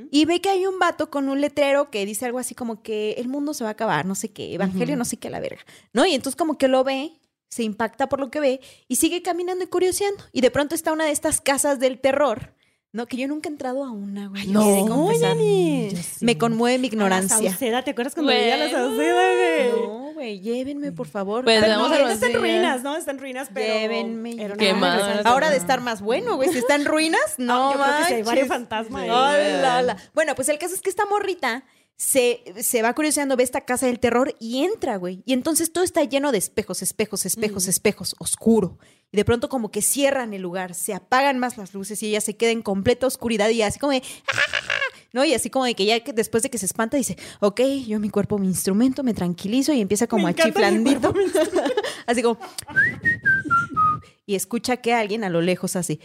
Y ve que hay un vato con un letrero que dice algo así como que el mundo se va a acabar, no sé qué, evangelio, no sé qué, la verga. ¿No? Y entonces como que lo ve, se impacta por lo que ve y sigue caminando y curioseando. Y de pronto está una de estas casas del terror. No, que yo nunca he entrado a una, güey. No, confesar. Janis. Me conmueve mi A la ignorancia. Sauceda, ¿te acuerdas cuando vivía la Sauceda, güey? No, güey, llévenme, por favor. Pues Pero vamos no, a Está en ruinas, ¿no? Está en ruinas, pero... Llévenme. era una Qué mal. casa. Ahora de estar más bueno, güey. Si está en ruinas, no Ah, yo creo que sí hay varios fantasmas ahí. Hola, hola. Bueno, pues el caso es que esta morrita se, se va curioseando, ve esta casa del terror y entra, güey. Y entonces todo está lleno de espejos, espejos, espejos, espejos, oscuro. Y de pronto como que cierran el lugar, se apagan más las luces y ella se queda en completa oscuridad y así como de... ¿No? Y así como de que ya que después de que se espanta dice, ok, yo mi cuerpo, mi instrumento, me tranquilizo y empieza como Me a chiflandito. así como... Y escucha que alguien a lo lejos así,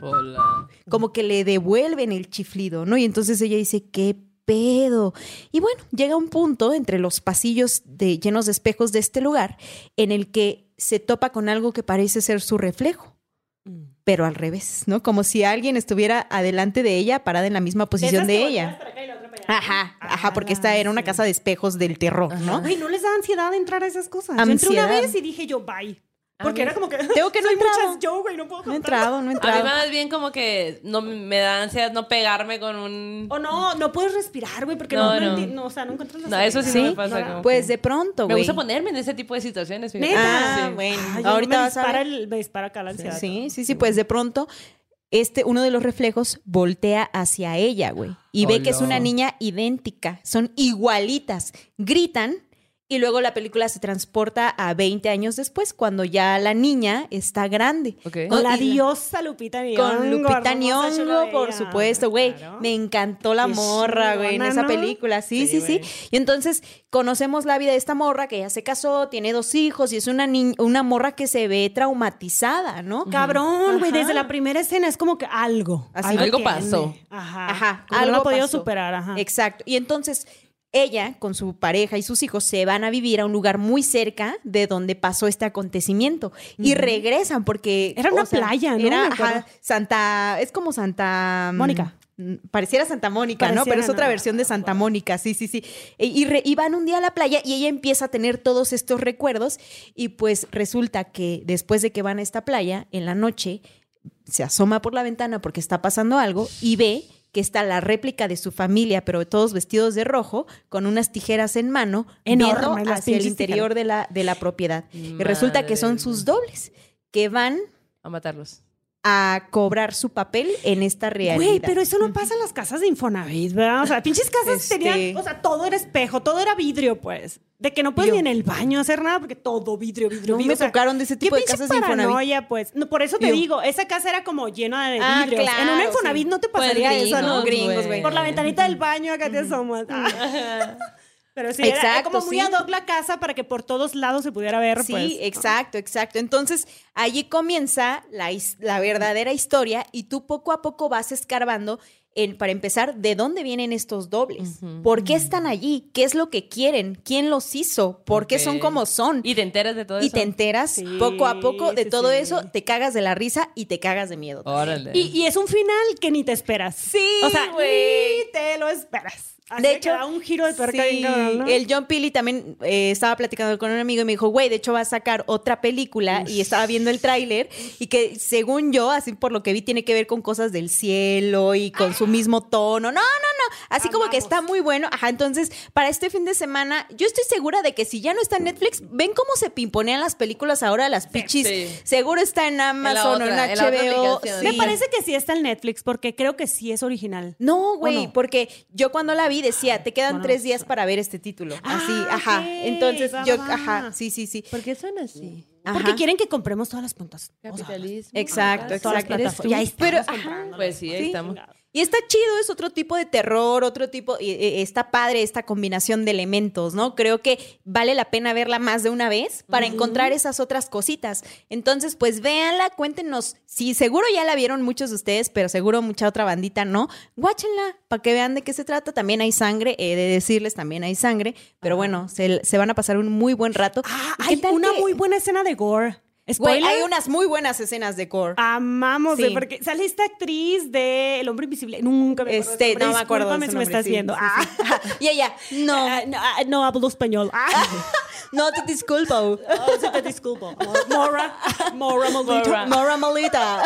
Hola. como que le devuelven el chiflido, ¿no? Y entonces ella dice, ¿qué pedo? Y bueno, llega un punto entre los pasillos de, llenos de espejos de este lugar en el que se topa con algo que parece ser su reflejo, pero al revés, ¿no? Como si alguien estuviera adelante de ella, parada en la misma posición de ella. volteas para acá y la otra para allá. Ajá, ajá, Ah, porque esta era una sí. casa de espejos del terror, ¿no? Güey, ¿no les da ansiedad entrar a esas cosas? Yo entré una vez y dije yo, bye. Porque era como que... Tengo que no muchas yo, güey, no puedo No he contar. entrado, no he A mí más bien como que no me da ansiedad no pegarme con un... O no, no puedes respirar, güey, porque No, no, no, no. no, o sea, no encuentras la No, eso sí, ¿Sí? no me pasa. como Pues que- de pronto, Me güey. gusta ponerme en ese tipo de situaciones. fíjate. Ah, Sí. bueno. Ay, Ahorita me vas dispara, el, me dispara acá la ansiedad. Sí, sí, sí, pues de pronto este uno de los reflejos voltea hacia ella, güey, y ve que es una niña idéntica, son igualitas, gritan y luego la película se transporta a 20 años después cuando ya la niña está grande. Ok. Con la diosa Lupita Nyong'o. con Lupita Nyong'o, por supuesto, güey. Claro. Me encantó la morra, güey, en esa ¿no? película. Sí, sí, Sí. Y entonces conocemos la vida de esta morra que ya se casó, tiene dos hijos y es una niña, una morra que se ve traumatizada, ¿no? Cabrón, güey, desde la primera escena es como que algo. Así. Algo pasó. Ajá. Ajá, Como que no ha podido pasó. superar, ajá. Exacto. Y entonces ella, con su pareja y sus hijos, se van a vivir a un lugar muy cerca de donde pasó este acontecimiento. Y regresan porque... Era una sea, playa, ¿no? Era ajá, Santa... Es como Santa... mm, Mónica. Pareciera Santa Mónica, ¿no? Pero es otra ¿no? versión de Santa Mónica, sí, sí, sí. E- Y, re- y van un día a la playa y ella empieza a tener todos estos recuerdos y pues resulta que después de que van a esta playa, en la noche, se asoma por la ventana porque está pasando algo y ve que está la réplica de su familia, pero todos vestidos de rojo, con unas tijeras en mano, viendo hacia el interior de la, de la propiedad. Y resulta que son sus dobles, que van A matarlos. A cobrar su papel en esta realidad. Güey, pero eso no pasa en las casas de Infonavit, ¿verdad? O sea, pinches casas Este- tenían, o sea, todo era espejo, todo era vidrio, pues. De que no puedes Yo- ni en el baño hacer nada porque todo vidrio, vidrio, No vidrio. me O sea, tocaron de ese tipo qué de casas de Infonavit. pues. No, por eso te Yo- digo, esa casa era como llena de Ah, vidrios. en un claro, Infonavit sí. no te Pues pasaría eso, ¿no? Gringos, güey. Por la ventanita del baño acá te asomas. Ah. Pero sí, era- era, Exacto, como muy sí. ad hoc la casa para que por todos lados se pudiera ver, Sí, pues. exacto, exacto. Entonces, allí comienza la, la verdadera historia y tú poco a poco vas escarbando en, para empezar, ¿de dónde vienen estos dobles? ¿Por qué están allí? ¿Qué es lo que quieren? ¿Quién los hizo? ¿Por qué son como son? Y te enteras de todo Y eso. te enteras Sí, poco a poco de sí, todo sí. eso, te cagas de la risa y te cagas de miedo. Órale. Y, y es un final que ni te esperas. Sí, O sea, güey. ni te lo esperas. Así de hecho, un giro de tuerca sí, bien cabrón, ¿no? el John Pili también eh, estaba platicando con un amigo y me dijo, güey, de hecho va a sacar otra película y estaba viendo el tráiler y que según yo, así por lo que vi, tiene que ver con cosas del cielo y con su mismo tono. No, no, no, así como que está muy bueno. Ajá, entonces, para este fin de semana, yo estoy segura de que si ya no está en Netflix, ven cómo se pimponean las películas ahora, las pichis. Sí. Seguro está en Amazon otra, o en HBO. Me parece que sí está en Netflix porque creo que sí es original. No, ¿O güey, no? porque yo cuando la vi decía, te quedan Bueno, tres días para ver este título. Ah, Así, ajá. Entonces va, yo, va, ajá, sí, sí, sí. ¿Por qué son así? Porque quieren que compremos todas las puntas. Capitalismo. Exacto, todas las exacto. plataformas. Y ahí estamos Pero, ajá. Pues sí, ahí Sí. estamos. Y está chido, es otro tipo de terror, otro tipo, y- está padre esta combinación de elementos, ¿no? Creo que vale la pena verla más de una vez para encontrar esas otras cositas. Entonces, pues véanla, cuéntenos, si seguro ya la vieron muchos de ustedes, pero seguro mucha otra bandita no, guáchenla para que vean de qué se trata. También hay sangre, he de decirles, también hay sangre, pero bueno, se, se van a pasar un muy buen rato. Ah, ¿Y qué hay una que- muy buena escena de gore. Güey, hay unas muy buenas escenas de gore. Amamos, Sí. porque sale esta actriz de El Hombre Invisible. Nunca me acuerdo. Este, no me acuerdo. si me estás sí, viendo. sí, Ah. Y ella, no, Ah, no, ah, no hablo español. Ah. no te disculpo. Oh, sí te disculpo. Mora, Mora Maldita. Mora. Malita.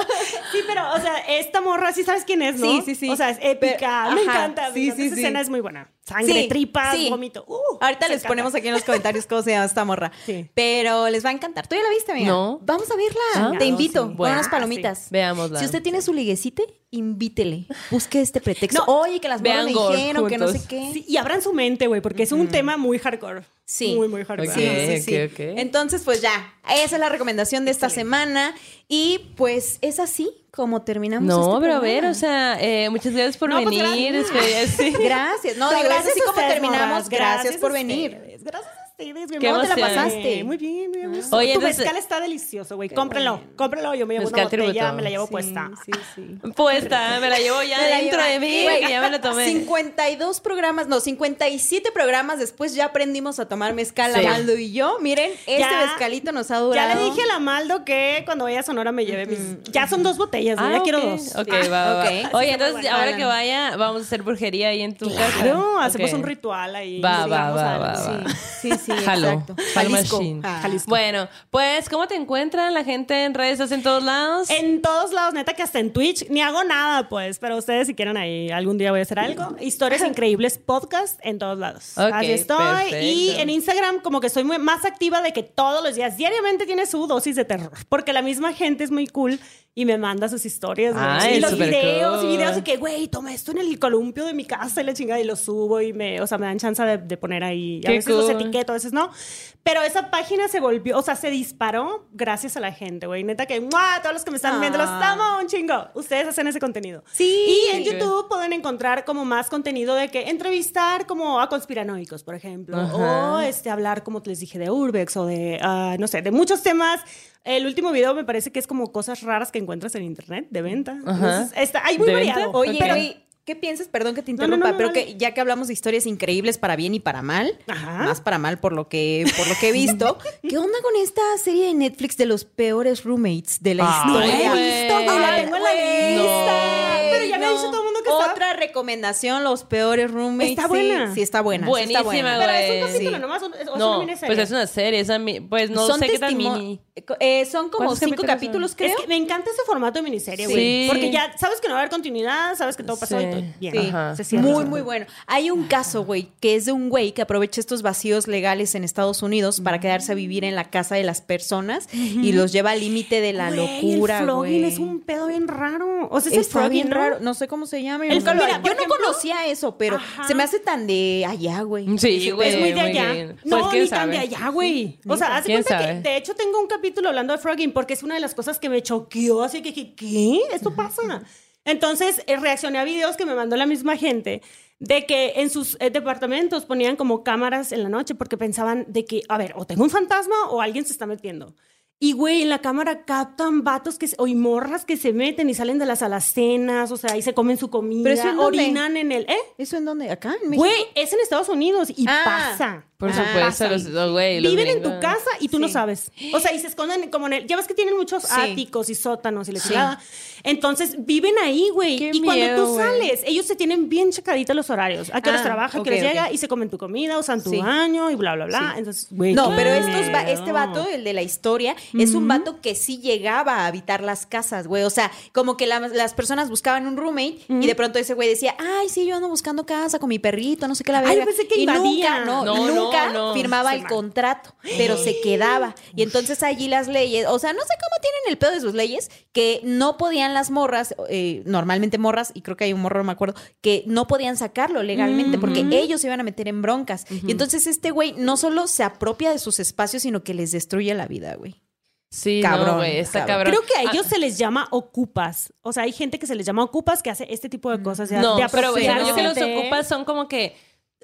Sí, pero, o sea, esta morra, sí sabes quién es, ¿no? Sí, sí, sí. O sea, es épica. Pero- me ajá, encanta. me sí, encanta. sí, Esa sí. escena es muy buena. Sangre, Sí, tripas, sí. vómito. Uh, Ahorita me les encanta. ponemos aquí en los comentarios cómo se llama esta morra. Sí. Pero les va a encantar. ¿Tú ya la viste, amiga? No. Vamos a verla. Ah. Te invito. Bueno. unas palomitas. Veámosla. Si usted tiene su liguecite, invítele. Busque este pretexto. No. Oye, que las Vean me dijeron, que no sé qué. Sí, y abran su mente, güey, porque es un tema muy hardcore. Sí. Muy, muy hardcore. Ok. Sí, sí. Entonces, pues ya, esa es la recomendación de esta semana. Y pues es así como terminamos. No, este pero a ver, o sea, eh, muchas gracias por No, pues, venir. gracias. Gracias. No, digo, gracias así a como terminamos. morras. Gracias, por venir. Gracias ustedes. amor. ¿Cómo te la pasaste? Muy bien, muy bien. Oye, tu entonces- mezcal está delicioso, güey. Cómprenlo, cómprenlo. Yo me llevo Mezcal una botella, tributo. me la llevo Sí, puesta. Sí, sí. Puesta, me la llevo ya la dentro de mí, Güey, que ya me la tomé. 52 programas, no, 57 programas después ya aprendimos a tomar mezcal, Sí. Amaldo y yo. Miren, este Ya- mezcalito nos ha Ya durado. le dije a la Maldo que cuando vaya a Sonora me lleve mis... Ya son dos botellas, ¿no? Ah, ya quiero dos. Ok, Ah, va, va. ok. Oye, entonces bueno. ahora que vaya, vamos a hacer brujería ahí en tu casa. Claro, hacemos un ritual ahí. Va, va, va, va, sí. va. Sí, sí, Jalo. exacto. Jalisco. Ah. Jalisco. Bueno, pues, ¿cómo te encuentran la gente en redes? ¿Estás en todos lados? En todos lados, neta, que hasta en Twitch. Ni hago nada, pues. Pero ustedes, si quieren ahí, algún día voy a hacer algo. Historias increíbles podcast en todos lados. Ok, Así estoy. perfecto. Y en Instagram, como que soy muy más activa de que todos los días, diariamente tiene su dosis de terror. Porque la misma gente es muy cool y me manda sus historias. Ay, y los videos cool. y videos de que, güey, toma esto en el columpio de mi casa y la chingada y lo subo y me, o sea, me dan chance de, de poner ahí. A Qué veces los cool. etiqueto, a veces no. Pero esa página se volvió, o sea, se disparó gracias a la gente, güey. Neta que, ¡mua! Todos los que me están viendo, los Ah. amo un chingo. Ustedes hacen ese contenido. Sí. Y en YouTube pueden encontrar como más contenido de que entrevistar como a conspiranoicos, por ejemplo. Ajá. O este, hablar, como les dije, de Urbex o de, ah, no sé, de muchos temas. El último video me parece que es como cosas raras que encuentras en internet de venta. Ajá. Entonces, está, hay muy ¿De variado. Oye, Pero- ¿qué piensas? Perdón que te No, no, interrumpa, no, no, pero que ya que hablamos de historias increíbles para bien y para mal, Ajá. más para mal por lo que por lo que he visto, ¿qué onda con esta serie de Netflix de los peores roommates de la No la historia? he visto, güey, la tengo en la lista. No. Pero ya me ha dicho todo el mundo que está Otra recomendación, los peores roommates. Está sí, buena. Sí, está buena. sí Buenísima, está buena. Pero es un capítulo Sí. nomás, o es o es no, una miniserie. pues es una serie, esa mi- pues no son sé qué tan mini. Eh, son como ¿Cuántos cinco capítulos creo. Es que me encanta ese formato de miniserie, Sí. güey. Porque ya sabes que no va a haber continuidad, sabes que todo pasó Sí. y todo bien. Sí. Se cierra. Muy, muy bueno. Hay un caso, güey, que es de un güey que aprovecha estos vacíos legales en Estados Unidos para quedarse a vivir en la casa de las personas y los lleva al límite de la Güey, locura, El flogging es un pedo bien raro. O sea, ese Está flogging, bien ¿no? raro. No sé cómo se llama. El- lo- mira, yo no ejemplo- conocía eso, pero Ajá. se me hace tan de allá, güey. Sí, güey. es muy de allá. bien. No, Pues, ¿quién ni tan de allá, güey. O sea, ¿Quién cuenta sabe? que, de hecho, tengo un capítulo hablando de frogging porque es una de las cosas que me choqueó. Así que, dije, ¿qué? ¿Esto pasa? Entonces, eh, reaccioné a videos que me mandó la misma gente de que en sus eh, departamentos ponían como cámaras en la noche porque pensaban de que, a ver, o tengo un fantasma o alguien se está metiendo. Y, güey, en la cámara captan vatos que se- o y morras que se meten y salen de las alacenas, o sea, ahí se comen su comida, ¿Pero eso en dónde? orinan en el... ¿Eh? ¿Eso en dónde? ¿Acá? ¿En México? Güey, es en Estados Unidos y Ah, pasa. Por Ah, supuesto, los, los- los Viven en tu casa y tú no sabes. O sea, y se esconden como en el. Ya ves que tienen muchos Sí. áticos y sótanos y la Sí. chingada. Entonces viven ahí, güey. Y cuando tú sales, ellos se tienen bien checaditos los horarios. A qué horas Ah, trabaja, a qué ok, horas ok. llega y se comen tu comida, usan tu Sí. baño y bla, bla, bla. Sí. Entonces, güey. No, pero estos va- este vato, el de la historia, es un vato que sí llegaba a habitar las casas, güey. O sea, como que la- las personas buscaban un roommate y de pronto ese güey decía, ay, sí, yo ando buscando casa con mi perrito, no sé qué la Ay, verga. yo pensé que y invadía. nunca, no, No, no, nunca no. firmaba el contrato, pero se quedaba. Y entonces allí las leyes, o sea, no sé cómo tienen el pedo de sus leyes, que no podían las morras, eh, normalmente morras, y creo que hay un morro, no me acuerdo, que no podían sacarlo legalmente porque ellos se iban a meter en broncas. Y entonces este güey no solo se apropia de sus espacios, sino que les destruye la vida, güey. Sí, Cabrón, no, está cabrón. cabrón. Creo que a Ah, ellos se les llama ocupas. O sea, hay gente que se les llama ocupas que hace este tipo de cosas. de- No, de pero güey, yo que los ocupas son como que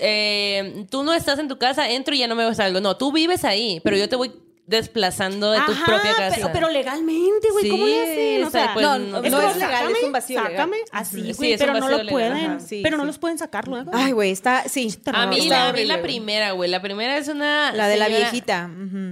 eh, tú no estás en tu casa, entro y ya no me salgo. No, tú vives ahí, pero yo te voy desplazando de tu Ajá, propia casa. Pero, pero legalmente, güey, ¿cómo Sí, le hacen? O sea, pues, no, no- no, como, es legal, es un vacío legal. sácame, así, Sí, güey, pero no lo legal, pueden, ajá, sí, pero no los pueden sacar luego. Ay, güey, está, sí. A mí, está la, a mí la primera, güey. La primera es una. La de la viejita. Creepy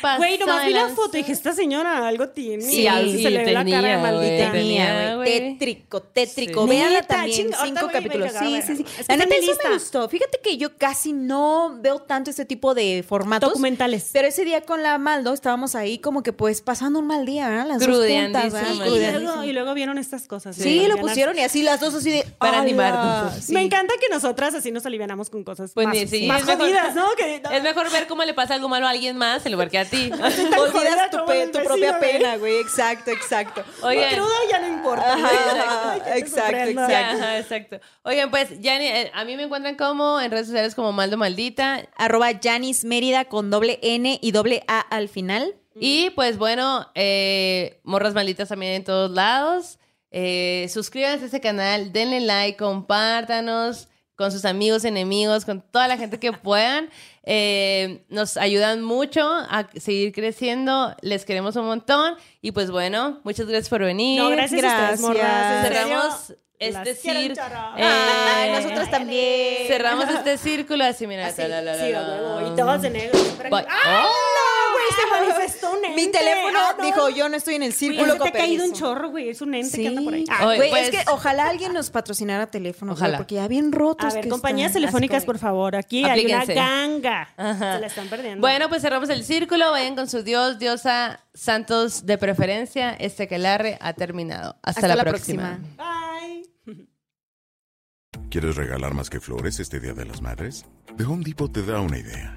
pasa. Güey, nomás vi la foto y dije, esta señora algo tiene. Sí, Y algo sí, se le ve la cara de maldita. Tenía, güey. Tétrico, tétrico. Sí. Véanla también, cinco capítulos. Sí, sí, sí. Es que La neta, eso me gustó. Fíjate que yo casi no veo tanto este tipo de formatos. Documentales. Pero ese día con la Maldo estábamos ahí como que pues pasando un mal día, ¿verdad? Las dos juntas, ¿verdad? sí. Y luego, y luego vieron estas cosas. Sí, lo pusieron y así las dos así de... Para animarnos. Sí. Me encanta que nosotras así nos alivianamos con cosas Pues más, jodidas, ¿no? Que, Es mejor ver cómo le pasa algo malo a alguien más en lugar que a ti. Olvidas tu, pe- el tu propia güey. pena, güey. Exacto, exacto. Oigan. Crudo ya no importa. Ajá, Ay, exacto. Ya, ajá, exacto. Oigan, pues, ya a mí me encuentran como en redes sociales como Maldo Maldita. Arroba Janis Mérida con doble N y doble A al final. Y pues bueno, eh, morras malditas también en todos lados. Eh, suscríbanse a este canal, denle like, compártanos con sus amigos, enemigos, con toda la gente que puedan. Eh, nos ayudan mucho a seguir creciendo. Les queremos un montón. Y pues bueno, muchas gracias por venir. No, gracias, a ustedes, Gracias. morras. En serio, Cerramos este círculo. chorro. Ay, nosotras también. Cerramos este círculo así, mira. Así, la, la, la, sí, a y todos de negro. ¡Ah, no, güey! Se manifestó un ente. Mi teléfono Ah, no. dijo, yo no estoy en el círculo te ha caído un permiso". chorro, güey. Es un ente Sí. que anda por ahí. Ah, Oye, Güey, pues- es que ojalá alguien nos patrocinara teléfonos, güey, Ojalá. porque ya bien rotos. A ver, que compañías están. telefónicas, por favor. Aquí hay una Aplíquense. ganga. Ajá. Se la están perdiendo. Bueno, pues cerramos el círculo. Vayan con su dios, diosa, santos de preferencia. Este quelarre ha terminado. Hasta, la, próxima. Bye. ¿Quieres regalar más que flores este Día de las Madres? The Home Depot te da una idea.